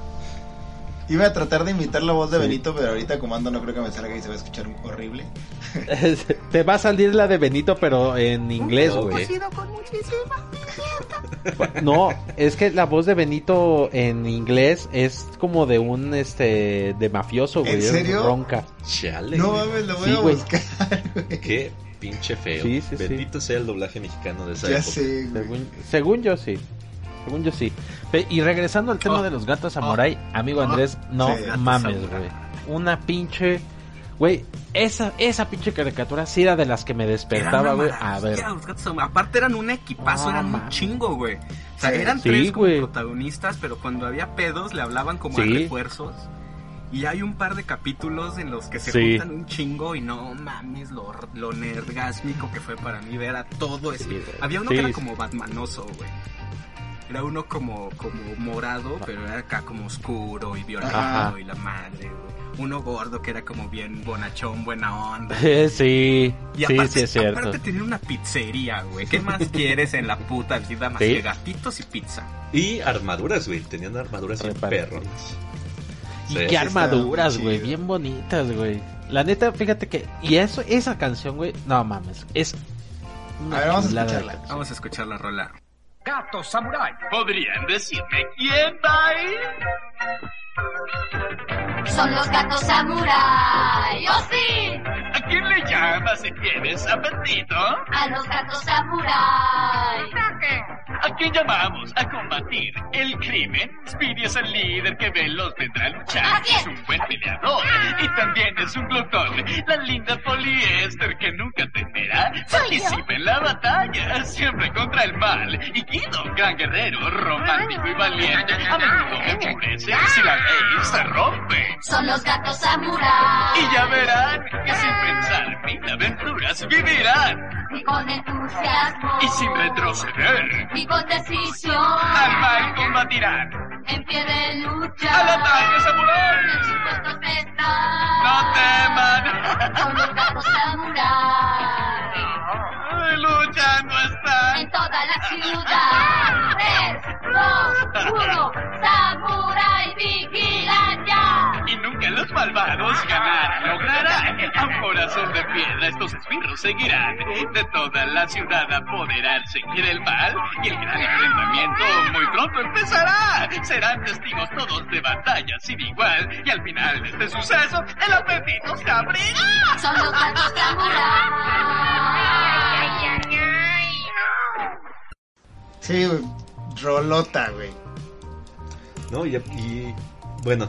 Iba a tratar de imitar la voz de Benito, pero ahorita como ando no creo que me salga y se va a escuchar horrible. Te va a salir la de Benito, pero en inglés, güey. No, es que la voz de Benito en inglés es como de un este de mafioso, güey. ¿En serio? ronca. Chale. No mames, lo voy Sí, a buscar. Qué pinche feo. Sí, sí, sí. Bendito sea el doblaje mexicano de esa Ya época. sé, güey. Según, según yo sí. Según yo sí. Y regresando al tema Oh. de los gatos samurai, amigo Andrés, no Sí. mames, güey. Una pinche Güey, esa, esa pinche caricatura sí era de las que me despertaba, güey, a ver. los gatos samurai. Aparte eran un equipazo, eran un chingo, güey. O sea, Sí. eran Sí, tres como protagonistas, pero cuando había pedos le hablaban como a refuerzos. Y hay un par de capítulos en los que se juntan un chingo y no mames lo, lo nerdgásmico que fue para mí ver a todo ese. Había uno que era como Batmanoso, güey. Era uno como, como morado, pero era acá como oscuro y violento Ajá. y la madre, güey. Uno gordo que era como bien bonachón, buena onda. sí, Y sí, aparte, sí es cierto. aparte tenía una pizzería, güey. ¿Qué más quieres en la puta vida más Sí. que gatitos y pizza? Y armaduras, güey. Tenían armaduras Repare- perronas. Y Sí, qué armaduras, güey, chido. bien bonitas, güey. La neta, fíjate que y eso esa canción, güey, no mames, es una A ver, vamos a escucharla. Vamos a escuchar la rola. Gato Samurai. ¿Podrían decirme quién va ahí? Son los gatos samurai. ¡Oh sí! ¿A quién le llamas si tienes apetito? A los gatos samurai. ¿A quién llamamos a combatir el crimen? Speedy es el líder que veloz vendrá a luchar. Es. Un buen peleador y también es un glotón. La linda poliéster que nunca temerá. Participa en la batalla, siempre contra el mal. Y Guido, gran guerrero, romántico y valiente. A menudo enfurece si la ley se rompe. Son los gatos samurai. Y ya verán que sin pensar mil aventuras vivirán. Y con entusiasmo. Y sin retroceder, Y con decisión. al mal combatirán. En pie de lucha. ¡Al ataque, samurái! Dispuestos están. ¡No teman! Son los gatos samurai. Ay, Luchando están. En toda la ciudad. Tres, dos, uno. Samurai vigilan ya. Y nunca los malvados ganarán, lograrán. A un corazón de piedra estos esbirros seguirán. De toda la ciudad apoderarse quiere el mal. Y el gran enfrentamiento muy pronto empezará. Serán testigos todos de batalla sin igual. Y al final de este suceso, el apetito se abrirá. Son los samurai. Sí. Rolota, güey. ¿No? Y, y, bueno,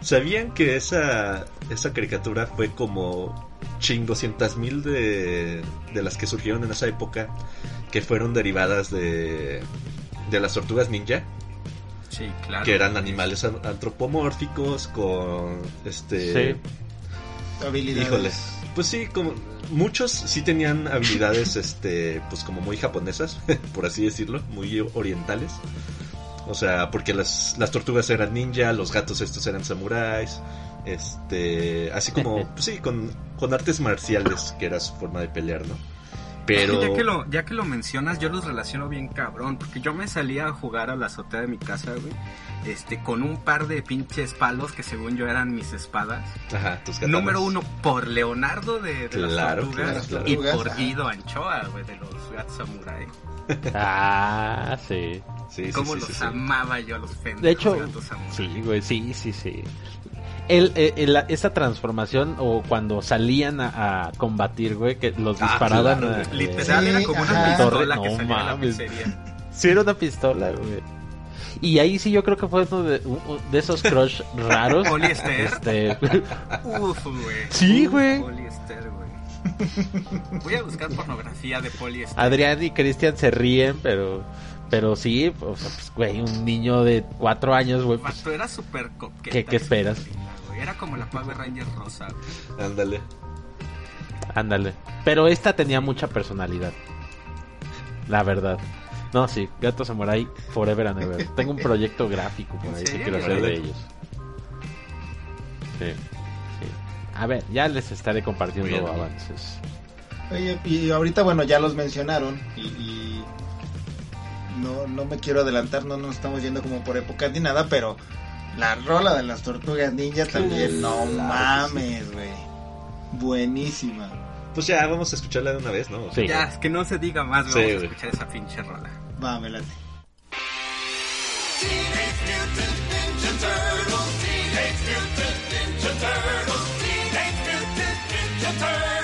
¿sabían que esa, esa caricatura fue como chingoscientas mil de, de las que surgieron en esa época que fueron derivadas de, de las tortugas ninja? Sí, claro. Que eran animales an- antropomórficos con este... Sí. Habilidades. Híjole. Pues sí, como muchos sí tenían habilidades, este, pues como muy japonesas, por así decirlo, muy orientales. O sea, porque las, las tortugas eran ninja, los gatos estos eran samuráis, este, así como, pues sí, con, con artes marciales, que era su forma de pelear, ¿no? Pero... Ya que, lo, ya que lo mencionas, yo los relaciono bien cabrón. Porque yo me salía a jugar a la azotea de mi casa, güey. Este, con un par de pinches palos que según yo eran mis espadas. Ajá, tus katanas. Número uno, por Leonardo de, de las tortugas. claro, claro. Y por. Guido Anchoa, güey, de los Gats Samurai. Ah, sí. Sí, sí, Cómo sí, los sí, sí. amaba yo a los pendejos De hecho, Gatos sí, güey, sí, sí, sí. El, el- el- esa transformación o cuando salían a, a combatir, güey, que los Ah, disparaban claro, güey. Literal era como una ajá. pistola No que salía de la mames. pizzería. Sí, era una pistola, güey. Y ahí sí yo creo que fue uno de, u- u- de esos crush raros. Poliéster. Este, Uf, güey. Sí, güey. Poliéster, güey. Voy a buscar pornografía de poliéster. Adrián y Cristian se ríen, pero pero sí, o sea, pues, güey, un niño de cuatro años, güey, pues, era súper coqueta. ¿Qué- qué esperas? güey. Era como la Power Ranger rosa. Ándale. ándale. Pero esta tenía mucha personalidad. La verdad. No, sí, Gato Samurai Forever and Ever. Tengo un proyecto gráfico por ¿En ahí que quiero hacer de ellos. Sí, sí. A ver, ya les estaré compartiendo bien. avances. Oye, y ahorita, bueno, ya los mencionaron y, y no, no me quiero adelantar, no nos estamos yendo como por épocas ni nada, pero la rola de las tortugas ninja también, no mames, güey. Buenísima. Pues ya, vamos a escucharla de una vez, ¿no? Sí. Ya, es que no se diga más. Sí, Vamos a escuchar esa pinche rola. Va, me late. We're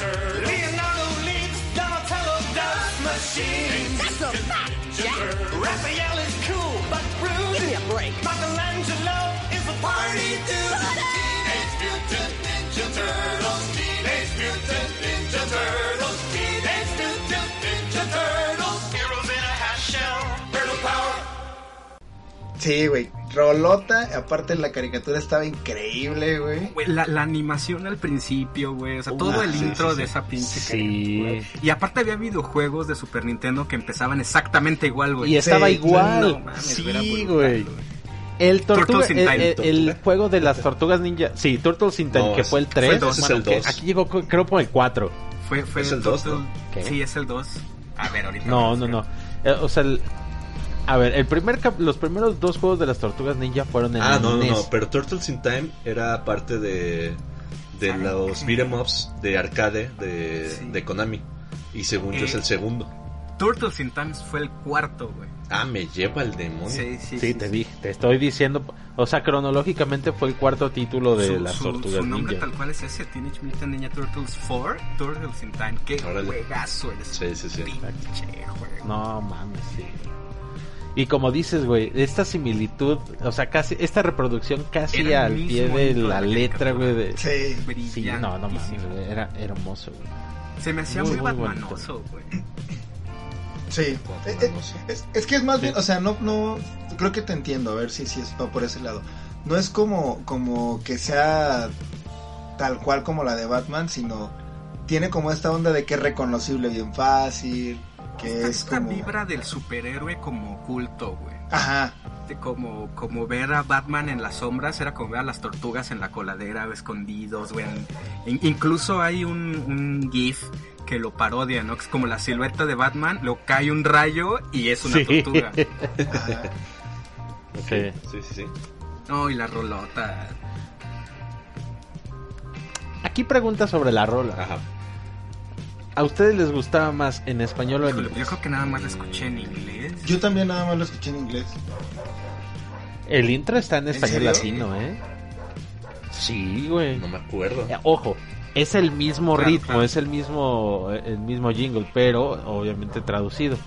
Leonardo leads Donatello does machine. That's a fact, Jack. Raphael is cool but rude. Give me a break. Michelangelo is a party dude. Sí, güey. Rolota, aparte la caricatura estaba increíble, güey. La, la animación al principio, güey. O sea, todo Ah, el sí, intro sí, de sí. esa pinche Sí. caricatura. Y aparte había videojuegos de Super Nintendo que empezaban exactamente igual, güey. Y estaba Sí, igual. no mames, sí, güey. El, tortuga, Turtles in el, Time. el- el juego de las tortugas ninja. Sí, Turtles in Time, No, que fue el fue 3. el dos. Ese es el que dos. Aquí llegó, creo, por el 4. Fue, fue Es el dos, Turtle- ¿no? ¿Qué? Sí, es el 2. A ver, ahorita. No, no, no. Eh, o sea, el- a ver, el primer cap- los primeros dos juegos de las tortugas ninja fueron en Ah, el no, no, NES. no, pero Turtles in Time era parte de, de los beat'em ups de arcade de, Sí. de Konami. Y según yo es Eh. el segundo. Turtles in Times fue el cuarto, güey. Ah, me lleva el demonio. Sí, sí, Sí, te dije, te estoy diciendo, o sea, cronológicamente fue el cuarto título de Su- las su- tortugas Su nombre ninja. tal cual es ese, Teenage Mutant Ninja Turtles 4, Turtles in Time. Qué Órale. juegazo eres. Sí, sí, sí. Pinche juego. No mames, sí. Y como dices, güey, esta similitud, o sea, casi, esta reproducción casi Era al pie de la letra, güey, de... Sí. Sí, no, no mames, güey, era hermoso, güey. Se me hacía Muy, muy, batmanoso, güey. Sí. Eh, eh, Es, es que es más bien, o sea, no, no, creo que te entiendo, a ver si, si es va por ese lado. No es como, como que sea tal cual como la de Batman, sino tiene como esta onda de que es reconocible bien fácil, que es Esta como... vibra del superhéroe como culto, güey. Ajá, De Como, como ver a Batman en las sombras, era como ver a las tortugas en la coladera escondidos, güey. In- incluso hay un, un GIF que lo parodia, ¿no? Que es como la silueta de Batman, lo cae un rayo y es una Sí. tortuga. ajá. Sí. Sí, sí, sí. No, y la rolota. Aquí pregunta sobre la rola. Ajá. ¿A ustedes les gustaba más en español o en inglés? yo creo que nada más la escuché en inglés. Yo también nada más lo escuché en inglés. El intro está en ¿En español serio? latino, ¿eh? Sí, güey. No me acuerdo. Eh, Ojo, es el mismo Claro, ritmo, claro. es el mismo eh, el mismo jingle, pero obviamente traducido.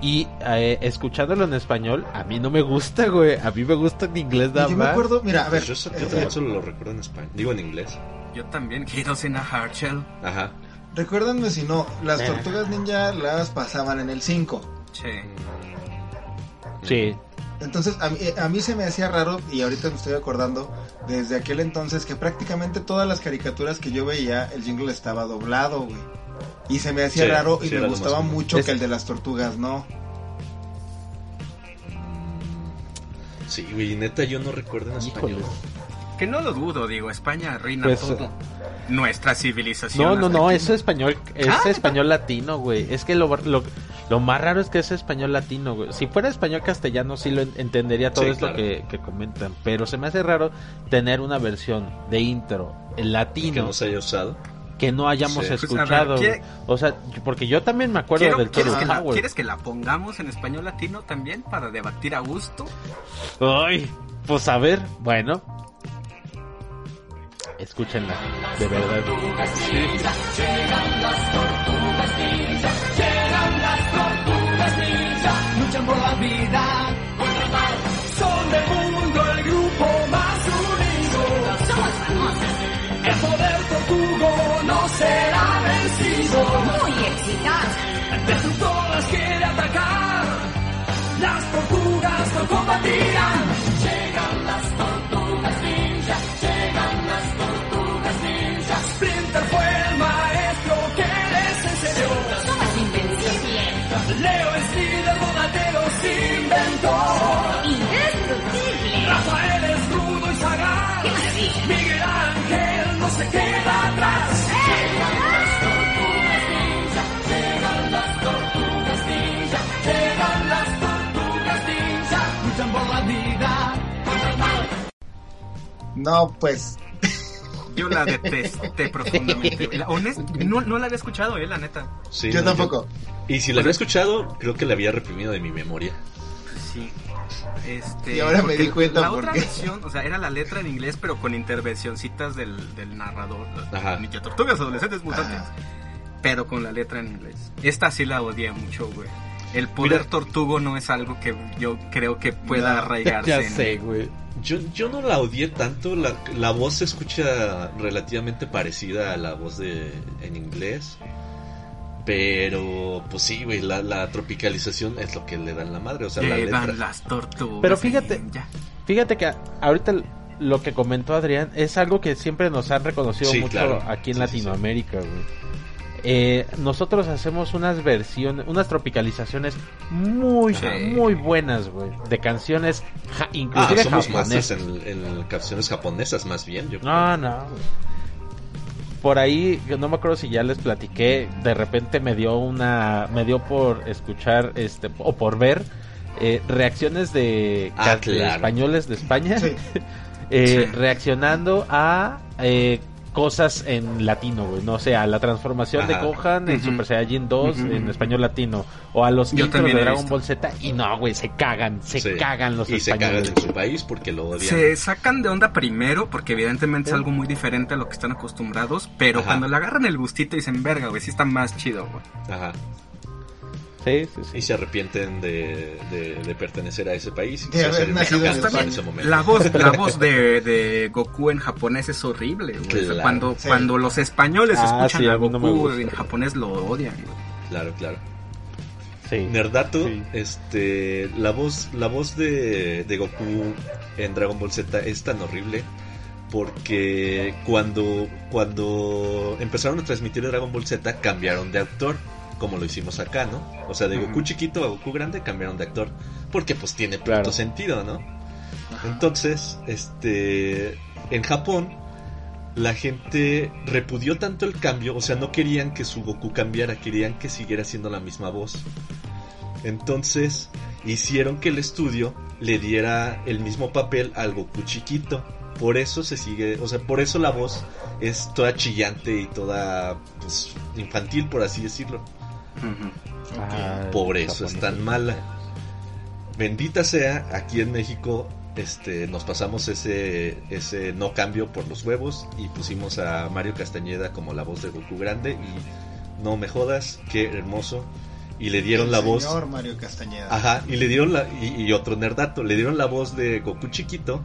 Y eh, escuchándolo en español, a mí no me gusta, güey. A mí me gusta en inglés nada yo me acuerdo, mira, a ver, Pues yo, so- yo eh, también solo lo recuerdo en español. Digo en inglés. Yo también, Heroes in a Hardshell. Ajá. Recuérdanme si no, las Eh. tortugas ninja las pasaban en el 5. Che. Sí, Entonces a mí, eh, a mí se me hacía raro y ahorita me estoy acordando desde aquel entonces que prácticamente todas las caricaturas que yo veía el jingle estaba doblado, güey. Y se me hacía Sí, raro y sí, me gustaba mucho Es- que el de las tortugas no. Sí, güey, neta, yo no recuerdo en español. Que no lo dudo, digo, España reina Pues, todo. Nuestra civilización. No, no, no, aquí. es español, es Ah, español latino, güey. Es que lo, lo, lo más raro es que es español latino, güey. Si fuera español castellano sí lo en- entendería todo Sí, esto claro. que, que comentan, pero se me hace raro tener una versión de intro en Que latino no se haya usado. que no hayamos Sí. Pues, ver, escuchado. ¿quiere- O sea, porque yo también me acuerdo Quiero- del ¿quieres, que la. ¿Quieres que la pongamos en español latino también para debatir a gusto? Ay, pues a ver, bueno. Escúchenla, de verdad. Luchan por la vida. Son del mundo el grupo más unido. Somos famosos, El poder tortugo no será vencido. muy exitosos. Destructoras quiere atacar. Las tortugas no combatirán. No, pues Yo la detesté profundamente. La- honest- no, no la había escuchado, eh, la neta. Sí, yo no, tampoco. Y si la había escuchado, creo que la había reprimido de mi memoria. sí. Este, Y ahora me di cuenta La por otra qué. versión, o sea, era la letra en inglés, pero con intervencioncitas del, del narrador. Ajá. Ninja Tortugas, adolescentes mutantes. Ajá. Pero con la letra en inglés. Esta sí la odié mucho, güey. El poder Mira. tortugo no es algo que yo creo que pueda No, arraigarse. Ya en- sé, güey. Yo, yo no la odié tanto, la, la voz se escucha relativamente parecida a la voz de en inglés. Pero, pues sí, güey, la, la tropicalización es lo que le dan la madre, o sea, la Llegan letra. las tortugas. Pero fíjate-. Fíjate que ahorita lo que comentó Adrián es algo que siempre nos han reconocido Sí, mucho claro. aquí en Sí, sí, sí. Latinoamérica, güey. Eh, nosotros hacemos unas versiones, unas tropicalizaciones muy, Sí. muy buenas, güey, de canciones, ja- Ah, inclusive somos japonesas. en, en canciones japonesas más bien, yo creo. No, no. güey. Por ahí, yo no me acuerdo si ya les platiqué, de repente me dio una, me dio por escuchar, este, o por ver eh, reacciones de, Ah, claro. españoles de España, Sí. eh, Sí. reaccionando a eh, cosas en latino, güey, no sé, a la transformación de. Gohan en. Super Saiyajin 2 Ujú. en español latino, o a los Yo intros de Dragon. Ball Z, y no, güey, se cagan, se Sí. cagan los y se cagan españoles. en su país porque lo odian. Se sacan de onda primero, porque evidentemente es algo muy diferente a lo que están acostumbrados, pero Ajá. cuando le agarran el gustito y dicen, verga, güey, sí está más chido, güey. Ajá. Sí, sí, sí. Y se arrepienten de, de, de pertenecer a ese país. y De se haber hacen nacido en mexicanos España. en ese momento. La voz, la voz de, de Goku en japonés es horrible. O sea, cuando, Sí. cuando los españoles Ah, escuchan sí, a no Goku gusta. en japonés lo odian, güey. Claro, claro. Sí. Nerdato, Sí. este, la voz, la voz de, de Goku en Dragon Ball Z es tan horrible porque cuando, cuando empezaron a transmitir Dragon Ball Z cambiaron de actor, como lo hicimos acá, ¿no? O sea, de Goku chiquito a Goku grande cambiaron de actor, porque pues tiene Claro. sentido, ¿no? Entonces, este, en Japón, la gente repudió tanto el cambio, o sea, no querían que su Goku cambiara, querían que siguiera siendo la misma voz. Entonces, hicieron que el estudio le diera el mismo papel al Goku chiquito. Por eso se sigue, o sea, por eso la voz es toda chillante y toda pues, infantil, por así decirlo. Ah, Por eso es tan mala. Bendita sea, aquí en México este, nos pasamos ese, ese no cambio por los huevos y pusimos a Mario Castañeda como la voz de Goku grande y no me jodas, qué hermoso. Y le dieron El la voz... Señor Mario Castañeda. Ajá, y le dieron la... Y, y otro nerdato, le dieron la voz de Goku chiquito,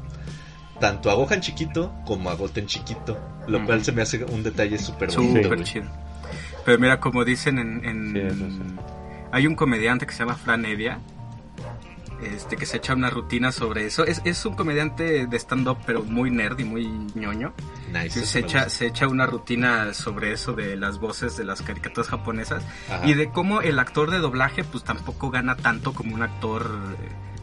tanto a Gohan chiquito como a Goten chiquito, lo Ujú. cual se me hace un detalle súper bonito. Güey. chido. Pero mira, como dicen en... en- Sí, eso sí. Hay un comediante que se llama Fran Evia, este, que se echa una rutina sobre eso. Es, es un comediante de stand-up, pero muy nerd y muy ñoño. Nice, se, echa, se echa una rutina sobre eso de las voces de las caricaturas japonesas Ajá. y de cómo el actor de doblaje pues tampoco gana tanto como un actor,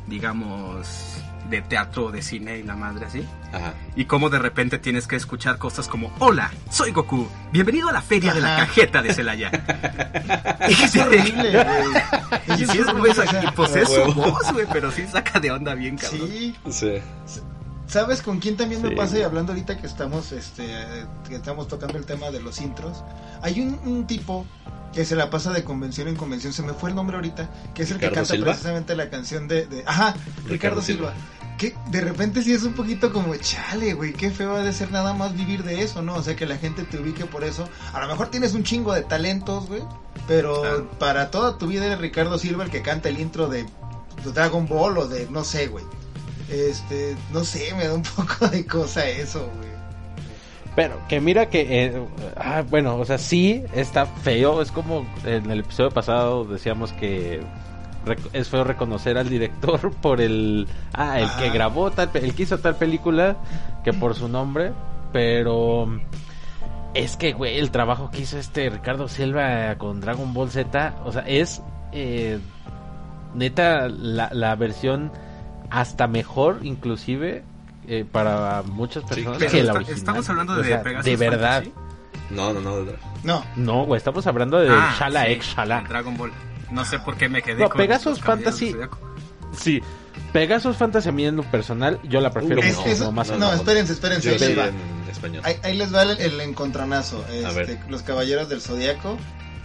digamos, de teatro o de cine y la madre así. Ajá. Y cómo de repente tienes que escuchar cosas como, hola, soy Goku, bienvenido a la feria de la cajeta de Celaya. Es horrible, güey. y sí es, güey, pues a es su voz, güey, pero sí saca de onda bien, cabrón. Sí, Sí. ¿Sabes con quién también me pasa? Y güey. hablando ahorita que estamos, este, que estamos tocando el tema de los intros. Hay un, un tipo que se la pasa de convención en convención, se me fue el nombre ahorita, que es el que ¿Ricardo canta Silva? precisamente la canción de, de- ajá, Ricardo, Ricardo Silva. Silva. Que de repente sí es un poquito como, chale, güey, qué feo ha de ser nada más vivir de eso, ¿no? O sea, que la gente te ubique por eso. A lo mejor tienes un chingo de talentos, güey, pero para toda tu vida eres Ricardo Silva el que canta el intro de, de Dragon Ball o de, no sé, güey. Este, no sé, me da un poco de cosa eso, güey. Pero que mira que, eh, ah, bueno, o sea, sí está feo. Es como en el episodio pasado decíamos que es feo reconocer al director por el, ah, el que Ajá. grabó tal, el que hizo tal película que por su nombre. Pero es que, güey, el trabajo que hizo este Ricardo Silva con Dragon Ball Z, o sea, es eh, neta la, la versión hasta mejor, inclusive. eh, para muchas personas que la está- original. estamos hablando de O sea, Pegasus de verdad. Fantasy. No, no, no. No, No, güey, estamos hablando de Ah, Shala sí, X Shala. Dragon Ball. No sé por qué me quedé No, con Pegasus Fantasy-. Sí, Pegasus Fantasy a mí en lo personal, yo la prefiero es, eso- más no, espérense, espérense, ahí sí les va. en español. Ahí, ahí les va el, el encontronazo. Este, los Caballeros del Zodiaco.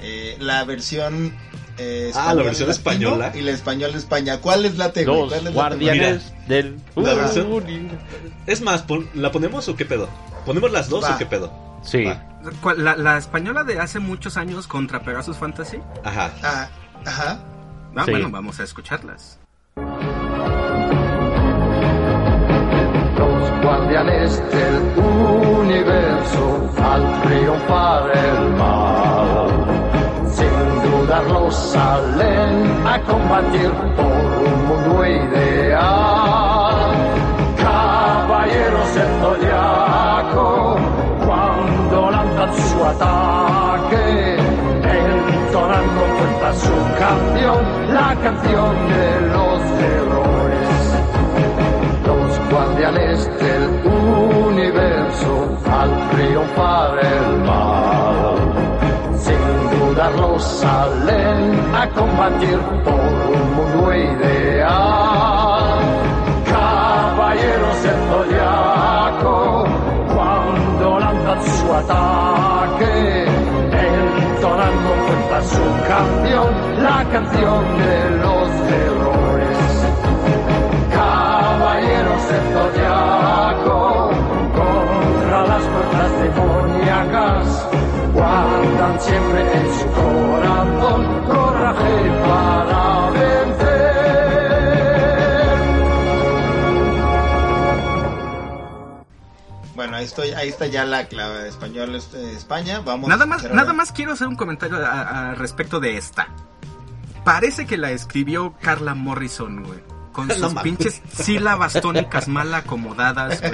eh, la versión eh, Ah, la versión española. Y la español de España. ¿Cuál es la T, güey? Los ¿Cuál es la guardianes del La versión-. Es más, pon- ¿la ponemos o qué pedo? ¿Ponemos las dos Va. o qué pedo? Sí. Va. ¿Cuál- La, la española de hace muchos años contra Pegasus Fantasy. Ajá. Ah, ajá. Ah, Sí. Bueno, vamos a escucharlas. Los guardianes del universo al triunfar el mal, sin dudarlo salen a combatir por un mundo ideal. Caballeros del zodiaco, cuando lanzan su ataque, su canción, la canción de los héroes los guardianes del universo al triunfar el mal. Sin dudarlo salen a combatir por un mundo ideal. Caballeros del zodiaco, cuando lanzan su ataque, su canción, la canción de los héroes caballeros del zodiaco contra las fuerzas demoníacas guardan siempre en su corazón coraje para ahí, estoy, ahí está ya la clave de español este, de España. Vamos Nada a más, nada más quiero hacer un comentario a- a respecto de esta. Parece que la escribió Carla Morrison, güey. Con No sus pinches sílabas tónicas mal acomodadas, güey.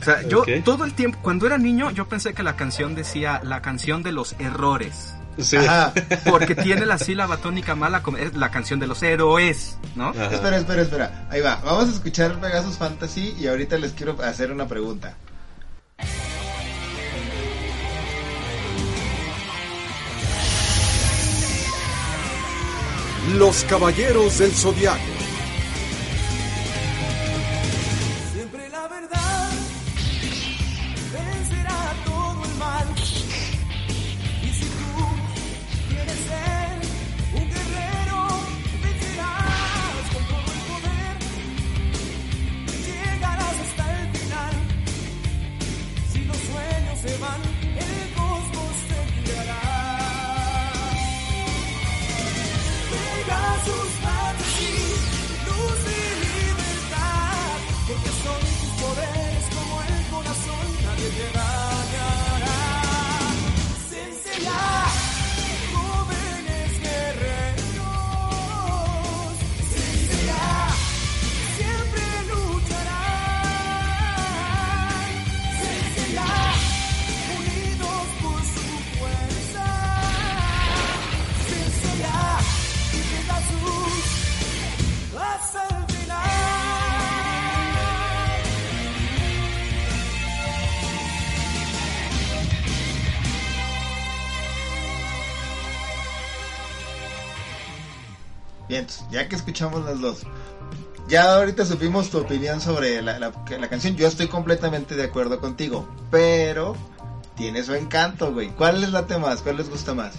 O sea, yo todo el tiempo, cuando era niño, yo pensé que la canción decía la canción de los errores. Sí. Ajá. Porque tiene la sílaba tónica mala, como- es la canción de los héroes, ¿no? Ajá. Espera, espera, espera. Ahí va. Vamos a escuchar Pegasus Fantasy y ahorita les quiero hacer una pregunta. Los Caballeros del Zodiaco. Bien, ya que escuchamos las dos, ya ahorita supimos tu opinión sobre la, la- la canción. Yo estoy completamente de acuerdo contigo, pero tiene su encanto, güey. ¿Cuál les late más? ¿Cuál les gusta más?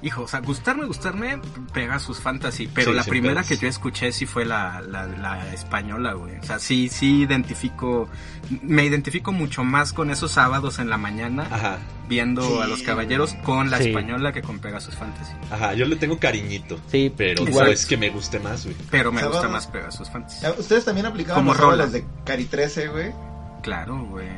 Hijo, o sea, gustarme, gustarme, Pegasus Fantasy, pero Sí, la primera pedos. que yo escuché sí fue la, la, la española, güey. O sea, sí, sí identifico, me identifico mucho más con esos sábados en la mañana Ajá. viendo Sí, a los caballeros con la Sí. española que con Pegasus Fantasy. Ajá, yo le tengo cariñito. Sí, Pero Igual. no es que me guste más, güey. Pero me gusta más Pegasus Fantasy. Eh, ¿Ustedes también aplicaban Como rola. de Cari 13, güey? Claro, güey.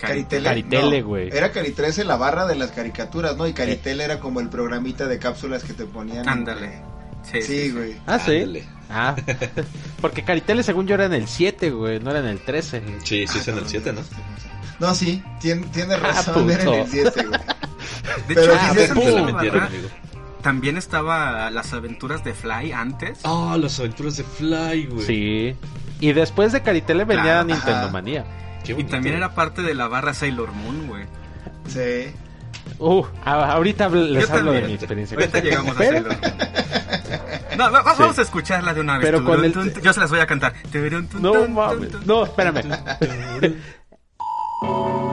Caritele. Caritele, No, güey. Era Cari 13 la barra de las caricaturas, ¿no? Y Caritele era como el programita de cápsulas que te ponían. Ándale. Sí, Sí, güey. Ah, sí. Ándale. Ah, porque Caritele según yo era en el 7, güey, no era en el 13. Sí, sí es en el 7, ¿no? No, sí, tiene, tiene Ah, razón, era en el puto. 7, güey. De Pero hecho, ah, se también estaba las aventuras de Fly antes. Ah, las aventuras de Fly, güey. Sí. Y después de Caritele venía Claro, Nintendo ajá. Manía. Qué y también era parte de la barra Sailor Moon, güey. Sí. Uh, ahorita les Yo hablo de mi experiencia. Ahorita llegamos a Pero- Sailor Moon. No, va- va- vamos a escucharla de una vez. Pero con el-. Yo se las voy a cantar. No mames. No, espérame.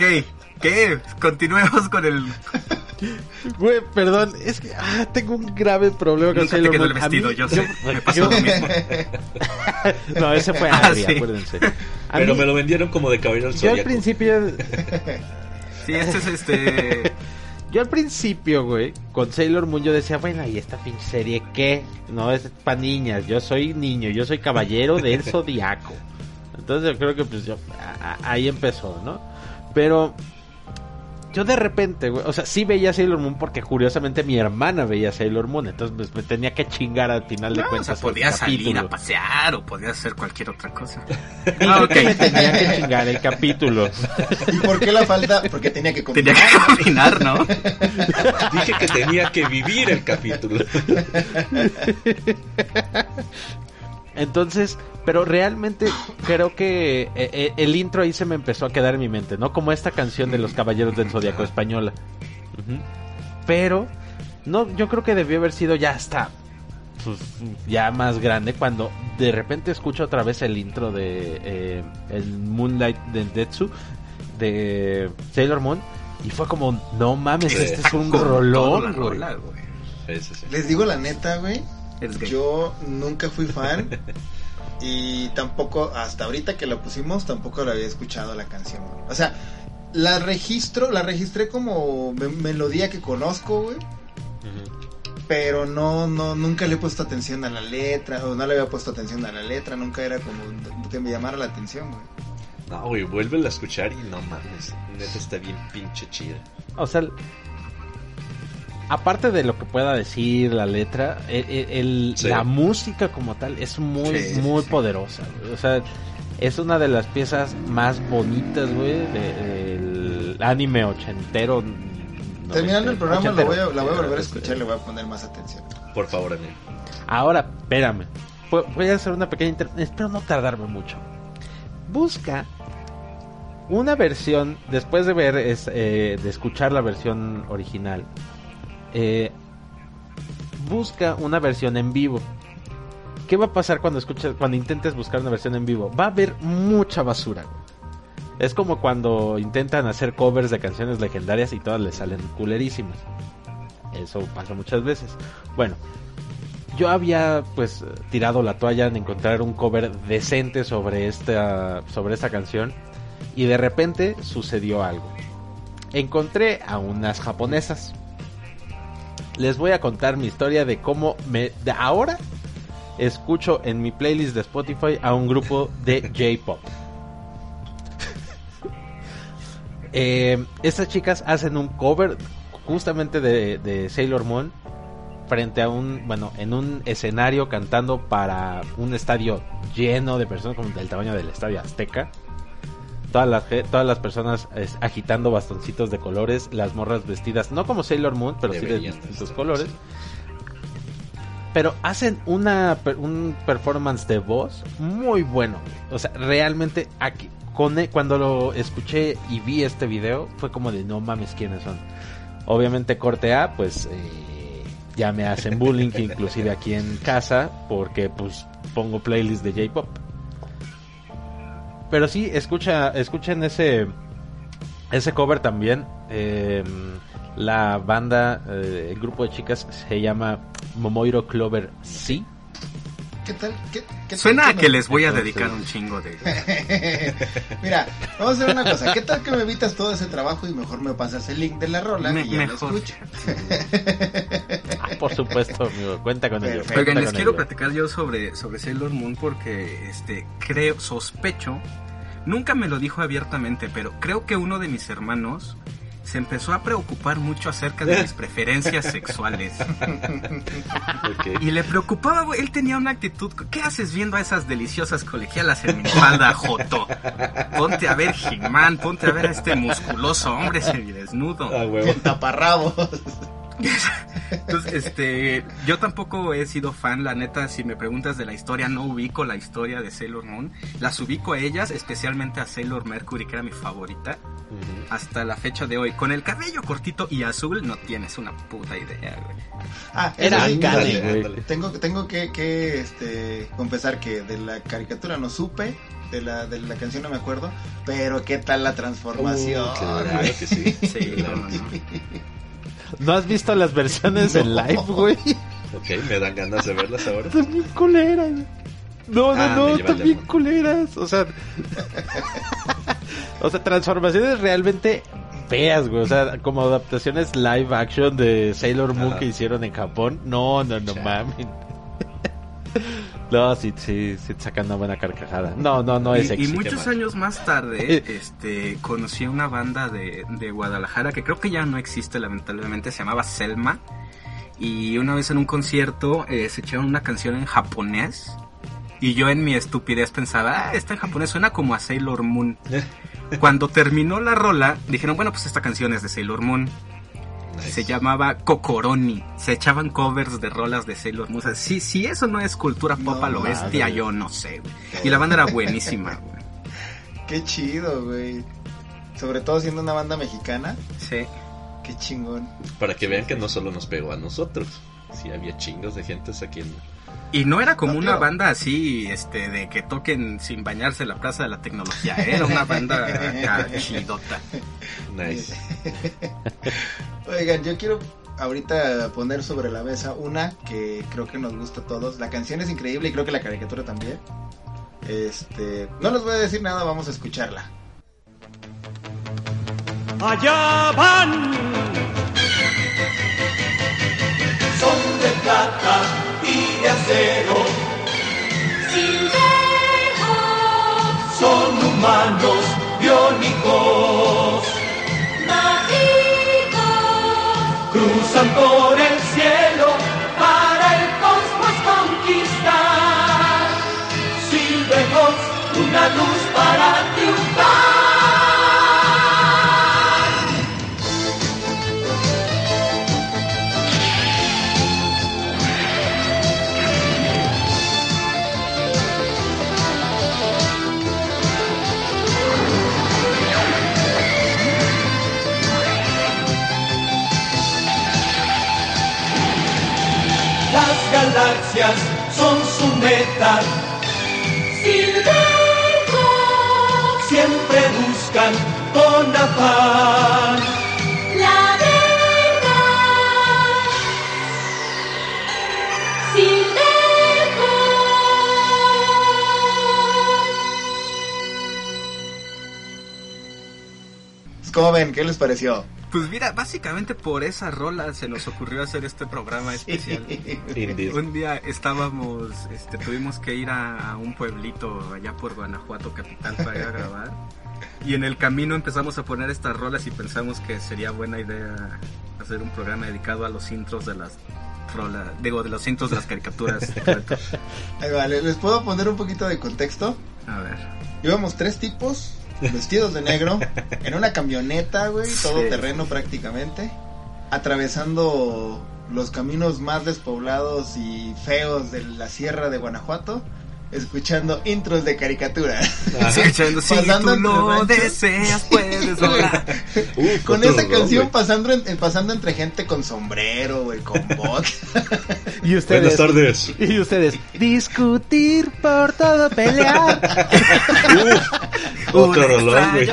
Ok, ¿qué? Continuemos con el... Güey, perdón, es que ah, tengo un grave problema con Nunca te Sailor quedó el Moon. Vestido, mí- yo sé, me pasó lo mismo. no, ese fue Ah, sí. acuérdense. A Pero mí- me lo vendieron como de caballero del Yo al principio, Sí, este es este... yo al principio, güey, con Sailor Moon yo decía, bueno, ¿y esta pinche serie qué? No, es para niñas, yo soy niño, yo soy caballero del zodiaco. Entonces yo creo que pues yo, a- a- ahí empezó, ¿no? Pero yo de repente, güey, o sea, sí veía Sailor Moon porque curiosamente mi hermana veía Sailor Moon, entonces pues, me tenía que chingar al final de No, o cuentas. sea, el podías salir a pasear o podías hacer cualquier otra cosa. Ah, Ah, ok. me tenía que chingar el capítulo. ¿Y por qué la falta? Porque tenía que Tenía combinar. que combinar, ¿no? Dije que tenía que vivir el capítulo. Entonces, pero realmente creo que eh, eh, el intro ahí se me empezó a quedar en mi mente, ¿no? Como esta canción de los Caballeros del Zodiaco española. Pero, no, yo creo que debió haber sido ya hasta pues, ya más grande cuando de repente escucho otra vez el intro de eh, el Moonlight del Detsu de Sailor Moon y fue como, no mames, este es un rolón, güey. rola, güey. Sí, sí, sí. Les digo la neta, güey. Eres gay. Yo nunca fui fan. Y tampoco, hasta ahorita que la pusimos, tampoco la había escuchado la canción. güey. O sea, la registro, la registré como me- melodía que conozco, güey. Pero no, no, nunca le he puesto atención a la letra, o no le había puesto atención a la letra, nunca era como que me llamara la atención, güey. No, güey, vuélvela a escuchar y no mames. Neta está bien pinche chida. O sea, aparte de lo que pueda decir la letra, el, el- el- Sí. la música como tal es muy, Sí, sí, muy sí. poderosa. güey. O sea, es una de las piezas más bonitas, güey, de- del anime ochentero. Terminando el programa lo voy a, la voy a volver a escuchar, le voy a poner más atención. Por favor, amigo. Ahora, espérame. Vo- Voy a hacer una pequeña... inter- Espero no tardarme mucho. Busca una versión, después de ver, es, eh, de escuchar la versión original, eh, busca una versión en vivo. ¿Qué va a pasar cuando escuches, cuando intentes buscar una versión en vivo? Va a haber mucha basura. Es como cuando intentan hacer covers de canciones legendarias y todas les salen culerísimas. Eso pasa muchas veces. Bueno, yo había pues tirado la toalla en encontrar un cover decente sobre esta sobre esta canción y de repente sucedió algo. Encontré a unas japonesas. Les voy a contar mi historia de cómo me de ahora escucho en mi playlist de Spotify a un grupo de J-pop. Eh, estas chicas hacen un cover justamente de, de Sailor Moon frente a un, bueno, en un escenario cantando para un estadio lleno de personas como del tamaño del estadio Azteca. Todas las, todas las personas es, agitando bastoncitos de colores, las morras vestidas, no como Sailor Moon, pero sí de distintos estar, colores. sí. Pero hacen una un performance de voz muy bueno. O sea, realmente aquí con e- cuando lo escuché y vi este video fue como de no mames quiénes son. Obviamente corte A, pues eh, ya me hacen bullying inclusive aquí en casa porque pues pongo playlist de J-pop. Pero sí, escucha, escuchen ese ese cover también. eh, la banda, eh, el grupo de chicas se llama Momoiro Clover C. ¿Qué tal? ¿Qué, qué Suena tal a que les voy a dedicar un chingo de... Mira, vamos a hacer una cosa. ¿Qué tal que me evitas todo ese trabajo y mejor me pasas el link de la rola Me- y ya mejor. escucho? Ah, por supuesto, amigo, cuenta con ello. Oigan, cuenta les quiero ello. platicar yo sobre, sobre Sailor Moon porque este creo, sospecho, nunca me lo dijo abiertamente, pero creo que uno de mis hermanos se empezó a preocupar mucho acerca de mis preferencias sexuales. Ok. Y le preocupaba, güey, él tenía una actitud, ¿qué haces viendo a esas deliciosas colegialas en mi espalda, Joto? Ponte a ver He-Man, ponte a ver a este musculoso hombre semidesnudo. Ah, huevo. Con taparrabos. Entonces, este, yo tampoco he sido fan, la neta, si me preguntas de la historia, no ubico la historia de Sailor Moon. Las ubico a ellas, especialmente a Sailor Mercury, que era mi favorita, hasta la fecha de hoy. Con el cabello cortito y azul, no tienes una puta idea, güey. Ah, Era sí, ándale, ándale. Tengo, tengo que, que este, confesar que de la caricatura no supe de la, de la canción no me acuerdo, pero qué tal la transformación. Uh, claro que sí. Sí, no, no, no. ¿No has visto las versiones en live, güey? Ok, me dan ganas de verlas ahora. Están bien culeras. No, no, Ah, no, están bien culeras. O sea, o sea, transformaciones realmente feas, güey. O sea, como adaptaciones live action de Sailor Moon que hicieron en Japón. No, no, no mames. No, sí, sí, sí sacan una buena carcajada. No, no, no es y, sexy. y muchos años más tarde, este, conocí a una banda de, de Guadalajara que creo que ya no existe, lamentablemente, se llamaba Selma. Y una vez en un concierto eh, se echaron una canción en japonés. Y yo en mi estupidez pensaba, ah, esta en japonés suena como a Sailor Moon. Cuando terminó la rola, dijeron, bueno, pues esta canción es de Sailor Moon. Nice. Se llamaba Kokoroni. Se echaban covers de rolas de Sailor Moon. O sea, si, si eso no es cultura pop No a lo bestia, yo no sé, güey. Y la banda era buenísima, güey. Qué chido, güey. Sobre todo siendo una banda mexicana, Sí. qué chingón. Para que vean que no solo nos pegó a nosotros. Sí, había chingos de gentes aquí en... Y no era como No, una banda así, este, de que toquen sin bañarse en la Plaza de la Tecnología. Era una banda chidota. Nice. Oigan, yo quiero ahorita poner sobre la mesa una que creo que nos gusta a todos. La canción es increíble y creo que la caricatura también. Este, no les voy a decir nada, vamos a escucharla. Allá van. Son de plata y de acero. Son humanos biónicos. Cruzan por el cielo para el cosmos conquistar. Silverhawks, una luz para galaxias son su meta. Siempre buscan con afán. La verdad. ¿Cómo ven? ¿Qué les pareció? Pues mira, básicamente por esa rola se nos ocurrió hacer este programa especial. Un día estábamos, este, tuvimos que ir a, a un pueblito allá por Guanajuato capital para ir a grabar. Y en el camino empezamos a poner estas rolas y pensamos que sería buena idea hacer un programa dedicado a los intros de las rolas, digo, de los intros de las caricaturas. vale, ¿les puedo poner un poquito de contexto? A ver. Íbamos tres tipos vestidos de negro en una camioneta, güey, todo Sí. terreno prácticamente, atravesando los caminos más despoblados y feos de la sierra de Guanajuato, escuchando intros de caricatura. Escuchando, si Pasando tú lo deseas, puedes lograr. Uh, Con otro esa canción pasando, en- pasando entre gente con sombrero, güey, con bot. Y ustedes. Buenas tardes. Y ustedes. Discutir por todo pelear. Otro Una rolón, güey.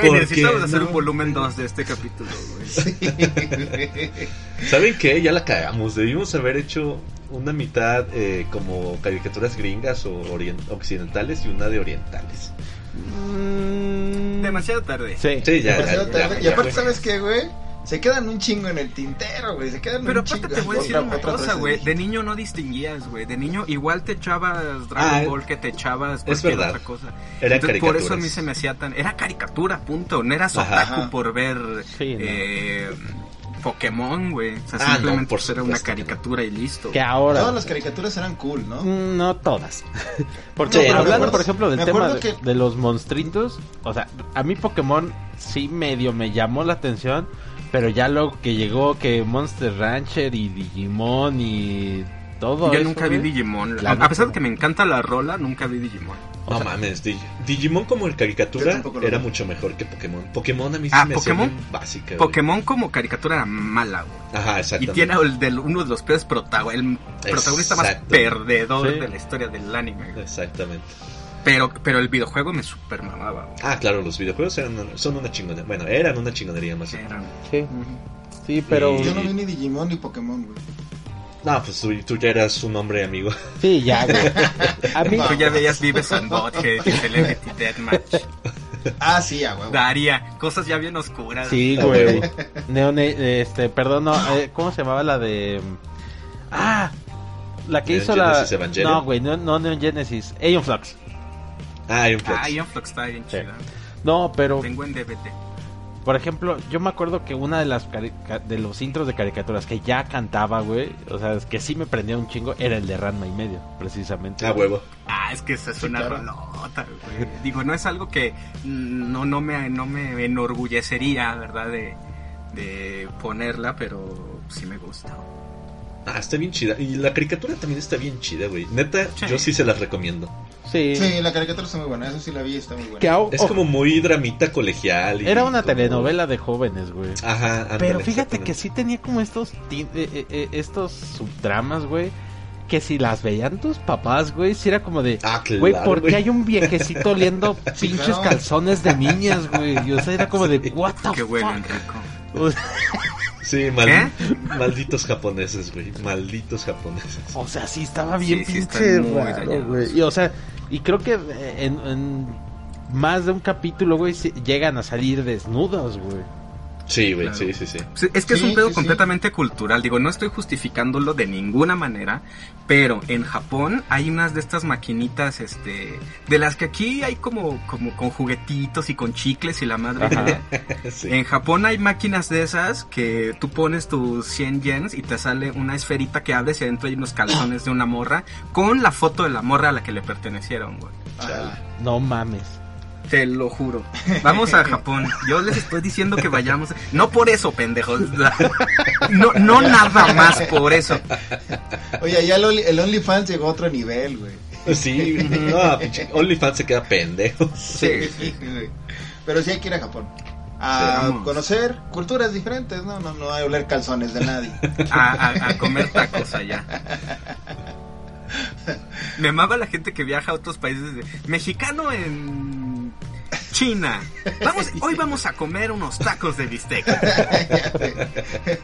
Extraña manera de- Güey, ¿Por necesitamos hacer no? un volumen 2 de este capítulo, güey. ¿Saben qué? Ya la cagamos. Debimos haber hecho una mitad eh, como caricaturas gringas o occidentales y una de orientales. Mm, Demasiado tarde. Sí. Sí, ya, Demasiado ya, tarde. ya, y aparte. ¿sabes qué, güey? Se quedan un chingo en el tintero, güey. Se quedan Pero un aparte chingo. te voy a decir Otra- una otra cosa, güey. De niño no distinguías, güey. De niño igual te echabas Dragon Ah, Ball que te echabas cualquier verdad. otra cosa. Entonces, por eso a mí se me hacía tan... Era caricatura, punto. No eras Ajá. otaku por ver Sí, no. eh, Pokémon, güey. O sea, Ah, no, simplemente por pues, era una supuesto que no. caricatura y listo. Que ahora. Todas las caricaturas eran cool, ¿no? Mm, No todas. Porque Sí, no, hablando, por ejemplo, del me tema de, que- de los monstritos, o sea, a mí Pokémon sí medio me llamó la atención, pero ya lo que llegó que Monster Rancher y Digimon y todo Yo eso, nunca vi güey. Digimon. La A, pesar de que me encanta la rola, nunca vi Digimon. O No sea, mames, Dig- Digimon como caricatura era vi. mucho mejor que Pokémon. Pokémon a mí sí Ah, me ¿Pokémon? hacía bien básica. güey. Pokémon como caricatura era mala, güey. Ajá, Y exactamente. tiene el del- uno de los peores protagonistas, el protagonista más perdedor Sí. de la historia del anime. güey. Exactamente. Pero, pero el videojuego me super mamaba, güey. Ah, claro, los videojuegos eran, son una chingonería. Bueno, eran una chingonería más. Eran- sí. Sí, pero... Y- Yo no vi ni Digimon ni Pokémon, güey. No, pues tú, tú ya eras un hombre amigo. Sí, ya, güey. A mí... Tú ya veías Vives and Butthead Celebrity Deathmatch. Ah, sí, a huevo. Daría, cosas ya bien oscuras. Sí, güey. Neon, este, perdón, no, eh, ¿cómo se llamaba la de... Ah, la que Neon hizo la... Genesis Evangelion. No, güey, no, no Neon Genesis, Aeon Flux. Ah, Flux. Ah, Flux está bien Sí. chida. No, pero, Tengo en DVD. por ejemplo, yo me acuerdo que una de las de los intros de caricaturas que ya cantaba, güey, o sea, es que sí me prendía un chingo, era el de Ranma y medio, precisamente. Ah, huevo. Ah, es que esa es Sí, una claro. rolota, güey. Digo, no es algo que no, no, me, no me enorgullecería, ¿verdad? De, de ponerla, pero sí me gusta. Ah, está bien chida. Y la caricatura también está bien chida, güey. Neta, Sí. yo sí se las recomiendo. Sí. Sí, la caricatura está muy buena. Eso sí la vi, está muy buena. Au- Es oh, como muy dramita colegial. y era una como- telenovela de jóvenes, güey. Ajá, ándale, Pero fíjate que sí tenía como estos eh, eh, eh, estos subtramas, güey. Que si las veían tus papás, güey, si era como de, Ah, claro, güey, ¿por qué güey. hay un viejecito oliendo Sí, pinches claro. calzones de niñas, güey? Y, o sea, era como de, what the Qué bueno, fuck? Enrico. Sí, mal- malditos japoneses, güey. Malditos japoneses. O sea, sí estaba bien Sí, sí, pinche muy raro, güey. Y o sea, y creo que en, en más de un capítulo, güey, sí llegan a salir desnudos, güey. Sí, güey, Claro. sí, sí, sí. Es que es un pedo sí, sí. completamente cultural. Digo, no estoy justificándolo de ninguna manera, pero en Japón hay unas de estas maquinitas, este, de las que aquí hay como, como con juguetitos y con chicles y la madre. Ajá. mía. Sí. En Japón hay máquinas de esas que tú pones tus 100 yens y te sale una esferita que abres y adentro hay unos calzones de una morra con la foto de la morra a la que le pertenecieron, güey. Ah, No mames. Te lo juro. Vamos a Japón. Yo les estoy diciendo que vayamos. No por eso, pendejos. No, no nada más por eso. Oye, ya el, Only- el OnlyFans llegó a otro nivel, güey. Sí, no, OnlyFans se queda pendejo. Sí. Pero sí hay que ir a Japón. A Sí, conocer culturas diferentes, no, no, no hay oler calzones de nadie. A, a- a comer tacos allá. Me amaba la gente que viaja a otros países. de- Mexicano en China. Vamos, hoy vamos a comer unos tacos de bistec.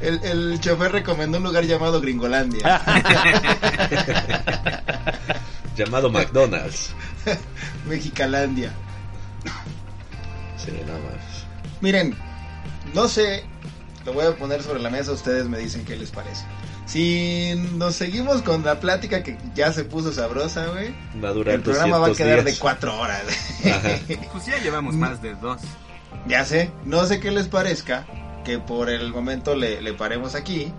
el, el chofer recomendó un lugar llamado Gringolandia. Llamado McDonald's. Mexicalandia. Sí, no más. Miren, no sé, lo voy a poner sobre la mesa, ustedes me dicen qué les parece. Si nos seguimos con la plática que ya se puso sabrosa, güey, Va a durar el programa va a 200 quedar días. de cuatro horas. Ajá. Pues ya llevamos más de dos. Ya sé, no sé qué les parezca que por el momento le, le paremos aquí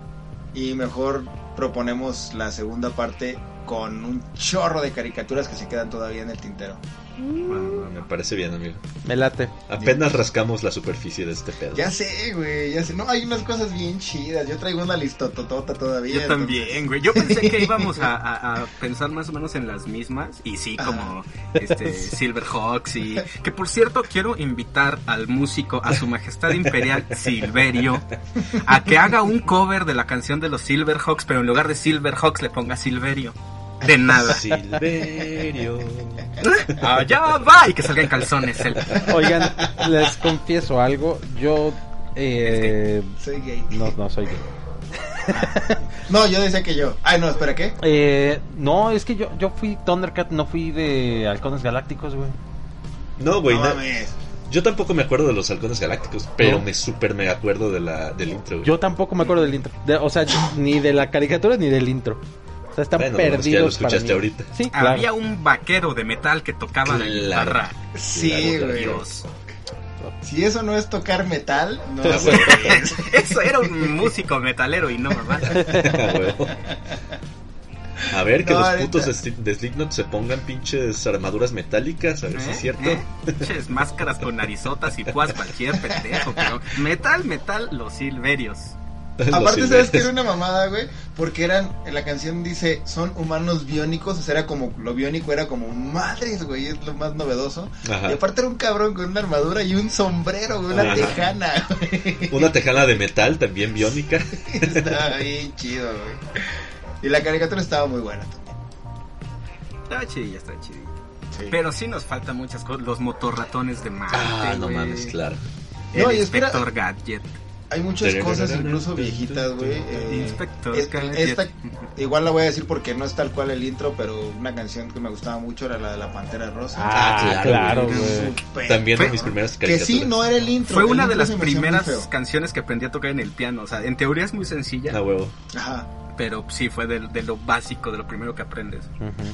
y mejor proponemos la segunda parte con un chorro de caricaturas que se quedan todavía en el tintero. Me parece bien, amigo. Me late. Apenas rascamos la superficie de este pedo. Ya sé, güey, ya sé. No, hay unas cosas bien chidas. Yo traigo una listototota todavía. Yo entonces- también, güey. Yo pensé que íbamos a, a- a pensar más o menos en las mismas. Y sí, como este Silverhawks y... Que por cierto, quiero invitar al músico, a su majestad imperial Silverio, a que haga un cover de la canción de los Silverhawks, pero en lugar de Silverhawks le ponga Silverio. De nada. Silverio. Allá va y que salga en calzones él. Oigan, les confieso algo. Yo. Eh, Soy gay. no, no soy gay. No, yo decía que yo. Ay, no, espera, ¿qué? Eh, no, es que yo, yo fui Thundercat, no fui de Halcones Galácticos, güey. No, güey, no yo tampoco me acuerdo de los halcones galácticos, pero ¿No? me super me acuerdo de la, del intro, güey. Yo tampoco me acuerdo del intro. De- o sea, ni de la caricatura ni del intro. O sea, están Bueno, bueno, es que ya perdidos. lo escuchaste para mí. ahorita. Sí, claro. Había un vaquero de metal que tocaba la guitarra. Sí, güey. Dios. Si eso no es tocar metal, no Ah, es. Eso era un músico metalero y no mamá. A ver, que No, los ahorita- putos de, Slip- de Slipknot se pongan pinches armaduras metálicas, a ver si es cierto. ¿Eh? Pinches máscaras con narizotas y púas cualquier pendejo, pero metal, metal, los silverios. Los Aparte, ¿sabes que era una mamada, güey? Porque eran, en la canción dice, son humanos biónicos, o sea, era como, lo biónico era como madres, güey, es lo más novedoso. Ajá. Y aparte era un cabrón con una armadura y un sombrero, güey, una Ajá. tejana, güey. Una tejana de metal también biónica. Estaba bien chido, güey. Y la caricatura estaba muy buena también. Está chidilla, está chidilla. Sí. Pero sí nos faltan muchas cosas. Los motorratones de Marte. Ah, no güey. mames, claro. El No, y espera- Inspector Gadget. Hay muchas cosas incluso viejitas, güey. eh, Inspector esta, igual la voy a decir porque no es tal cual el intro, pero una canción que me gustaba mucho era la de la Pantera Rosa. Ah, claro, güey. También de mis primeras Que sí, no era el intro. Fue el una de las primeras canciones que aprendí a tocar en el piano. O sea, en teoría es muy sencilla, A huevo. Ajá. pero sí fue de, de lo básico, de lo primero que aprendes.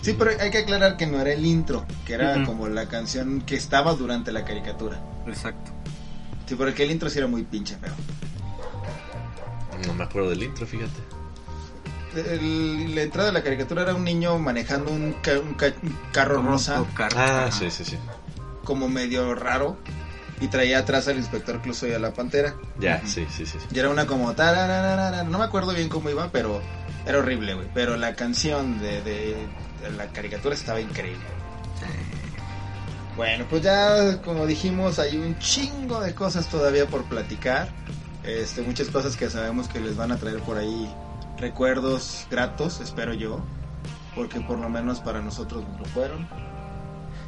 Sí, pero hay que aclarar que no era el intro, que era como la canción que estaba durante la caricatura. Exacto. Sí, porque el intro sí era muy pinche feo. No me acuerdo del intro, fíjate. El- la entrada de la caricatura era un niño manejando un, ca- un ca- un carro Como rosa, un carro. Ah, sí, sí, sí. como medio raro, y traía atrás al inspector Cluso y a la pantera. Ya, sí, sí, sí. sí. Y era una como no me acuerdo bien cómo iba, pero era horrible, güey. Pero la canción de, de- de la caricatura estaba increíble. Bueno, pues ya como dijimos, hay un chingo de cosas todavía por platicar. Este, muchas cosas que sabemos que les van a traer por ahí recuerdos gratos, espero yo, porque por lo menos para nosotros nos lo fueron.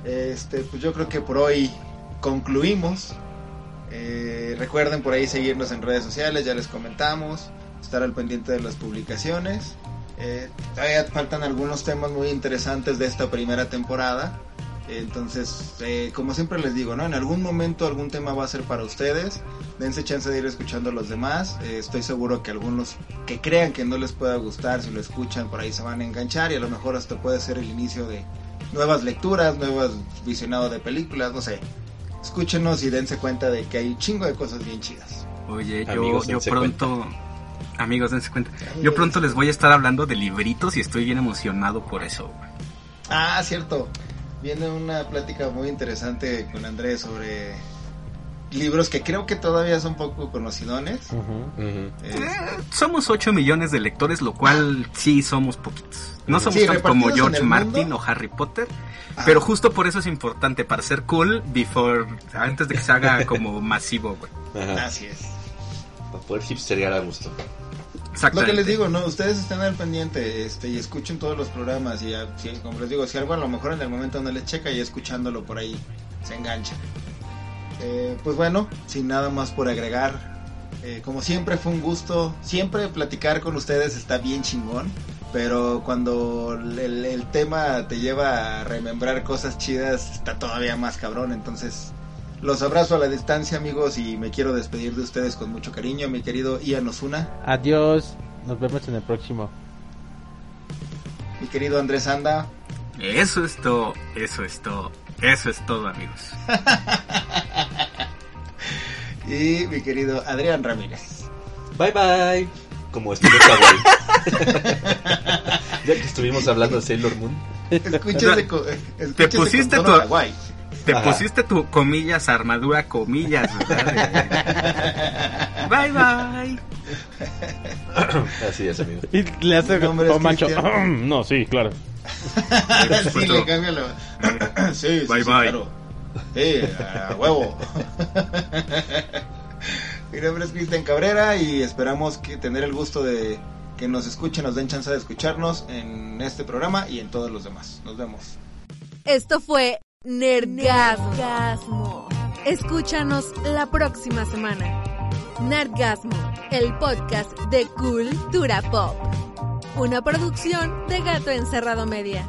Este, pues yo creo que por hoy concluimos. Eh, recuerden por ahí seguirnos en redes sociales, ya les comentamos, estar al pendiente de las publicaciones. Eh, todavía faltan algunos temas muy interesantes de esta primera temporada. Entonces, eh, como siempre les digo, ¿no? En algún momento algún tema va a ser para ustedes. Dense chance de ir escuchando a los demás. Eh, estoy seguro que algunos que crean que no les pueda gustar, si lo escuchan por ahí se van a enganchar y a lo mejor hasta puede ser el inicio de nuevas lecturas, nuevos visionados de películas, no sé. Escúchenos y dense cuenta de que hay un chingo de cosas bien chidas. Oye, yo, Amigos, yo dense pronto... Amigos, dense cuenta. Yo pronto les voy a estar hablando de libritos y estoy bien emocionado por eso. Ah, cierto. Viene una plática muy interesante con Andrés sobre libros que creo que todavía son poco conocidones. Eh, Eh, somos 8 millones de lectores, lo cual sí somos poquitos. No somos Sí, tanto como George Martin mundo. o Harry Potter, Ah. pero justo por eso es importante, para ser cool, before, antes de que se haga como masivo, güey. Así es. Para poder hipsterear a gusto. Lo que les digo, ¿no? Ustedes estén al pendiente este, y escuchen todos los programas. Y si- como les digo, si algo a lo mejor en el momento no les checa y escuchándolo por ahí se engancha. Eh, pues bueno, sin nada más por agregar. eh, como siempre fue un gusto. Siempre platicar con ustedes está bien chingón. Pero cuando el tema te lleva a remembrar cosas chidas, está todavía más cabrón. Entonces, los abrazo a la distancia, amigos. Y me quiero despedir de ustedes con mucho cariño, mi querido Ian Osuna. Adiós. Nos vemos en el próximo. Mi querido Andrés Anda. Eso es todo, eso es todo, eso es todo, amigos. Y mi querido Adrián Ramírez. Bye bye. Como Kawaii. ya que estuvimos hablando de Sailor Moon. Escúchese escúchese con pusiste tono tu-. Te Ajá. pusiste tu comillas, armadura, comillas, ¿verdad? bye bye. Así es, amigo. Y le hace Mi nombre es como macho. Cristian. no, sí, claro. sí, le cambia lo... sí, sí, Bye, sí, bye. claro. Sí, a huevo. Mi nombre es Cristian Cabrera y esperamos que tener el gusto de que nos escuchen, nos den chance de escucharnos en este programa y en todos los demás. Nos vemos. Esto fue Nerdgasmo. Escúchanos la próxima semana. Nerdgasmo, el podcast de Cultura Pop. Una producción de Gato Encerrado Media.